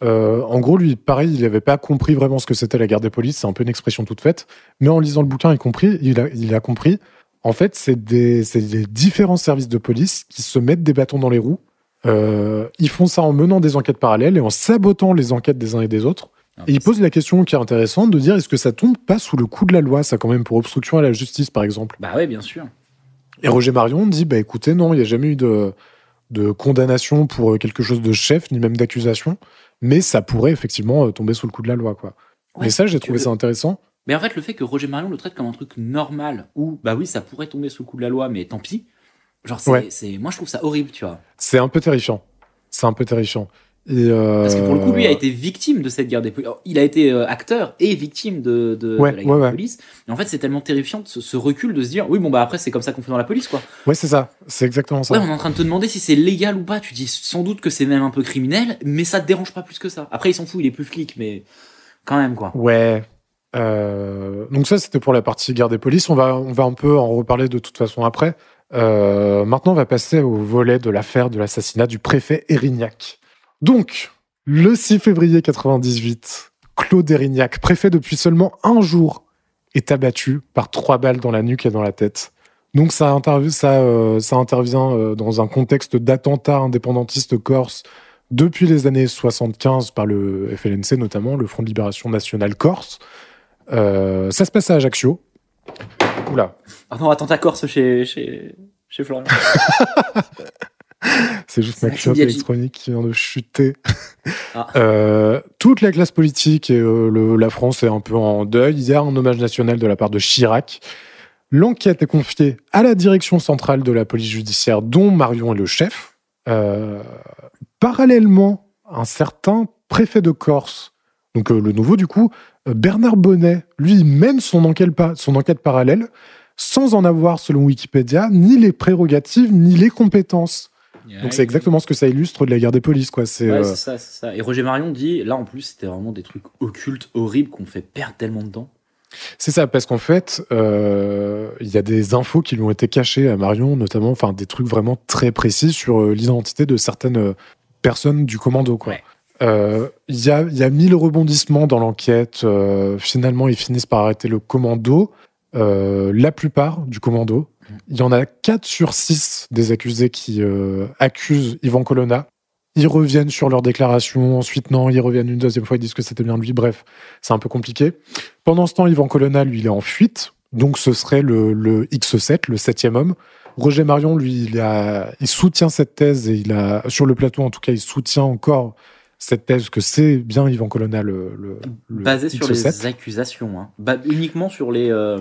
euh, en gros, lui, pareil, il n'avait pas compris vraiment ce que c'était la guerre des polices. C'est un peu une expression toute faite. Mais en lisant le bouquin, il, compris, il, a, il a compris. En fait, c'est des, c'est des différents services de police qui se mettent des bâtons dans les roues. Euh, ils font ça en menant des enquêtes parallèles et en sabotant les enquêtes des uns et des autres. Et il pose la question qui est intéressante de dire est-ce que ça tombe pas sous le coup de la loi, ça quand même pour obstruction à la justice par exemple?
Bah ouais bien sûr.
Et Roger Marion dit bah écoutez, non, il n'y a jamais eu de, de condamnation pour quelque chose de chef, ni même d'accusation, mais ça pourrait effectivement euh, tomber sous le coup de la loi. Quoi.
Ouais,
et ça, j'ai trouvé ça intéressant.
Mais en fait le fait que Roger Marion le traite comme un truc normal où bah oui ça pourrait tomber sous le coup de la loi mais tant pis. Genre c'est
Ouais.
c'est- moi je trouve ça horrible tu vois.
C'est un peu terrifiant. C'est un peu terrifiant. Et euh,
Parce que pour le coup, lui a été victime de cette guerre des polices. Il a été euh, acteur et victime de, de,
Ouais,
de la guerre
ouais,
des polices. Et en fait, c'est tellement terrifiant de ce, ce recul de se dire, oui, bon, bah après, c'est comme ça qu'on fait dans la police, quoi.
Ouais, c'est ça. C'est exactement ça.
Ouais, on est en train de te demander si c'est légal ou pas. Tu dis sans doute que c'est même un peu criminel, mais ça te dérange pas plus que ça. Après, il s'en fout, il est plus flic, mais quand même, quoi.
Ouais. Euh, donc ça, c'était pour la partie guerre des polices. On va, on va un peu en reparler de toute façon après. Euh, maintenant, on va passer au volet de l'affaire de l'assassinat du préfet Erignac. Donc, le 6 février 98, Claude Erignac, préfet depuis seulement un jour, est abattu par trois balles dans la nuque et dans la tête. Donc ça, euh, intervient euh, dans un contexte d'attentat indépendantiste corse depuis les années 75 par le FLNC notamment, le Front de Libération Nationale Corse. Ça se passe à Ajaccio. Oula,
Pardon, attentat corse chez, chez, chez Florian. *laughs*
c'est juste ma clope électronique qui vient de chuter.
Ah. *laughs*
Euh, toute la classe politique et euh, le- la France est un peu en deuil. Il y a un hommage national de la part de Chirac. L'enquête est confiée à la direction centrale de la police judiciaire, dont Marion est le chef. Euh, parallèlement, un certain préfet de Corse, donc le nouveau du coup, Bernard Bonnet, lui, mène son enquête, pa- son enquête parallèle sans en avoir, selon Wikipédia, ni les prérogatives ni les compétences. Donc c'est exactement ce que ça illustre de la guerre des polices, quoi. C'est
Ouais,
euh,
ça. Et Roger Marion dit, là en plus, c'était vraiment des trucs occultes, horribles, qu'on fait perdre tellement de temps.
C'est ça, parce qu'en fait, euh, il y a des infos qui lui ont été cachées à Marion, notamment, enfin des trucs vraiment très précis sur euh, l'identité de certaines personnes du commando. Quoi.
Ouais.
Euh, Il y, a, y mille rebondissements dans l'enquête. euh, finalement, ils finissent par arrêter le commando. Euh, la plupart du commando. Il y en a 4 sur 6 des accusés qui accusent Ivan Colonna. Ils reviennent sur leur déclaration, ensuite non, ils reviennent une deuxième fois, ils disent que c'était bien lui. Bref, c'est un peu compliqué. Pendant ce temps, Ivan Colonna, lui, il est en fuite. Donc, ce serait le, le X7, le septième homme. Roger Marion, lui, il, il soutient cette thèse et il a, sur le plateau, en tout cas, il soutient encore cette thèse que c'est bien Ivan Colonna, le, le, le
Basé sur
X7.
les accusations, hein. Bah, uniquement sur les, euh,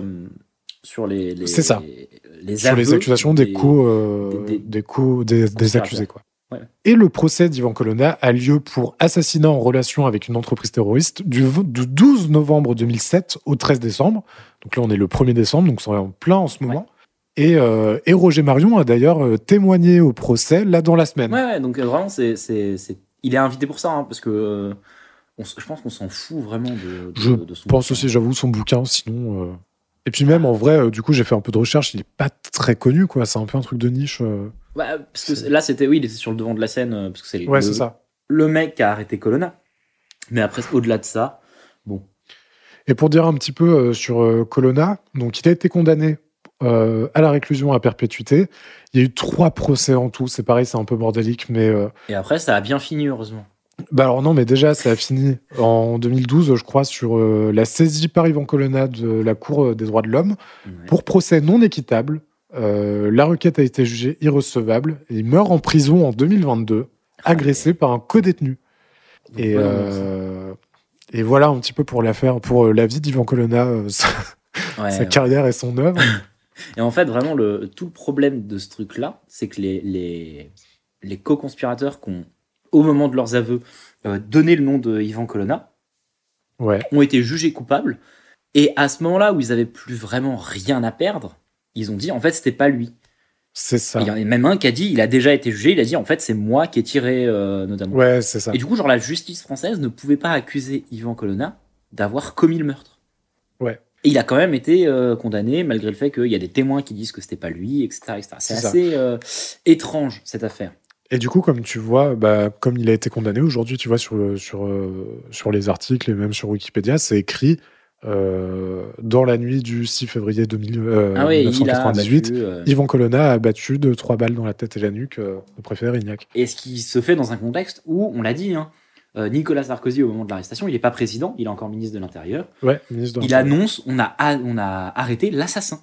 sur les, les
C'est ça.
les, les
sur les accusations des, co, euh,
des- des-
des, co, des, des accusés. Quoi.
Ouais.
Et le procès d'Ivan Colonna a lieu pour assassinat en relation avec une entreprise terroriste du, du 12 novembre 2007 au 13 décembre. Donc là, on est le 1er décembre, donc c'est en plein en ce moment. Et, euh, et Roger Marion a d'ailleurs témoigné au procès là dans la semaine.
Ouais, ouais, donc vraiment, c'est- il est invité pour ça, hein, parce que euh, on je pense qu'on s'en fout vraiment de, de,
Je
de son
pense
bouquin.
aussi, j'avoue, son bouquin, sinon. euh, Et puis même en vrai, euh, du coup, j'ai fait un peu de recherche. Il est pas très connu, quoi. C'est un peu un truc de niche. euh.
Ouais, parce que là, c'était, oui, il était sur le devant de la scène, parce que c'est
Ouais,
le,
c'est ça.
le mec qui a arrêté Colonna. Mais après, au-delà de ça, bon.
Et pour dire un petit peu sur Colonna, donc il a été condamné euh, à la réclusion à perpétuité. Il y a eu trois procès en tout. C'est pareil, c'est un peu bordélique, mais euh,
Et après, ça a bien fini, heureusement.
bah alors non, mais déjà ça a fini en 2012, je crois, sur euh, la saisie par Ivan Colonna de la Cour des droits de l'homme
Ouais.
pour procès non équitable. La requête a été jugée irrecevable et il meurt en prison en 2022, agressé par un codétenu. Et,
voilà,
et voilà un petit peu pour l'affaire, pour la vie d'Ivan Colonna, sa, *laughs*
ouais,
sa
ouais.
carrière et son œuvre. *laughs*
Et en fait, vraiment, le, tout le problème de ce truc-là, c'est que les, les, les co-conspirateurs qui ont, au moment de leurs aveux, euh, donné le nom de Ivan Colonna,
Ouais.
ont été jugés coupables. Et à ce moment-là où ils avaient plus vraiment rien à perdre, ils ont dit en fait c'était pas lui.
C'est ça.
Il y en a même un qui a dit il a déjà été jugé, il a dit en fait c'est moi qui ai tiré euh, notamment.
Ouais, c'est ça.
Et du coup genre la justice française ne pouvait pas accuser Ivan Colonna d'avoir commis le meurtre.
Ouais.
Et il a quand même été euh, condamné malgré le fait qu'il y a des témoins qui disent que c'était pas lui, etc. C'est assez euh, étrange cette affaire.
Et du coup, comme tu vois, bah, comme il a été condamné aujourd'hui, tu vois, sur, le, sur, euh, sur les articles et même sur Wikipédia, c'est écrit dans la nuit du 6 février 2000, euh,
ah oui, il a
1998.
battu, euh,
Yvan Colonna a battu de trois balles dans la tête et la nuque le préfet Rignac.
Et ce qui se fait dans un contexte où, on l'a dit, hein, Nicolas Sarkozy, au moment de l'arrestation, il n'est pas président, il est encore ministre de l'Intérieur.
Ouais, ministre de
Il annonce on a, on a arrêté l'assassin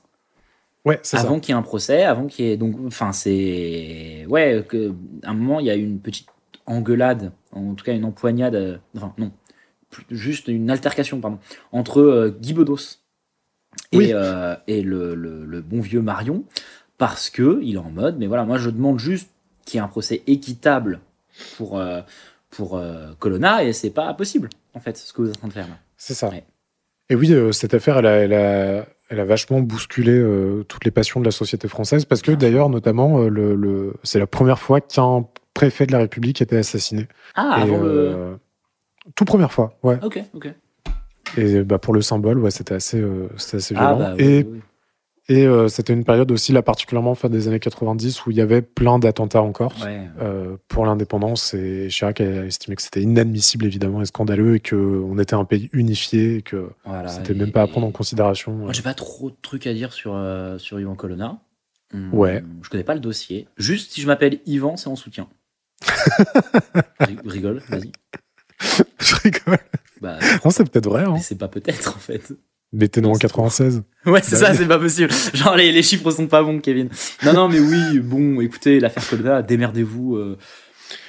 Ouais,
avant qu'il y ait un procès, avant qu'il y ait. Donc, enfin, c'est. Ouais, que, à un moment, il y a une petite engueulade, en tout cas une empoignade, euh, enfin, non, plus- juste une altercation, pardon, entre euh, Guy Bedos et,
Oui.
euh, et le, le- le bon vieux Marion, parce que il est en mode, mais voilà, moi je demande juste qu'il y ait un procès équitable pour, euh, pour euh, Colonna, et c'est pas possible, en fait, ce que vous êtes en train de faire là.
C'est ça.
Ouais.
Et oui, euh, cette affaire, elle a, elle a, elle a vachement bousculé euh, toutes les passions de la société française parce que d'ailleurs, notamment, le, le- c'est la première fois qu'un préfet de la République était assassiné.
Ah,
Et,
avant le.
Tout première fois, ouais.
Ok, ok.
Et bah, pour le symbole, ouais, c'était assez, assez
Ah,
violent.
bah, oui,
et
oui, oui.
Et euh, c'était une période aussi, là, particulièrement fin des années 90, où il y avait plein d'attentats en Corse.
Ouais.
euh, pour l'indépendance et Chirac a estimé que c'était inadmissible évidemment et scandaleux et que on était un pays unifié et que
Voilà,
c'était même pas à prendre en considération.
Moi, j'ai pas trop de trucs à dire sur, euh, sur Yvan Colonna. Hum,
Ouais.
Je connais pas le dossier. Juste, si je m'appelle Yvan, c'est en soutien. *laughs* Ri- Rigole, vas-y.
Je rigole.
Bah,
Non, c'est peut-être vrai. Hein.
c'est pas peut-être, en fait.
Mais t'es né en
C'est
96.
Ouais, c'est
Bah
ça,
oui.
c'est pas possible. Genre, les, les chiffres sont pas bons, Kevin. Non, non, mais oui, bon, écoutez, l'affaire Colonna, démerdez-vous. euh,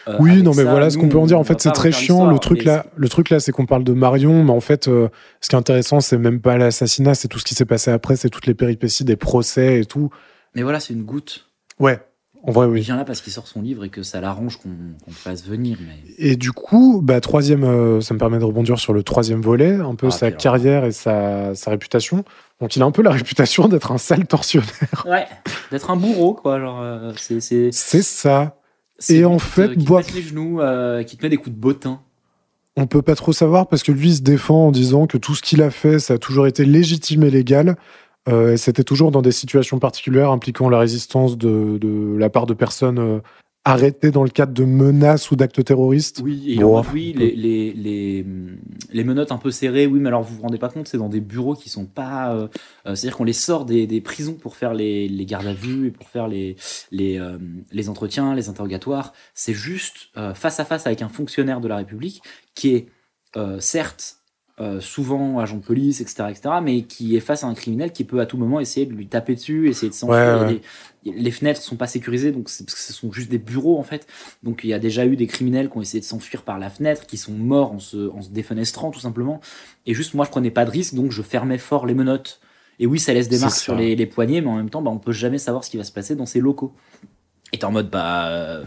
euh,
Oui, non, mais
ça.
voilà ce qu'on peut en dire. En fait, c'est très chiant. Le truc là, le truc là, c'est qu'on parle de Marion, mais en fait, euh, ce qui est intéressant, c'est même pas l'assassinat, c'est tout ce qui s'est passé après, c'est toutes les péripéties des procès et tout.
Mais voilà, c'est une goutte.
Ouais, en vrai,
Il
oui.
vient là parce qu'il sort son livre et que ça l'arrange qu'on le fasse venir. Mais...
Et du coup, bah, troisième, euh, ça me permet de rebondir sur le troisième volet, un peu
Ah,
sa carrière et sa, sa réputation. Donc, il a un peu la réputation d'être un sale tortionnaire. *laughs*
Ouais, d'être un bourreau, quoi. Genre, euh, c'est.
ça. Et en
qui te-
fait,
qui te
bois-
pète les genoux, euh, qui te met des coups de bottin.
On peut pas trop savoir parce que lui il se défend en disant que tout ce qu'il a fait, ça a toujours été légitime et légal. Euh, C'était toujours dans des situations particulières impliquant la résistance de, de la part de personnes euh, arrêtées dans le cadre de menaces ou d'actes terroristes.
Oui, et en les, les, les, les menottes un peu serrées, oui, mais alors vous vous rendez pas compte, c'est dans des bureaux qui sont pas. euh, euh, C'est-à-dire qu'on les sort des, des prisons pour faire les, les gardes à vue et pour faire les, les, euh, les entretiens, les interrogatoires. C'est juste euh, face à face avec un fonctionnaire de la République qui est, euh, certes, euh, souvent agent de police, etc., etc., mais qui est face à un criminel qui peut à tout moment essayer de lui taper dessus, essayer de s'enfuir.
Ouais, ouais.
des- les fenêtres sont pas sécurisées, donc parce que ce sont juste des bureaux en fait. Donc il y a déjà eu des criminels qui ont essayé de s'enfuir par la fenêtre, qui sont morts en se, en se défenestrant tout simplement. Et juste moi je prenais pas de risque, donc je fermais fort les menottes. Et oui, ça laisse des marques sur les, les poignets, mais en même temps, bah, on peut jamais savoir ce qui va se passer dans ces locaux. Et t'es en mode, bah, euh,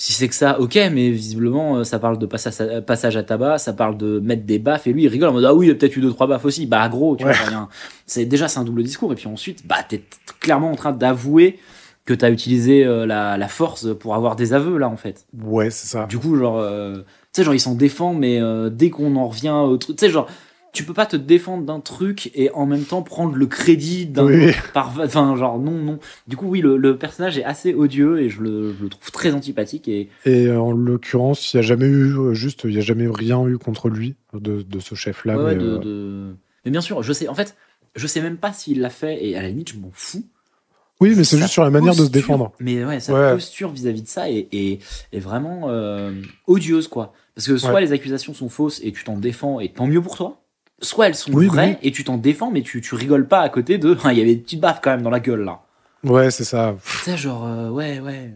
si c'est que ça, ok, mais visiblement, euh, ça parle de passage à, tabac, ça parle de mettre des baffes, et lui, il rigole en mode, ah oui, il a peut-être eu deux, trois baffes aussi. Bah, gros, tu
Ouais.
vois, rien. C'est, déjà, c'est un double discours, et puis ensuite, bah, t'es clairement en train d'avouer que t'as utilisé euh, la, la force pour avoir des aveux, là, en fait.
Ouais, c'est ça.
Du coup, genre, euh, tu sais, genre, ils s'en défendent, mais euh, dès qu'on en revient au truc, tu sais, genre, tu peux pas te défendre d'un truc et en même temps prendre le crédit d'un
Oui.
par enfin genre non non du coup oui le, le personnage est assez odieux et je le, je le trouve très antipathique et
Et euh, en l'occurrence, il n'y a jamais eu, euh, juste, il n'y a jamais rien eu contre lui de, de ce chef-là.
ouais, ouais,
mais,
de,
euh,
de- mais bien sûr je sais en fait je sais même pas s'il l'a fait et à la limite je m'en fous
Oui, mais c'est juste sur la manière de se défendre.
mais ouais sa
Ouais.
posture vis-à-vis de ça est, est, est vraiment euh, odieuse quoi parce que soit
Ouais.
les accusations sont fausses et tu t'en défends et tant mieux pour toi soit elles sont
Oui,
vraies
oui.
et tu t'en défends mais tu, tu rigoles pas à côté de *laughs* il y avait des petites baffes quand même dans la gueule là
Ouais, c'est ça.
Sais, genre, euh, ouais, ouais.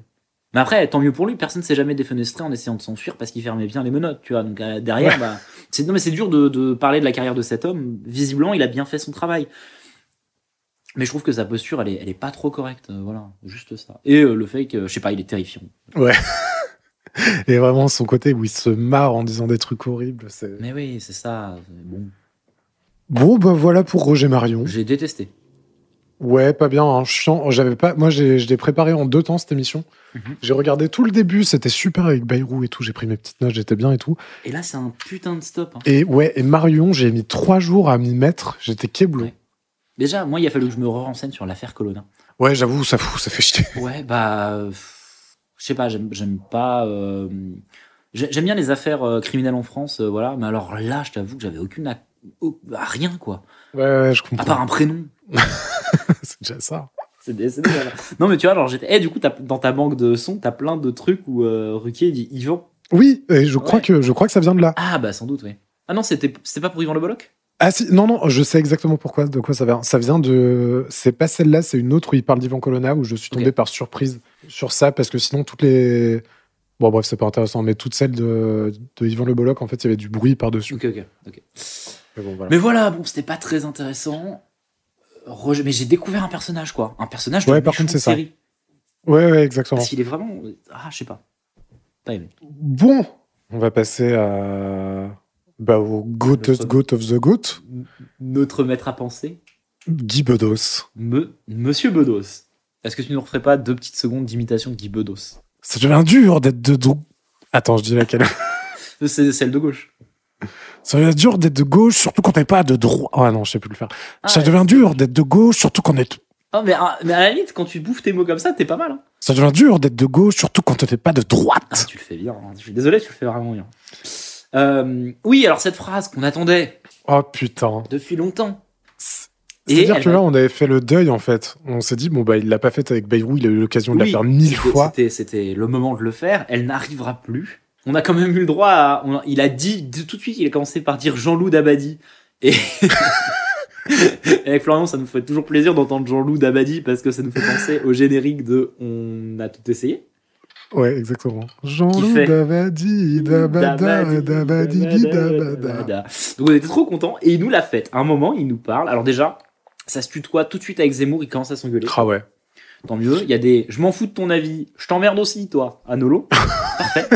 Mais après, tant mieux pour lui, personne s'est jamais défenestré en essayant de s'enfuir parce qu'il fermait bien les menottes, tu vois. Donc euh, derrière,
Ouais.
bah, c'est, non, mais c'est dur de, de parler de la carrière de cet homme. Visiblement, il a bien fait son travail. Mais je trouve que sa posture, elle est, elle est pas trop correcte. euh, voilà, juste ça. Et euh, le fait que, je sais pas, il est terrifiant. *laughs*
Et vraiment, son côté où il se marre en disant des trucs horribles. c'est-
Mais oui, c'est ça. Bon,
Bon, bah voilà pour Roger Marion.
j'ai détesté.
Ouais, pas bien, hein, chiant. J'avais pas, moi, j'ai, je l'ai préparé en deux temps cette émission.
Mhm.
J'ai regardé tout le début, c'était super avec Bayrou et tout. J'ai pris mes petites notes, j'étais bien et tout.
Et là, c'est un putain de stop. hein.
Et ouais, et Marion, j'ai mis trois jours à m'y mettre. J'étais keblo.
Ouais. Déjà, moi, il a fallu que je me renseigne sur l'affaire Colonna.
Ouais, j'avoue, ça fout, ça fait chier.
Ouais, bah, euh, je sais pas, j'aime pas. euh, j'ai- j'aime bien les affaires euh, criminelles en France, euh, voilà. Mais alors là, je t'avoue que j'avais aucune, à rien quoi,
Ouais, ouais, je
à
comprends.
part un prénom. *laughs*
C'est déjà ça.
C'est. Non, mais tu vois, alors j'étais. Eh, du coup, dans ta banque de sons, t'as plein de trucs où euh, Ruquier dit Yvan.
Oui, et je crois
Ouais.
que je crois que ça vient de là.
Ah, bah, sans doute, oui. Ah non, c'était pas pour Yvan Le Bolloc?
Ah si, non, non, je sais exactement pourquoi, de quoi ça vient. Ça vient de. C'est pas celle-là, c'est une autre où il parle d'Ivan Colonna, où je suis tombé par surprise sur ça, parce que sinon, toutes les. Bon, bref, c'est pas intéressant, mais toutes celles de, de Yvan Le Bolloc, en fait, il y avait du bruit par-dessus.
Ok, ok, ok.
Mais bon, voilà.
Mais voilà, bon, c'était pas très intéressant. Mais j'ai découvert un personnage, quoi. Un personnage de
Ouais, par contre, c'est
de
ça.
série.
Ouais, ouais, exactement.
Parce qu'il est vraiment. Ah, je sais pas. Pas aimé.
Bon, on va passer à. Bah, au
Notre-
Goat of the Goat,
Notre maître à penser,
Guy Bedos.
me, Monsieur Bedos. Est-ce que tu ne referais pas deux petites secondes d'imitation de Guy Bedos?
Ça devient dur d'être de. Attends, je dis laquelle *laughs*
C'est celle de gauche.
Ça devient dur d'être de gauche, surtout quand t'es pas de droite. Ah non, je sais plus le faire.
Ah,
ça
ouais.
devient dur d'être de gauche, surtout quand on est
Ah, mais, ah, mais à la limite, quand tu bouffes tes mots comme ça, t'es pas mal. hein.
Ça devient dur d'être de gauche, surtout quand t'es pas de
Ah,
droite.
tu le fais bien. hein. Je suis désolé, tu le fais vraiment bien. Euh, oui, alors cette phrase qu'on attendait
Oh putain.
depuis longtemps.
C'est-à-dire que là, on avait fait le deuil, en fait. On s'est dit, bon, bah, il l'a pas fait avec Bayrou, il a eu l'occasion de la faire mille fois.
C'était le moment de le faire. Elle n'arrivera plus. On a quand même eu le droit à. on- il a dit tout de suite, il a commencé par dire Jean-Loup Dabadi. Et. Et *laughs* avec Florian, ça nous fait toujours plaisir d'entendre Jean-Loup Dabadi parce que ça nous fait penser au générique de On a tout essayé.
Ouais, exactement. Jean-Loup Dabadi, Dabada, Dabadi, Dabada.
Dabada. Donc on était trop contents et il nous l'a fait. À un moment, il nous parle. Alors déjà, ça se tutoie tout de suite avec Zemmour, il commence à s'engueuler.
Ah ouais.
Tant mieux. Il y a des je m'en fous de ton avis, je t'emmerde aussi, toi, à Nolo. *laughs* Parfait.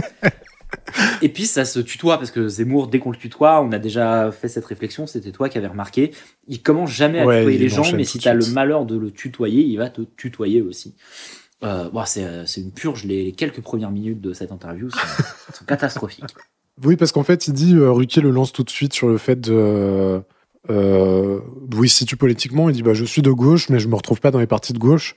*laughs* Et puis ça se tutoie parce que Zemmour, dès qu'on le tutoie, on a déjà fait cette réflexion, c'était toi qui avais remarqué. Il commence jamais à
Ouais,
tutoyer les gens, mais si
de
tu as le malheur de le tutoyer, il va te tutoyer aussi. Euh, bon, c'est euh, c'est une purge, les, les quelques premières minutes de cette interview sont, *laughs* sont catastrophiques.
Oui, parce qu'en fait, il dit, euh, Ruquier le lance tout de suite sur le fait de. Euh, où il se situe politiquement. Il dit, bah, je suis de gauche, mais je me retrouve pas dans les partis de gauche.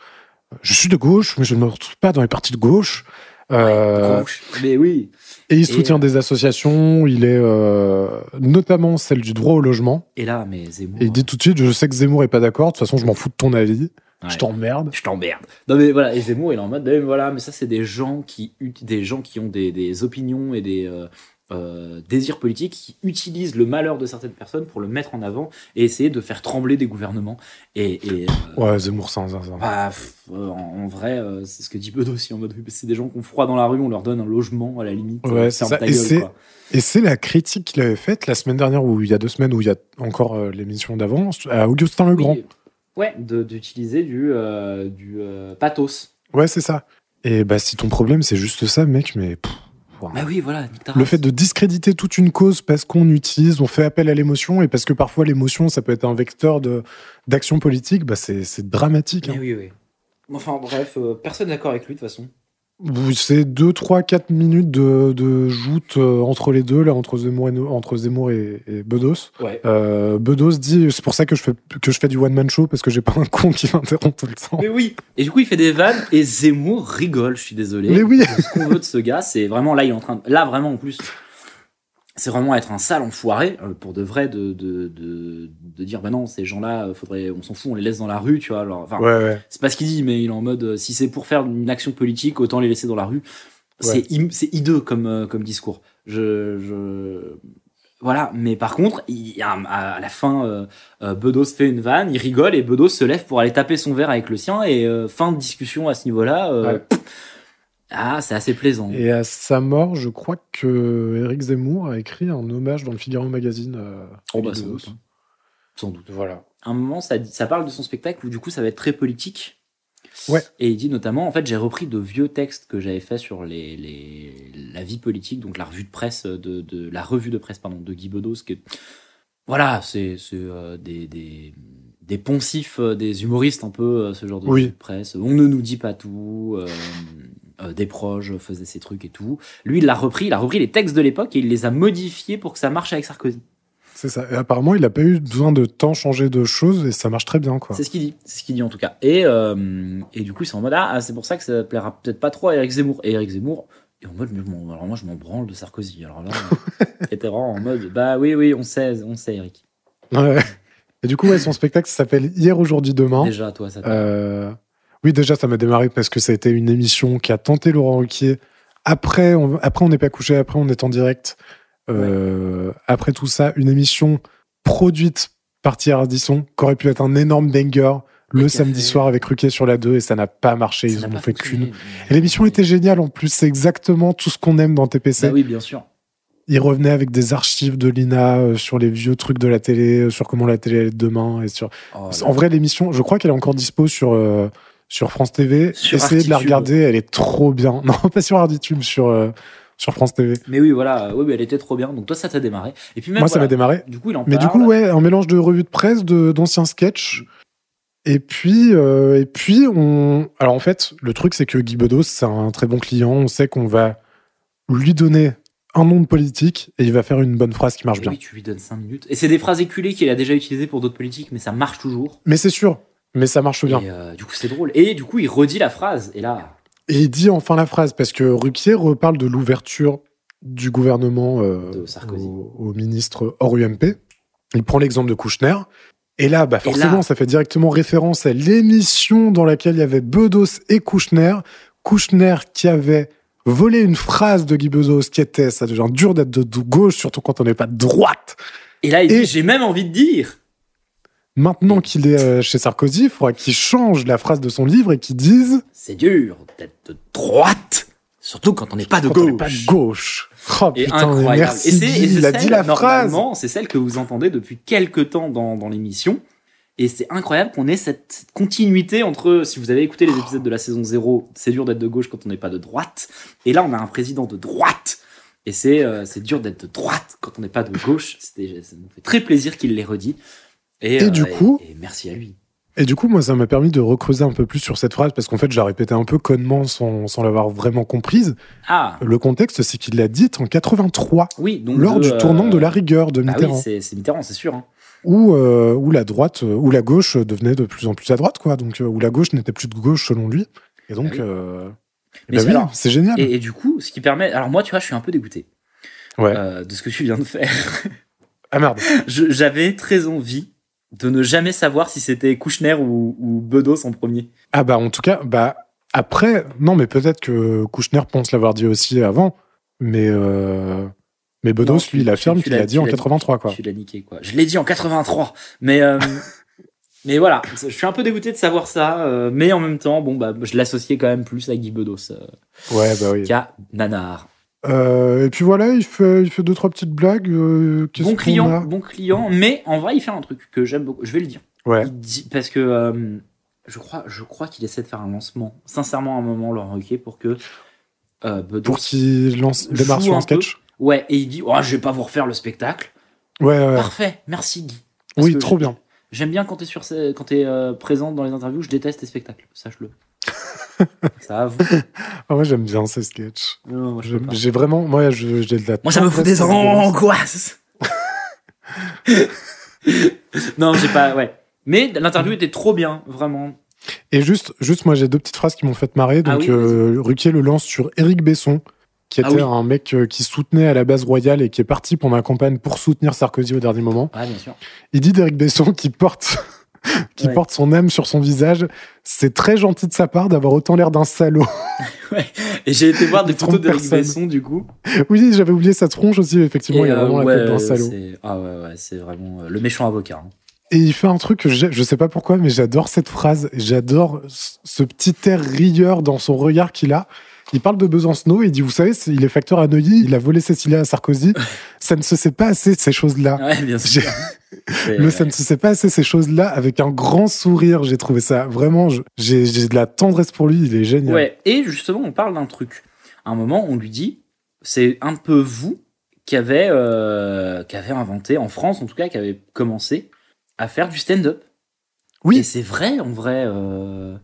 Je suis de gauche, mais je ne me retrouve pas dans les partis de gauche. Euh,
Gauche. Mais oui.
Et il soutient
euh,
des associations. Il est euh, notamment celle du droit au logement.
Et là, mais Zemmour.
Et il dit tout de suite, je sais que Zemmour est pas d'accord. De toute façon, je m'en fous de ton avis.
Ouais.
Je t'emmerde.
je t'emmerde. Non mais voilà, et Zemmour il est en mode, eh, voilà, mais ça c'est des gens qui des gens qui ont des, des opinions et des euh, euh, désirs politiques qui utilisent le malheur de certaines personnes pour le mettre en avant et essayer de faire trembler des gouvernements. Et, et euh,
Ouais, Zemmour, ça.
bah, euh, en, en vrai, euh, c'est ce que dit Bedos aussi en mode, c'est des gens qui ont froid dans la rue, on leur donne un logement à la limite.
Ouais,
euh,
ça.
ta
Et
gueule,
c'est-
quoi.
Et c'est la critique qu'il avait faite la semaine dernière, ou il y a deux semaines, où il y a encore l'émission d'avant, à Augustin Legrand.
Oui, ouais, d'utiliser du, du pathos.
Ouais, c'est ça. Et bah, si ton problème, c'est juste ça, mec, mais. pff,
Bah oui, voilà,
Le fait de discréditer toute une cause parce qu'on utilise, on fait appel à l'émotion, et parce que parfois l'émotion, ça peut être un vecteur de- d'action politique, bah, c'est dramatique.
Mais
hein.
oui, oui. Enfin bref, euh, personne n'est d'accord avec lui de toute façon.
C'est 2, 3, 4 minutes de, de joute euh, entre les deux, là, entre Zemmour et, entre Zemmour et, et Bedos.
Ouais.
Euh, Bedos dit c'est pour ça que je fais, que je fais du one-man show, parce que j'ai pas un con qui m'interrompt tout le temps.
Mais oui. Et du coup, il fait des vannes et Zemmour rigole. Je suis désolé.
Mais oui.
Ce qu'on veut de ce gars, c'est vraiment là, il est en train de, là vraiment en plus, c'est vraiment être un sale enfoiré euh, pour de vrai de de, de, de dire bah non ces gens-là, euh, faudrait, on s'en fout, on les laisse dans la rue, tu vois. Alors, enfin,
Ouais, ouais.
c'est pas ce qu'il dit, mais il est en mode euh, si c'est pour faire une action politique, autant les laisser dans la rue. C'est
Ouais.
c'est hideux comme euh, comme discours. Je je voilà, mais par contre, il à, la fin, euh, euh, Bedos fait une vanne, il rigole et Bedos se lève pour aller taper son verre avec le sien et euh, fin de discussion à ce niveau-là. euh,
Ouais.
pff, ah, c'est assez plaisant.
Et à sa mort, je crois que Eric Zemmour a écrit un hommage dans le Figaro Magazine. euh,
Oh, bah, sans doute, hein. Sans doute.
Voilà.
à un moment, ça, parle de son spectacle où du coup, ça va être très politique.
Ouais.
Et il dit notamment, en fait, j'ai repris de vieux textes que j'avais fait sur les, les, la vie politique, donc la revue de presse de, de la revue de presse pardon de Guy Bedos, qui est- voilà, c'est euh, des, des des poncifs, euh, des humoristes un peu euh, ce genre de
Oui.
revue de presse. On ne nous dit pas tout. euh, euh, des proches faisaient ces trucs et tout. Lui, il l'a repris, il a repris les textes de l'époque et il les a modifiés pour que ça marche avec Sarkozy.
C'est ça. Et apparemment, il a pas eu besoin de tant changer de choses et ça marche très bien, quoi.
C'est ce qu'il dit, c'est ce qu'il dit en tout cas. Et, euh, et du coup, sont en mode ah, c'est pour ça que ça plaira peut-être pas trop à Eric Zemmour. Et Eric Zemmour est en mode mais bon, alors moi je m'en branle de Sarkozy. Alors là, *laughs* était vraiment en mode bah oui oui, on sait, on sait Eric.
Ouais. Et du coup, ouais, son spectacle s'appelle Hier, aujourd'hui, demain.
Déjà toi ça.
Euh, Oui, déjà, ça m'a démarré parce que ça a été une émission qui a tenté Laurent Ruquier. Après, on après, on n'est pas couché. Après, on est en direct. Euh, Après tout ça, une émission produite par Thierry Ardisson, qui aurait pu être un énorme banger le samedi
fait-
soir avec Ruquier sur la 2 et ça n'a pas marché.
ça
Ils
n'a
en ont fait qu'une. Et l'émission était géniale en plus. C'est exactement tout ce qu'on aime dans TPC.
Bah oui, bien sûr.
Il revenait avec des archives de l'INA euh, sur les vieux trucs de la télé, euh, sur comment la télé allait demain. Et sur...
Oh
En vrai, l'émission, je crois qu'elle est encore dispo sur, euh, sur France TV.
Sur
Essayez de la regarder, elle est trop bien. *laughs* Non, pas sur Arditube, sur, euh, sur France TV.
Mais oui, voilà, oui, mais elle était trop bien. Donc toi, ça t'a démarré. Et puis même
Moi, ça m'a démarré.
Du coup, il en
Mais du coup, ouais, un mélange de revues de presse, de- d'anciens sketchs. Et puis, euh, et puis, on. Alors, en fait, le truc, c'est que Guy Bedos, c'est un très bon client. On sait qu'on va lui donner un nom de politique et il va faire une bonne phrase qui marche
Et
bien.
oui, tu lui donnes 5 minutes. Et c'est des phrases éculées qu'il a déjà utilisées pour d'autres politiques, mais ça marche toujours.
Mais c'est sûr. Mais ça marche bien.
Et euh, du coup, c'est drôle. Et du coup, il redit la phrase. Et là,
Et il dit enfin la phrase, parce que Ruquier reparle de l'ouverture du gouvernement euh, au, au ministre hors UMP. Il prend l'exemple de Kouchner. Et là, bah forcément,
là-
ça fait directement référence à l'émission dans laquelle il y avait Bedos et Kouchner. Kouchner qui avait volé une phrase de Guy Bedos qui était ça devient dur d'être de, de gauche, surtout quand on n'est pas de droite.
et là, il
Et-
dit J'ai même envie de dire.
Maintenant qu'il est euh, chez Sarkozy, il faudra qu'il change la phrase de son livre et qu'il dise
C'est dur d'être de droite, surtout quand on n'est pas de
on
gauche.
pas de gauche. Oh,
Et
putain,
incroyable.
merci.
et c'est, et
Guy,
c'est
il a
celle,
dit la phrase.
normalement, c'est celle que vous entendez depuis quelques temps dans, dans l'émission. Et c'est incroyable qu'on ait cette, cette continuité entre, si vous avez écouté les épisodes de la saison 0, c'est dur d'être de gauche quand on n'est pas de droite. Et là, on a un président de droite. Et c'est, euh, c'est dur d'être de droite quand on n'est pas de gauche. C'était, ça nous fait très plaisir qu'il l'ait redit. Et,
Et du coup-
et merci à lui.
Et du coup, moi, ça m'a permis de recreuser un peu plus sur cette phrase parce qu'en fait, je la répétais un peu connement sans, sans l'avoir vraiment comprise.
Ah,
Le contexte, c'est qu'il l'a dite en 83,
oui, donc.
lors
de,
du tournant
euh,
de la rigueur de
Ah oui,
Mitterrand,
c'est, Mitterrand, c'est sûr. hein.
où, euh, où la droite, euh, où la gauche devenait de plus en plus à droite, quoi. Donc, euh, où la gauche n'était plus de gauche selon lui. Et donc,
Ah oui.
euh, bah
c'est-
oui,
alors,
c'est génial.
Et, et du coup, ce qui permet. Alors, moi, tu vois, je suis un peu dégoûté
Ouais.
euh, de ce que tu viens de faire.
Ah merde. *laughs*
J'avais très envie de ne jamais savoir si c'était Kouchner ou, ou Bedos en premier.
Ah bah, en tout cas, bah, après, non, mais peut-être que Kouchner pense l'avoir dit aussi avant, mais, euh, mais Bedos,
Non, tu-
lui, il affirme qu'il l'a dit en
l'as
83, quoi.
Tu l'as niqué, quoi. Je l'ai dit en 83. Mais, euh, *laughs* mais voilà, je suis un peu dégoûté de savoir ça. euh, mais en même temps, bon, bah, je l'associais quand même plus à Guy Bedos
Ouais, bah oui.
qu'à Nanar.
Euh, et puis voilà, il fait, il fait deux, trois petites blagues. euh,
Bon client,
a
bon client. Mais en vrai, il fait un truc que j'aime beaucoup. Je vais le dire.
Ouais.
Il dit- parce que euh, je crois, je crois qu'il essaie de faire un lancement, sincèrement, à un moment, Laurent Ruquier, pour que euh, Bedos.
Pour qu'il lance, démarre sur
un
un sketch.
Ouais, et il dit oh, Je vais pas vous refaire le spectacle.
Ouais, ouais.
Parfait, merci Guy. Parce
Oui, trop bien.
J'aime bien quand t'es sur quand t'es euh, présent dans les interviews, je déteste tes spectacles, sache-le. *laughs* ça avoue.
Ah, moi, j'aime bien ces sketchs.
Non, moi, je peux
J'ai
pas.
j'ai vraiment. Moi, je- j'ai de la.
Moi, ça me fout des angoisses. *laughs* non, j'ai pas, ouais. Mais l'interview était trop bien, vraiment.
Et juste, juste, moi, j'ai deux petites phrases qui m'ont fait marrer.
Ah
Donc,
oui,
euh, Ruquier le lance sur Éric Besson, qui
Ah
était
oui.
un mec euh, qui soutenait à la base royale et qui est parti pendant la campagne pour soutenir Sarkozy au dernier moment.
Ouais, bien sûr.
Il dit d'Éric Besson qui porte. *laughs* qui
Ouais.
porte son âme sur son visage. C'est très gentil de sa part d'avoir autant l'air d'un salaud. *laughs*
Et j'ai été voir des photos
personne.
Besson, du coup.
oui, j'avais oublié sa tronche aussi, effectivement,
Et,
il a
euh,
vraiment la tête d'un salaud.
Ah ouais, ouais, c'est vraiment euh, le méchant avocat. hein.
Et il fait un truc que je sais pas pourquoi, mais j'adore cette phrase. J'adore ce ce petit air rieur dans son regard qu'il a. Il parle de Besancenot et il dit, vous savez, il est facteur à Neuilly, il a volé Cécilia à Sarkozy. *laughs* ça ne se sait pas assez, ces choses-là.
Ouais, bien sûr.
Le ça ne se sait pas assez, ces choses-là, avec un grand sourire. J'ai trouvé ça vraiment, j'ai j'ai de la tendresse pour lui, il est génial.
Ouais, et justement, on parle d'un truc. À un moment, on lui dit, c'est un peu vous qui avez, euh, qui avez inventé, en France en tout cas, qui avez commencé à faire du stand-up.
Oui.
Et c'est vrai, en vrai. euh,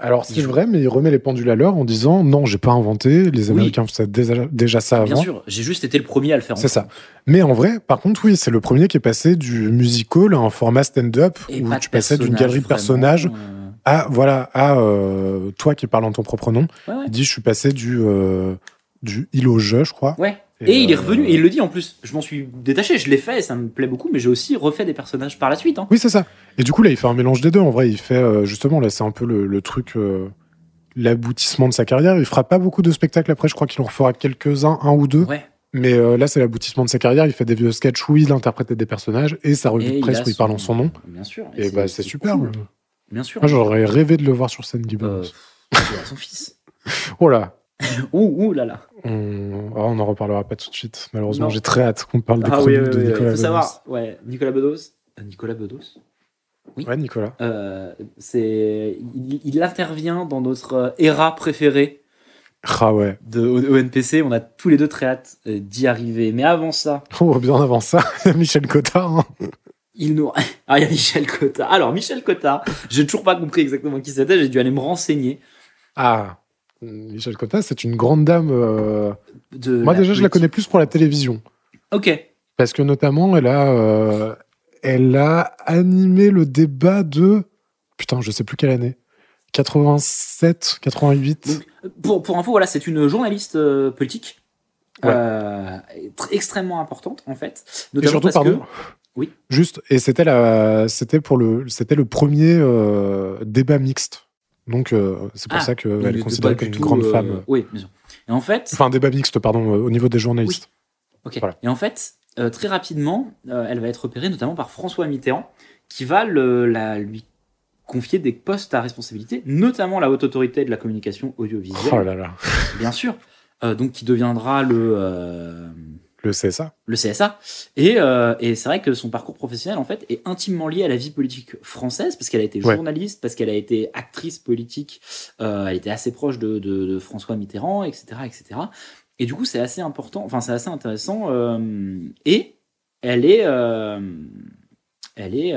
Alors c'est vrai, mais il remet les pendules à l'heure en disant, non, j'ai pas inventé, les
Oui.
Américains faisaient déjà, déjà ça
Bien
avant.
sûr, j'ai juste été le premier à le faire.
C'est ça. Mais en vrai, par contre, oui, c'est le premier qui est passé du musical à un format stand-up où tu passais d'une galerie de personnages
euh,
à, voilà, à euh, toi qui parles en ton propre nom.
Ouais, ouais.
Il dit, je suis passé du, euh, du il au je, je crois.
Ouais. Et, il est
euh,
revenu, et il le dit en plus. Je m'en suis détaché, je l'ai fait, ça me plaît beaucoup, mais j'ai aussi refait des personnages par la suite. Hein.
Oui, c'est ça. Et du coup, là, il fait un mélange des deux. En vrai, il fait, euh, justement, là, c'est un peu le, le truc, euh, l'aboutissement de sa carrière. Il fera pas beaucoup de spectacles après. Je crois qu'il en fera quelques-uns, un ou deux.
Ouais.
Mais euh, là, c'est l'aboutissement de sa carrière. Il fait des vieux sketchs où il interprète des personnages et sa revue
Et
de presse où il parle en son nom.
Bien sûr.
Et bah, c'est super.
cool. Bien sûr.
Moi, j'aurais rêvé de le voir sur scène, Gibbons.
Euh, son fils. *laughs*
Oh là.
Ouh, ouh là là.
On... ah, on en reparlera pas tout de suite. Malheureusement, j'ai très hâte qu'on parle des
Ah oui,
chroniques
oui,
de
oui,
Nicolas
il faut
Bedos.
savoir. Ouais, Nicolas Bedos. euh, Nicolas Bedos.
Ouais, Nicolas.
Euh, c'est, il, il intervient dans notre euh, era préférée
Ah ouais.
de ONPC. On a tous les deux très hâte d'y arriver. Mais avant ça, *laughs*
Oh, bien avant ça, *laughs* Michel Cotard. hein.
il nous. *laughs* Ah, il y a Michel Cotta. Alors, Michel Cotta, j'ai toujours pas compris exactement qui c'était. J'ai dû aller me renseigner.
Ah, Michel Cotard, c'est une grande dame. euh,
De
Moi, déjà, je la connais plus pour la télévision.
Ok.
Parce que notamment, elle a, euh, elle a animé le débat de. Putain, je sais plus quelle année. 87, 88.
Donc, pour, pour info, voilà, c'est une journaliste euh, politique.
Ouais.
extrêmement importante en fait.
et surtout,
parce
pardon.
que Oui.
Juste, et c'était la, c'était pour le, c'était le premier débat mixte. Donc, euh, c'est pour
Ah,
ça qu'elle est considérée comme une grande
euh,
femme.
Oui, bien sûr. Et en fait,
Enfin, un débat mixte, pardon, euh, au niveau des journalistes. voilà.
Et en fait, très rapidement, elle va être repérée notamment par François Mitterrand, qui va le, la, lui confier des postes à responsabilité, notamment la haute autorité de la communication audiovisuelle,
Oh là là,
bien sûr. Euh, donc, qui deviendra le euh,
le CSA.
le CSA. Et, euh, et c'est vrai que son parcours professionnel, en fait, est intimement lié à la vie politique française, parce qu'elle a été
Ouais.
journaliste, parce qu'elle a été actrice politique, euh, elle était assez proche de, de- de François Mitterrand, etc., etc. Et du coup, c'est assez important, enfin, c'est assez intéressant. euh, et elle est, elle est,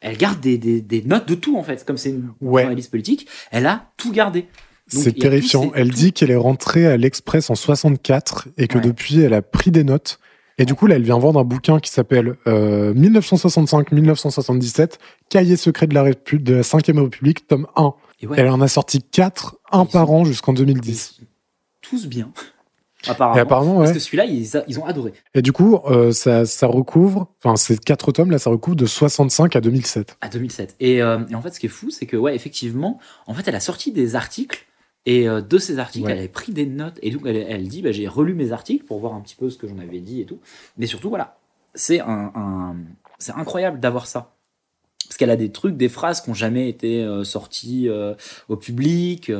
elle garde des, des, des notes de tout, en fait. Comme c'est une
Ouais.
journaliste politique, elle a tout gardé.
C'est terrifiant. Elle dit qu'elle est rentrée à l'Express en 64 et que
Ouais.
depuis, elle a pris des notes. Et du coup, là, elle vient vendre un bouquin qui s'appelle euh, 1965-1977, Cahier secret de la, Répu- de la 5e République, tome 1.
Et ouais.
Elle en a sorti 4, un par an jusqu'en
Ils
2010.
sont tous bien. *laughs* Apparemment.
Et apparemment,
Parce que celui-là, ils, ont adoré.
Et du coup, euh, ça, ça recouvre, enfin, ces 4 tomes, là, ça recouvre de 65 à 2007.
À 2007. Et, euh, et en fait, ce qui est fou, c'est que, ouais, effectivement, en fait, elle a sorti des articles. Et euh, de ces articles,
Ouais.
elle avait pris des notes. Et donc, elle, elle dit, bah, j'ai relu mes articles pour voir un petit peu ce que j'en avais dit et tout. Mais surtout, voilà, c'est un, un- c'est incroyable d'avoir ça. Parce qu'elle a des trucs, des phrases qui n'ont jamais été euh, sorties euh, au public.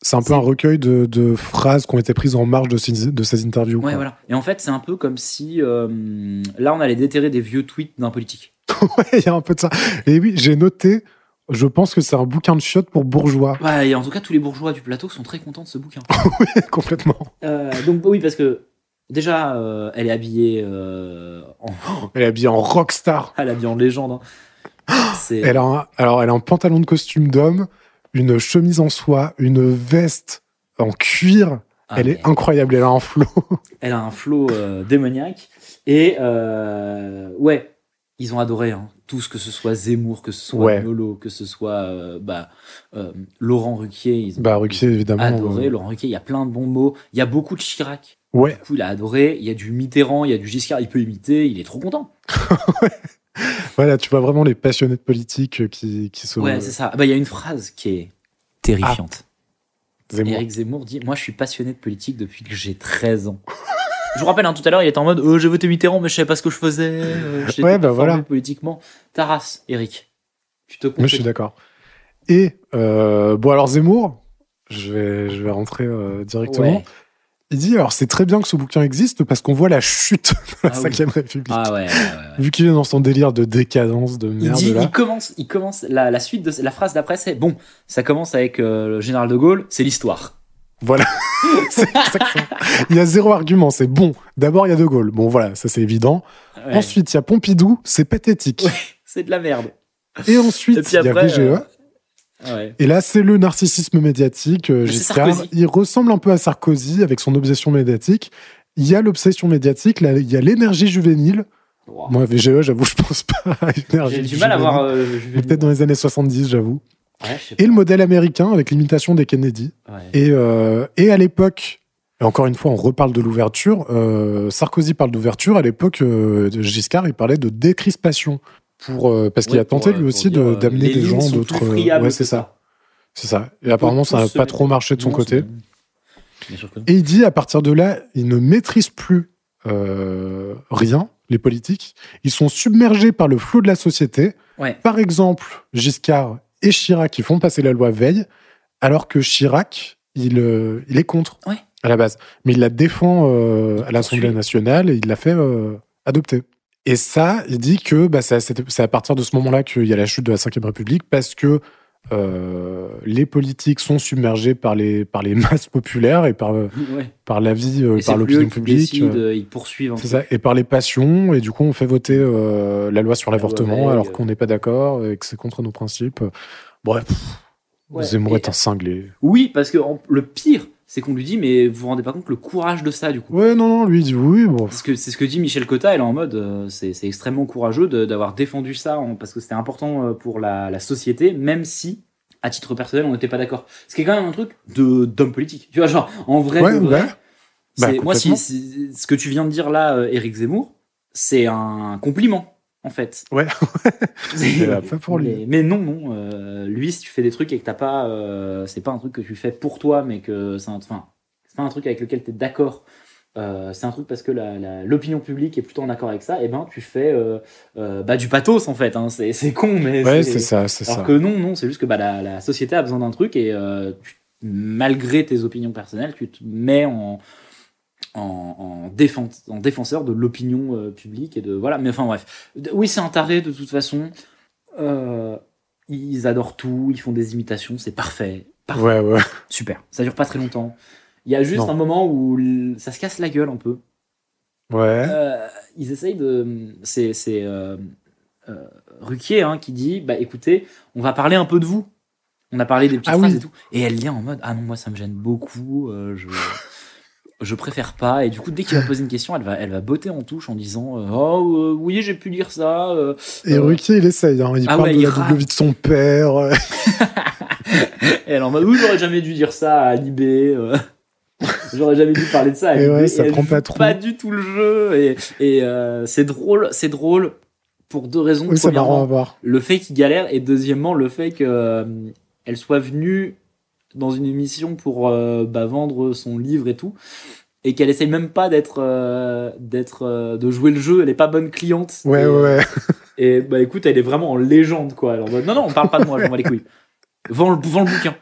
C'est un peu un recueil de, de phrases qui ont été prises en marge de ces, de ces interviews.
Ouais,
quoi.
voilà. Et en fait, c'est un peu comme si là, on allait déterrer des vieux tweets d'un politique. *laughs*
Ouais, il y a un peu de ça. Et oui, j'ai noté, je pense que c'est un bouquin de chiottes pour bourgeois.
Ouais, et en tout cas, tous les bourgeois du plateau sont très contents de ce bouquin. *laughs*
Complètement.
Euh, donc oui, parce que déjà, euh, elle est habillée euh, en,
Elle est habillée en rockstar. *laughs*
elle est habillée en légende. hein. C'est
Elle a un, alors, elle a un pantalon de costume d'homme, une chemise en soie, une veste en cuir.
Ah,
elle est incroyable. Elle a un flow. *laughs*
elle a un flow démoniaque et ouais, ils ont adoré hein. tout ce que ce soit Zemmour, que ce soit
Ouais.
Nolo, que ce soit euh, bah, euh, Laurent Ruquier. Ils ont
bah, Ruquier, évidemment.
adoré Laurent Ruquier. Il y a plein de bons mots. Il y a beaucoup de Chirac.
Ouais.
Du coup, il a adoré. Il y a du Mitterrand, il y a du Giscard. Il peut imiter. Il est trop content. *laughs*
Voilà, tu vois vraiment les passionnés de politique euh, qui, qui se.
Ouais, c'est ça. Ah Bah, il y a une phrase qui est terrifiante.
Zemmour.
Eric Zemmour dit Moi, je suis passionné de politique depuis que j'ai 13 ans. Je vous rappelle, hein, tout à l'heure, il était en mode euh, J'ai voté Mitterrand, mais je savais pas ce que je faisais. Euh,
Ouais, bah, voilà.
politiquement. Taras, Eric. Tu te
Moi, je suis d'accord. Et, euh, bon, alors Zemmour, Je vais, je vais rentrer euh, directement.
Ouais.
Il dit alors c'est très bien que ce bouquin existe parce qu'on voit la chute de la
Ah oui.
5ème République.
Ah ouais, ouais, ouais, ouais.
Vu qu'il est dans son délire de décadence, de
Il
merde
dit,
là.
il commence, il commence la, la suite de la phrase d'après, c'est bon. Ça commence avec euh, le général de Gaulle, c'est l'histoire.
Voilà. *laughs* Il y a zéro argument, c'est bon. D'abord, il y a De Gaulle. Bon, voilà, ça c'est évident.
Ouais.
Ensuite, il y a Pompidou, c'est pathétique.
Ouais. c'est de la merde.
Et ensuite, il y a VGE.
euh, Ouais.
Et là, c'est le narcissisme médiatique. euh, Giscard, il ressemble un peu à Sarkozy avec son obsession médiatique. Il y a l'obsession médiatique, là, il y a l'énergie juvénile.
Wow.
Moi, VGE, j'avoue, je pense pas à l'énergie
J'ai du mal à voir. euh,
Peut-être dans les années 70, j'avoue.
Ouais,
Et le modèle américain avec l'imitation des Kennedy.
Ouais.
Et, euh, et à l'époque, et encore une fois, on reparle de l'ouverture. euh, Sarkozy parle d'ouverture. À l'époque, euh, Giscard, il parlait de décrispation. Pour, parce qu'il a tenté
pour,
lui aussi de- d'amener des gens d'autres. Ouais, c'est ça. C'est ça. Et apparemment, ça n'a pas trop marché de son
Non,
côté. Et il dit, à partir de là, ils ne maîtrisent plus rien, les politiques. Ils sont submergés par le flot de la société. Par exemple, Giscard et Chirac qui font passer la loi Veil, alors que Chirac, il, euh, il est contre
Ouais.
à la base. Mais il la défend euh, à l'Assemblée nationale et il l'a fait euh, adopter. Et ça, il dit que bah, c'est à cette- c'est à partir de ce moment-là qu'il y a la chute de la Ve République parce que euh, les politiques sont submergés par les, par les *laughs* masses populaires et par, euh,
Ouais.
par la vie, euh,
Et
par l'opinion publique. euh,
ils poursuivent. peu.
ça, et par les passions, et du coup on fait voter euh, la loi sur l'avortement alors qu'on n'est pas d'accord et que c'est contre nos principes. Bref,
Ouais.
Zemmour est un cinglé.
Oui, parce que en- le pire, c'est qu'on lui dit, mais vous vous rendez pas compte le courage de ça, du coup.
Ouais, non, non, lui dit oui, bon.
Parce que c'est ce que dit Michel Cotta, elle est en mode, euh, c'est c'est extrêmement courageux d'avoir défendu ça, en- parce que c'était important euh, pour la, la société, même si, à titre personnel, on n'était pas d'accord. Ce qui est quand même un truc de d'homme politique. Tu vois, genre, en vrai,
Ouais,
de vrai,
ouais. Bah,
c'est- moi, si, si- ce que tu viens de dire là, euh, Éric Zemmour, c'est un compliment, en fait.
Ouais. *laughs*
C'est-
pas pour lui.
Mais, mais non, non. euh, lui, si tu fais des trucs et que t'as pas, euh, c'est pas un truc que tu fais pour toi, mais que c'est un, enfin, c'est pas un truc avec lequel tu es d'accord. euh, c'est un truc parce que l'opinion publique est plutôt en accord avec ça. Et ben, tu fais bah, du pathos en fait. Hein, c'est c'est con, mais
Ouais, c'est ça, c'est
Alors
ça.
que non, non, c'est juste que bah, la, la société a besoin d'un truc et tu- malgré tes opinions personnelles, tu te mets en, en, en, défense, en défenseur de l'opinion euh, publique et de voilà. Mais enfin bref, oui, c'est un taré de toute façon. Euh, ils adorent tout, ils font des imitations, c'est parfait, parfait,
Ouais, ouais.
super. Ça dure pas très longtemps. Il y a juste
Non.
un moment où l- ça se casse la gueule un peu.
Ouais.
Euh, ils essayent de. C'est c'est, Ruquier hein, qui dit bah écoutez, on va parler un peu de vous. On a parlé des petites
Ah
phrases
oui.
et tout. Et elle vient en mode ah non, moi ça me gêne beaucoup. je. Je préfère pas. Et du coup, dès qu'il va poser une question, elle va, elle va botter en touche en disant euh, Oh, euh, oui, j'ai pu dire ça. euh.
Et Ruquier, il essaye. Hein. Il
Ah
parle
ouais,
de
il
la double vie de son père. *laughs*
Et elle en mode Oui, j'aurais jamais dû dire ça à Libé. *laughs* J'aurais jamais dû parler de ça à
Et
Libé.
ouais, ça
elle
prend pas trop.
pas du tout le jeu. Et, et c'est drôle, c'est drôle pour deux raisons.
Oui, c'est
Premièrement,
marrant à voir.
le fait qu'il galère et deuxièmement le fait que euh, elle soit venue dans une émission pour euh, bah, vendre son livre et tout et qu'elle essaye même pas d'être euh, d'être euh, de jouer le jeu elle est pas bonne cliente
Ouais,
et,
ouais, ouais.
et bah écoute elle est vraiment en légende quoi Alors, non non on parle pas de moi je m'en bats les couilles vends le, vends le bouquin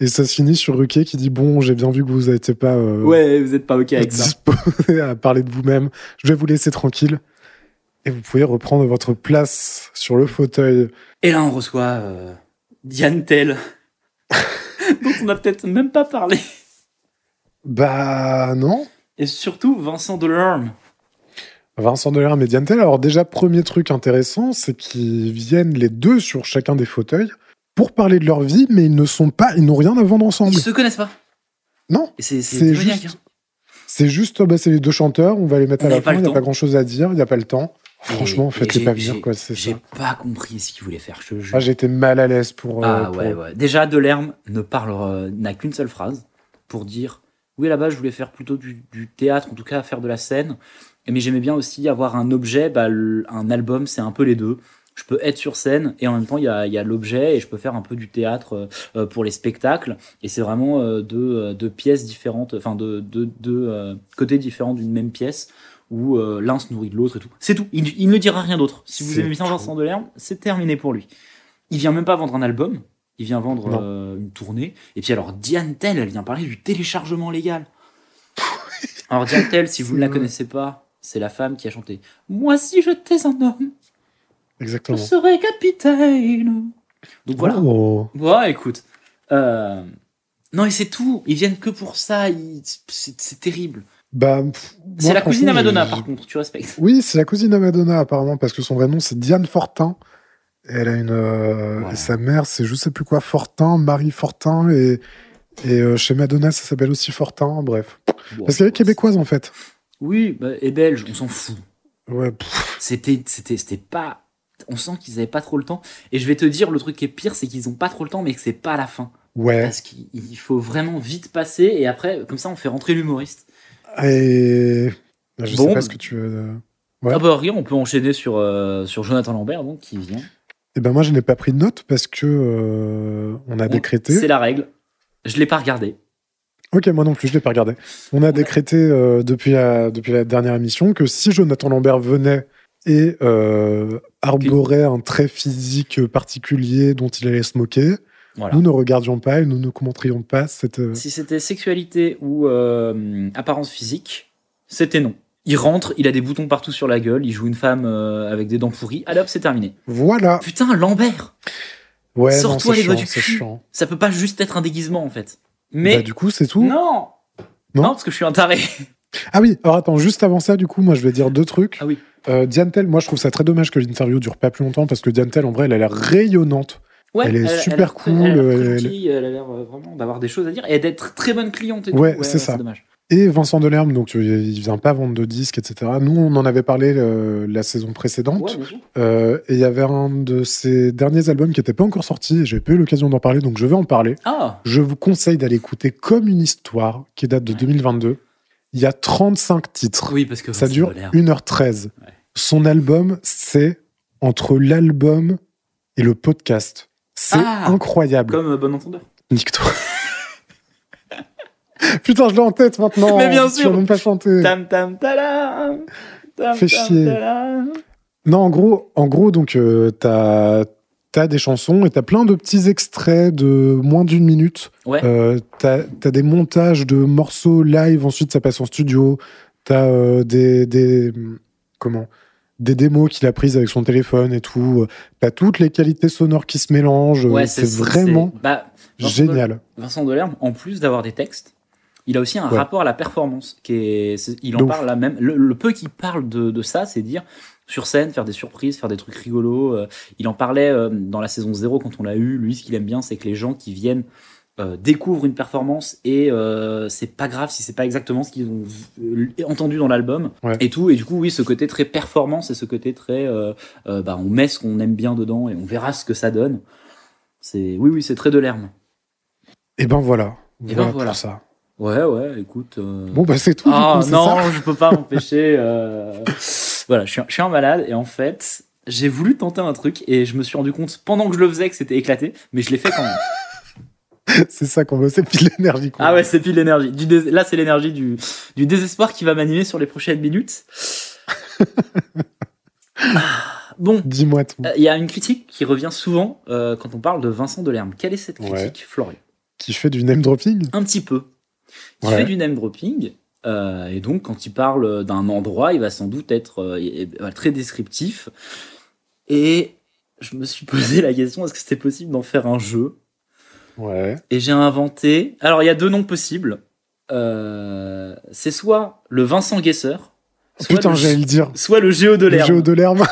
Et ça se finit sur Ruquier qui dit Bon, j'ai bien vu que vous n'étiez pas euh,
ouais vous êtes pas ok avec ça *laughs*
à parler de vous-même. Je vais vous laisser tranquille. Et vous pouvez reprendre votre place sur le fauteuil.
et là on reçoit euh, Diane Tell *laughs* dont on a peut-être même pas parlé
Bah non.
et surtout Vincent Delorme
Vincent Delerme et Diane Tell. Alors déjà, premier truc intéressant, c'est qu'ils viennent les deux sur chacun des fauteuils pour parler de leur vie, mais ils ne sont pas, ils n'ont rien à vendre ensemble.
Ils se connaissent pas.
Non,
c'est
juste-
hein.
c'est juste, bah, c'est les deux chanteurs, on va les mettre
On
à la fin, il n'y a pas grand chose à dire, il n'y a pas le temps. Franchement, faites-les
j'ai-
pas venir,
j'ai-
quoi, c'est
J'ai
ça.
pas compris ce qu'il voulait faire, je te jure.
Ah, j'étais mal à l'aise pour. euh,
Ah
pour-
ouais, ouais. Déjà, Delerme ne parle, euh, n'a qu'une seule phrase pour dire oui, là-bas, je voulais faire plutôt du, du théâtre, en tout cas faire de la scène. Mais j'aimais bien aussi avoir un objet. Bah, le- un album, c'est un peu les deux. Je peux être sur scène et en même temps, il y a, y a l'objet et je peux faire un peu du théâtre euh, pour les spectacles. Et c'est vraiment deux, deux pièces différentes, enfin, deux, deux, deux côtés différents d'une même pièce où euh, l'un se nourrit de l'autre et tout. C'est tout. Il, il ne dira rien d'autre. Si vous aimez bien. Vincent Delerme, c'est terminé pour lui. Il vient même pas vendre un album. Il vient vendre euh, une tournée. Et puis alors, Diane Tell, elle vient parler du téléchargement légal. *laughs* alors, Diane Tell, si vous ne la connaissez pas, c'est la femme qui a chanté Moi, si j'étais un homme, je
Exactement.
serais capitaine. Donc voilà.
Oh.
Ouais, écoute. Euh, Non, et c'est tout. Ils viennent que pour ça. Ils- c'est terrible.
Bah,
C'est la cousine à Madonna, par contre, tu respectes.
Oui, c'est la cousine à Madonna, apparemment, parce que son vrai nom, c'est Diane Fortin. Et elle a une. euh,
Voilà.
et sa mère, c'est je sais plus quoi, Fortin, Marie Fortin. Et, et euh, chez Madonna, ça s'appelle aussi Fortin. Bref.
Bon,
Parce qu'elle est québécoise, en fait.
Oui, bah, et belge, on s'en fout.
Ouais,
C'était, c'était, c'était pas. On sent qu'ils avaient pas trop le temps. Et je vais te dire, le truc qui est pire, c'est qu'ils ont pas trop le temps, mais que c'est pas à la fin.
ouais.
Parce qu'il il faut vraiment vite passer, et après, comme ça, on fait rentrer l'humoriste.
Et. Je
Bon.
sais pas ce que tu veux. euh, Ouais.
Ah bah rien, on peut enchaîner sur, euh, sur Jonathan Lambert, donc, qui vient.
Eh ben, moi, je n'ai pas pris de note parce que. euh, on a
Bon,
décrété.
C'est la règle. Je l'ai pas regardé.
Ok, moi non plus, je l'ai pas regardé. On a décrété euh, depuis, la, depuis la dernière émission que si Jonathan Lambert venait et arborait un trait physique particulier dont il allait se moquer,
Voilà.
nous ne regardions pas et nous ne commenterions pas cette. euh,
Si c'était sexualité ou euh, apparence physique, c'était non. Il rentre, il a des boutons partout sur la gueule, il joue une femme euh, avec des dents pourries. Allez hop, c'est terminé.
Voilà.
Putain, Lambert
Ouais,
Sors-toi les doigts du cul.
chiant.
Ça peut pas juste être un déguisement en fait. Mais
Bah, du coup, c'est tout.
non
Non
parce que je suis un taré.
Ah oui, alors attends, juste avant ça, du coup, moi je vais dire deux trucs.
Ah oui.
Euh, Diane Tell, moi je trouve ça très dommage que l'interview dure pas plus longtemps parce que Diane Tell, en vrai, elle a l'air rayonnante.
Ouais,
Elle est super
très-
cool,
Elle a l'air
elle-
elle l'air euh, vraiment d'avoir des choses à dire et d'être très bonne cliente. Et
Ouais, c'est ça.
dommage.
Et Vincent Delerme, donc euh, il vient pas vendre de disques, etc. Nous, on en avait parlé euh, la saison précédente.
Ouais.
Euh, et il y avait un de ses derniers albums qui n'était pas encore sorti, j'ai pas eu l'occasion d'en parler, donc je vais en parler.
Ah,
Je vous conseille d'aller écouter Comme une histoire, qui date de 2022. Il y a 35 titres.
oui, parce que
Ça dure
Delerme.
1h13.
Ouais.
Son album, c'est entre l'album et le podcast. C'est
Ah,
incroyable.
Comme euh, bon entendeur.
Nique-toi. *laughs* Putain, je l'ai en tête maintenant.
Mais bien
Je
sûr.
vais même pas chanter.
Tam tam. Tam,
Fais
tam,
chier. Non, en gros, en gros donc, euh, t'as as des chansons et t'as plein de petits extraits de moins d'une minute.
Ouais.
Euh, t'as as des montages de morceaux live, ensuite ça passe en studio. T'as euh, des, des. Comment? Des démos qu'il a prises avec son téléphone et tout. T'as toutes les qualités sonores qui se mélangent.
Ouais,
c'est vraiment
bah, Vincent
génial.
Vincent Delerme, en plus d'avoir des textes, il a aussi un
Ouais.
rapport à la performance. Qui est, il en parle là même. Le, le peu qu'il parle de, de ça, c'est dire sur scène, faire des surprises, faire des trucs rigolos. euh, il en parlait euh, dans la saison 0 quand on l'a eu. Lui, ce qu'il aime bien, c'est que les gens qui viennent euh, découvrent une performance et euh, c'est pas grave si c'est pas exactement ce qu'ils ont entendu dans l'album
Ouais.
et tout. Et du coup, oui, ce côté très performance et ce côté très, euh, euh, bah, on met ce qu'on aime bien dedans et on verra ce que ça donne. C'est, oui, oui, c'est très de l'herbe.
Et ben voilà.
Et ben
Voilà pour ça.
Ouais, ouais, écoute.
Bon, bah c'est tout. du
Ah
coup,
non,
ça
je peux pas m'empêcher. *laughs* Voilà, je suis, un- je suis un malade et en fait, j'ai voulu tenter un truc et je me suis rendu compte pendant que je le faisais que c'était éclaté, mais je l'ai fait quand même. *laughs*
C'est ça qu'on veut, c'est pile l'énergie.
ah ouais, c'est pile l'énergie. Dés- Là, c'est l'énergie du, du désespoir qui va m'animer sur les prochaines minutes. *laughs* Bon,
Dis-moi tout.
euh, il y a une critique qui revient souvent euh, quand on parle de Vincent Delerme. Quelle est cette
Ouais.
critique, Florian?
Qui fait du name dropping?
Un petit peu.
Ouais.
fait du name dropping. euh, et donc, quand il parle d'un endroit, il va sans doute être euh, très descriptif. Et je me suis posé la question est-ce que c'était possible d'en faire un jeu?
Ouais.
Et j'ai inventé. Alors, il y a deux noms possibles. Euh, c'est soit le Vincent Guesser, soit,
Putain,
le,
j'allais le dire.
soit le Géo de
Le
l'herbe.
jeu de l'herbe. *laughs*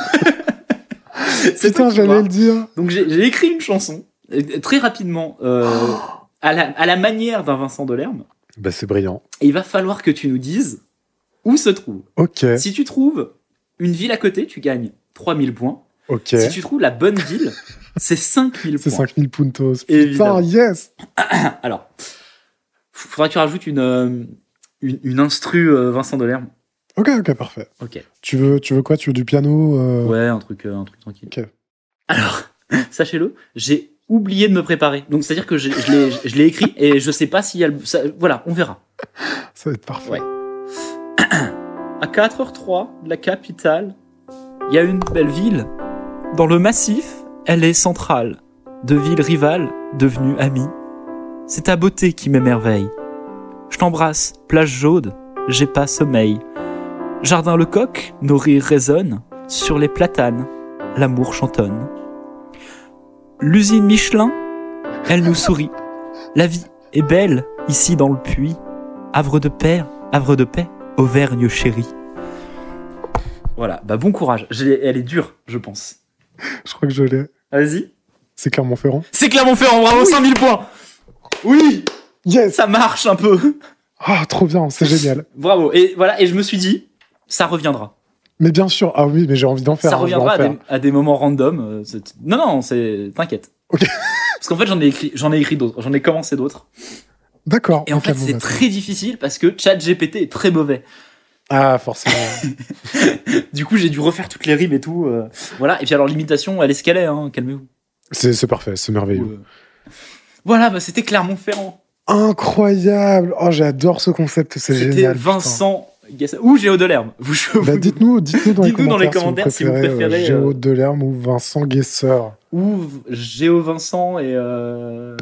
*laughs* Putain, j'allais le dire.
Donc, j'ai écrit une chanson très rapidement euh, à, la, à la manière d'un Vincent Delerme.
Bah, c'est brillant.
Et il va falloir que tu nous dises où se trouve.
Ok,
Si tu trouves une ville à côté, tu gagnes 3000 points.
ok.
Si tu trouves la bonne ville, c'est 5000
C'est
points.
5000 puntos. Putain, yes. *clears throat*
Alors, faudra que tu rajoutes une, euh, une, une instru euh, Vincent Delerme.
Ok, ok, parfait.
Ok.
Tu veux, tu veux quoi? Tu veux du piano euh,
Ouais, un truc, un truc tranquille.
Ok.
Alors, *laughs* sachez-le, j'ai oublié de me préparer. Donc, c'est-à-dire que je l'ai- je l'ai écrit et je sais pas s'il y a le. ça- voilà, on verra.
Ça va être parfait.
Ouais. *clears throat* À 4h03 de la capitale, il y a une belle ville. Dans le massif, elle est centrale.
de villes rivales devenues amies. C'est ta beauté qui m'émerveille. Je t'embrasse, plage jaune, j'ai pas sommeil. Jardin Lecoq, nos rires résonnent. Sur les platanes, l'amour chantonne. L'usine Michelin, elle nous sourit. La vie est belle ici dans le puits. Havre de paix, havre de paix, Auvergne chérie.
Voilà, bah bon courage. Elle est dure, je pense. *laughs*
Je crois que je l'ai.
Vas-y.
C'est Clermont-Ferrand.
C'est Clermont-Ferrand, bravo, 5000 points. Oui,
Yes
ça marche un peu.
Ah, trop bien, c'est *laughs* génial.
Bravo. Et voilà, et je me suis dit, ça reviendra.
Mais bien sûr, ah oui, mais j'ai envie d'en faire.
ça
hein,
reviendra à des, à des moments random. euh, Non, non, c'est. T'inquiète.
Ok.
Parce qu'en fait, j'en ai écrit, j'en ai écrit d'autres. J'en ai commencé d'autres.
D'accord.
Et en fait, c'est
bah,
très difficile parce que ChatGPT est très mauvais.
Ah, forcément. *laughs*
Du coup, j'ai dû refaire toutes les rimes et tout. euh, Voilà. Et puis alors, l'imitation, elle escalait, hein. Calmez-vous.
c'est c'est parfait, c'est merveilleux.
Euh, Voilà, bah, c'était Clermont-Ferrand.
Incroyable. Oh, j'adore ce concept, c'est
C'était
génial.
Vincent Gassin- ou Géo Delerme. *laughs* Vous.
Bah, dites-nous, dites-nous dans, les
Dites-nous dans les
commentaires
commentaires si vous préférez,
euh, Géo
euh,
Delerme ou Vincent Guesseur.
ou Géo Vincent et euh...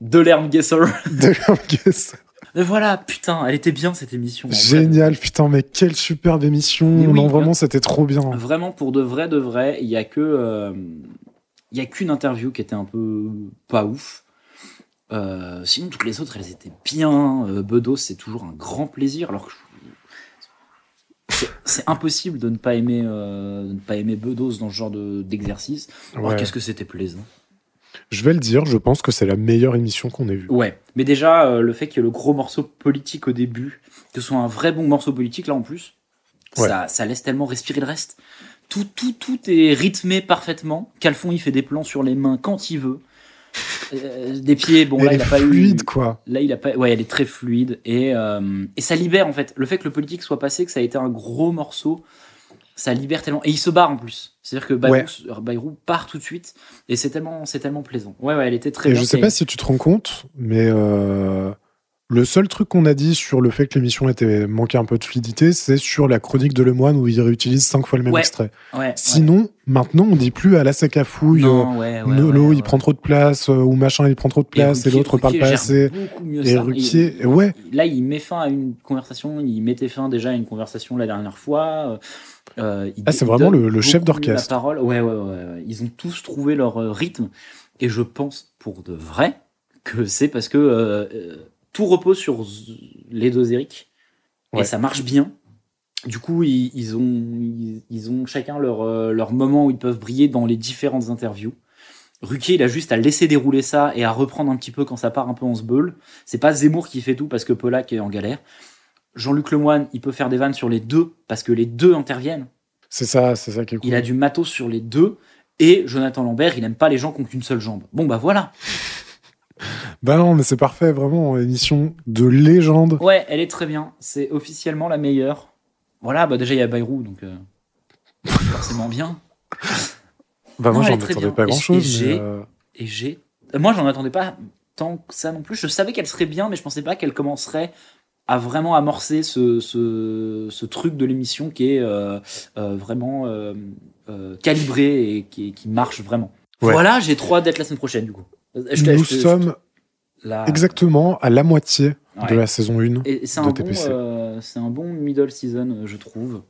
Delerme *laughs* Guesser.
Delerme Guesseur.
Mais voilà, putain, elle était bien cette émission. vrai.
Génial, putain, mais quelle superbe émission.
Oui,
non, vraiment, c'était trop bien.
Vraiment, pour de vrai, de vrai, il y a que, euh, il y a qu'une interview qui était un peu pas ouf. Euh, sinon, toutes les autres, elles étaient bien. Euh, Bedos, c'est toujours un grand plaisir. Alors que je- c'est, impossible de ne pas aimer, euh, de ne pas aimer Bedos dans ce genre de, d'exercice. Oh,
Ouais.
qu'est-ce que c'était plaisant.
Je vais le dire, je pense que c'est la meilleure émission qu'on ait vue.
Ouais, mais déjà, euh, le fait qu'il y ait le gros morceau politique au début, que ce soit un vrai bon morceau politique là en plus,
Ouais.
ça, ça laisse tellement respirer le reste. Tout, tout, tout est rythmé parfaitement. Calfon, il fait des plans sur les mains quand il veut. Euh, des pieds, bon là, il a pas
fluide,
eu.
quoi.
Là, il a pas. Ouais, elle est très fluide et euh, et ça libère en fait. Le fait que le politique soit passé, que ça a été un gros morceau, ça libère tellement. Et il se barre en plus. C'est-à-dire que Bayrou,
Ouais.
Bayrou part tout de suite et c'est tellement, c'est tellement plaisant. Ouais, ouais, elle était très
Et
bien.
je sais pas si tu te rends compte, mais euh, le seul truc qu'on a dit sur le fait que l'émission était manquait un peu de fluidité, c'est sur la chronique de Lemoine où il réutilise cinq fois le même
Ouais.
extrait.
Ouais, ouais.
Sinon, maintenant, on dit plus à la sec à fouille.
Ouais,
Nolo, il prend trop de place, euh, ou machin, il prend trop de place, et,
Ruquier-
l'autre parle pas assez. Et
ça.
Ruquier,
Il-
ouais,
Là, il met fin à une conversation. Il mettait fin déjà à une conversation la dernière fois. Euh,
Ah, c'est vraiment le- le chef d'orchestre.
Parole. Ouais, ouais, ouais. Ils ont tous trouvé leur euh, rythme. Et je pense, pour de vrai, que c'est parce que euh, euh, tout repose sur les deux Eric.
Ouais.
Et ça marche bien. Du coup, ils, ils ont, ils, ils ont chacun leur, euh, leur moment où ils peuvent briller dans les différentes interviews. Ruquier, il a juste à laisser dérouler ça et à reprendre un petit peu quand ça part un peu en sbeul. C'est pas Zemmour qui fait tout parce que Polak est en galère. Jean-Luc Lemoine, il peut faire des vannes sur les deux parce que les deux interviennent.
c'est ça, c'est ça qui est cool.
Il a du matos sur les deux. Et Jonathan Lambert, il aime pas les gens qui ont qu'une seule jambe. Bon, bah voilà.
Bah non, mais c'est parfait, vraiment, émission de légende.
Ouais, elle est très bien. C'est officiellement la meilleure. Voilà, bah déjà, il y a Bayrou, donc euh, forcément bien.
Bah moi, j'en attendais pas
Et-
grand chose,
et
mais
j'ai-
euh,
Et j'ai. Moi, j'en attendais pas tant que ça non plus. Je savais qu'elle serait bien, mais je pensais pas qu'elle commencerait à vraiment amorcer ce, ce, ce truc de l'émission qui est euh, euh, vraiment euh, calibré et qui, qui marche vraiment.
Ouais.
Voilà, j'ai trop hâte d'être la semaine prochaine, du coup. Je
nous
je
sommes exactement à la moitié
Ouais.
de la saison 1
Et c'est
de
un, bon,
TPC.
euh, c'est un bon middle season, euh, je trouve.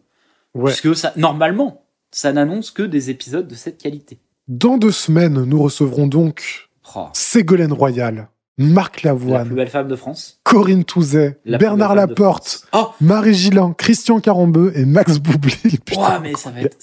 Ouais.
Puisque ça, normalement, ça n'annonce que des épisodes de cette qualité.
Dans deux semaines, nous recevrons donc
Oh,
Ségolène Royal, Marc
la plus
Lavoine,
belle femme de France.
Corinne Touzet,
La
Bernard Laporte.
Oh,
Marie Gillin, Christian Carambeu et Max Boublil. *laughs* Putain.
Ouah, mais ça va être,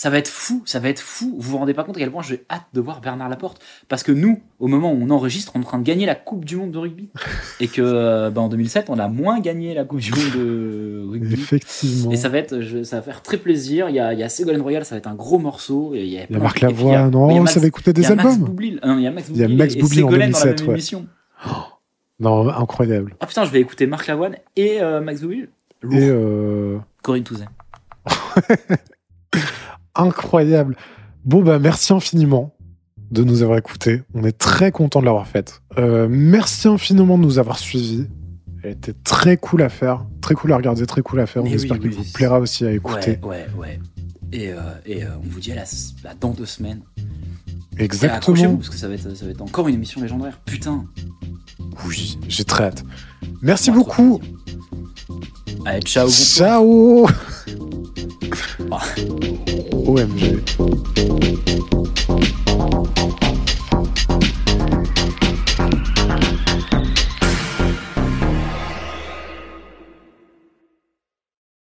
ça va être fou, ça va être fou. Vous vous rendez pas compte à quel point j'ai hâte de voir Bernard Laporte, parce que nous, au moment où on enregistre, on est en train de gagner la Coupe du Monde de rugby, *laughs* et que bah, en 2007, on a moins gagné la Coupe du Monde de rugby.
Effectivement.
Et ça va être, je- ça va faire très plaisir. Il y a, il y a Ségolène Royal, ça va être un gros morceau. Et il y a,
Il y a
plein
Marc
y a-
oh,
Max-
ça va écouter
il y
des
a Max
albums.
Boublil, hein, il y a Max
Il y a
Boublil
Max
et
Boublil en
Ségolène dans la
2007,
même
ouais. *gasps* Non, incroyable.
Ah putain, je vais écouter Marc Lavoine et euh, Max Boublil. Lourd.
Et euh,
Corinne Touzet. *laughs*
incroyable. Bon, bah, merci infiniment de nous avoir écoutés. On est très content de l'avoir faite. Euh, merci infiniment de nous avoir suivis. Elle était très cool à faire, très cool à regarder, très cool à faire.
Mais
On espère
oui, oui,
vous plaira aussi à écouter.
Ouais, ouais, ouais. Et, euh, et euh, on vous dit à, la, à dans deux semaines. Exactement. Accrochez-vous, parce que ça va, être, encore une émission légendaire. Putain.
Oui, j'ai très hâte. Merci beaucoup.
Allez, ciao.
Ciao. OMG.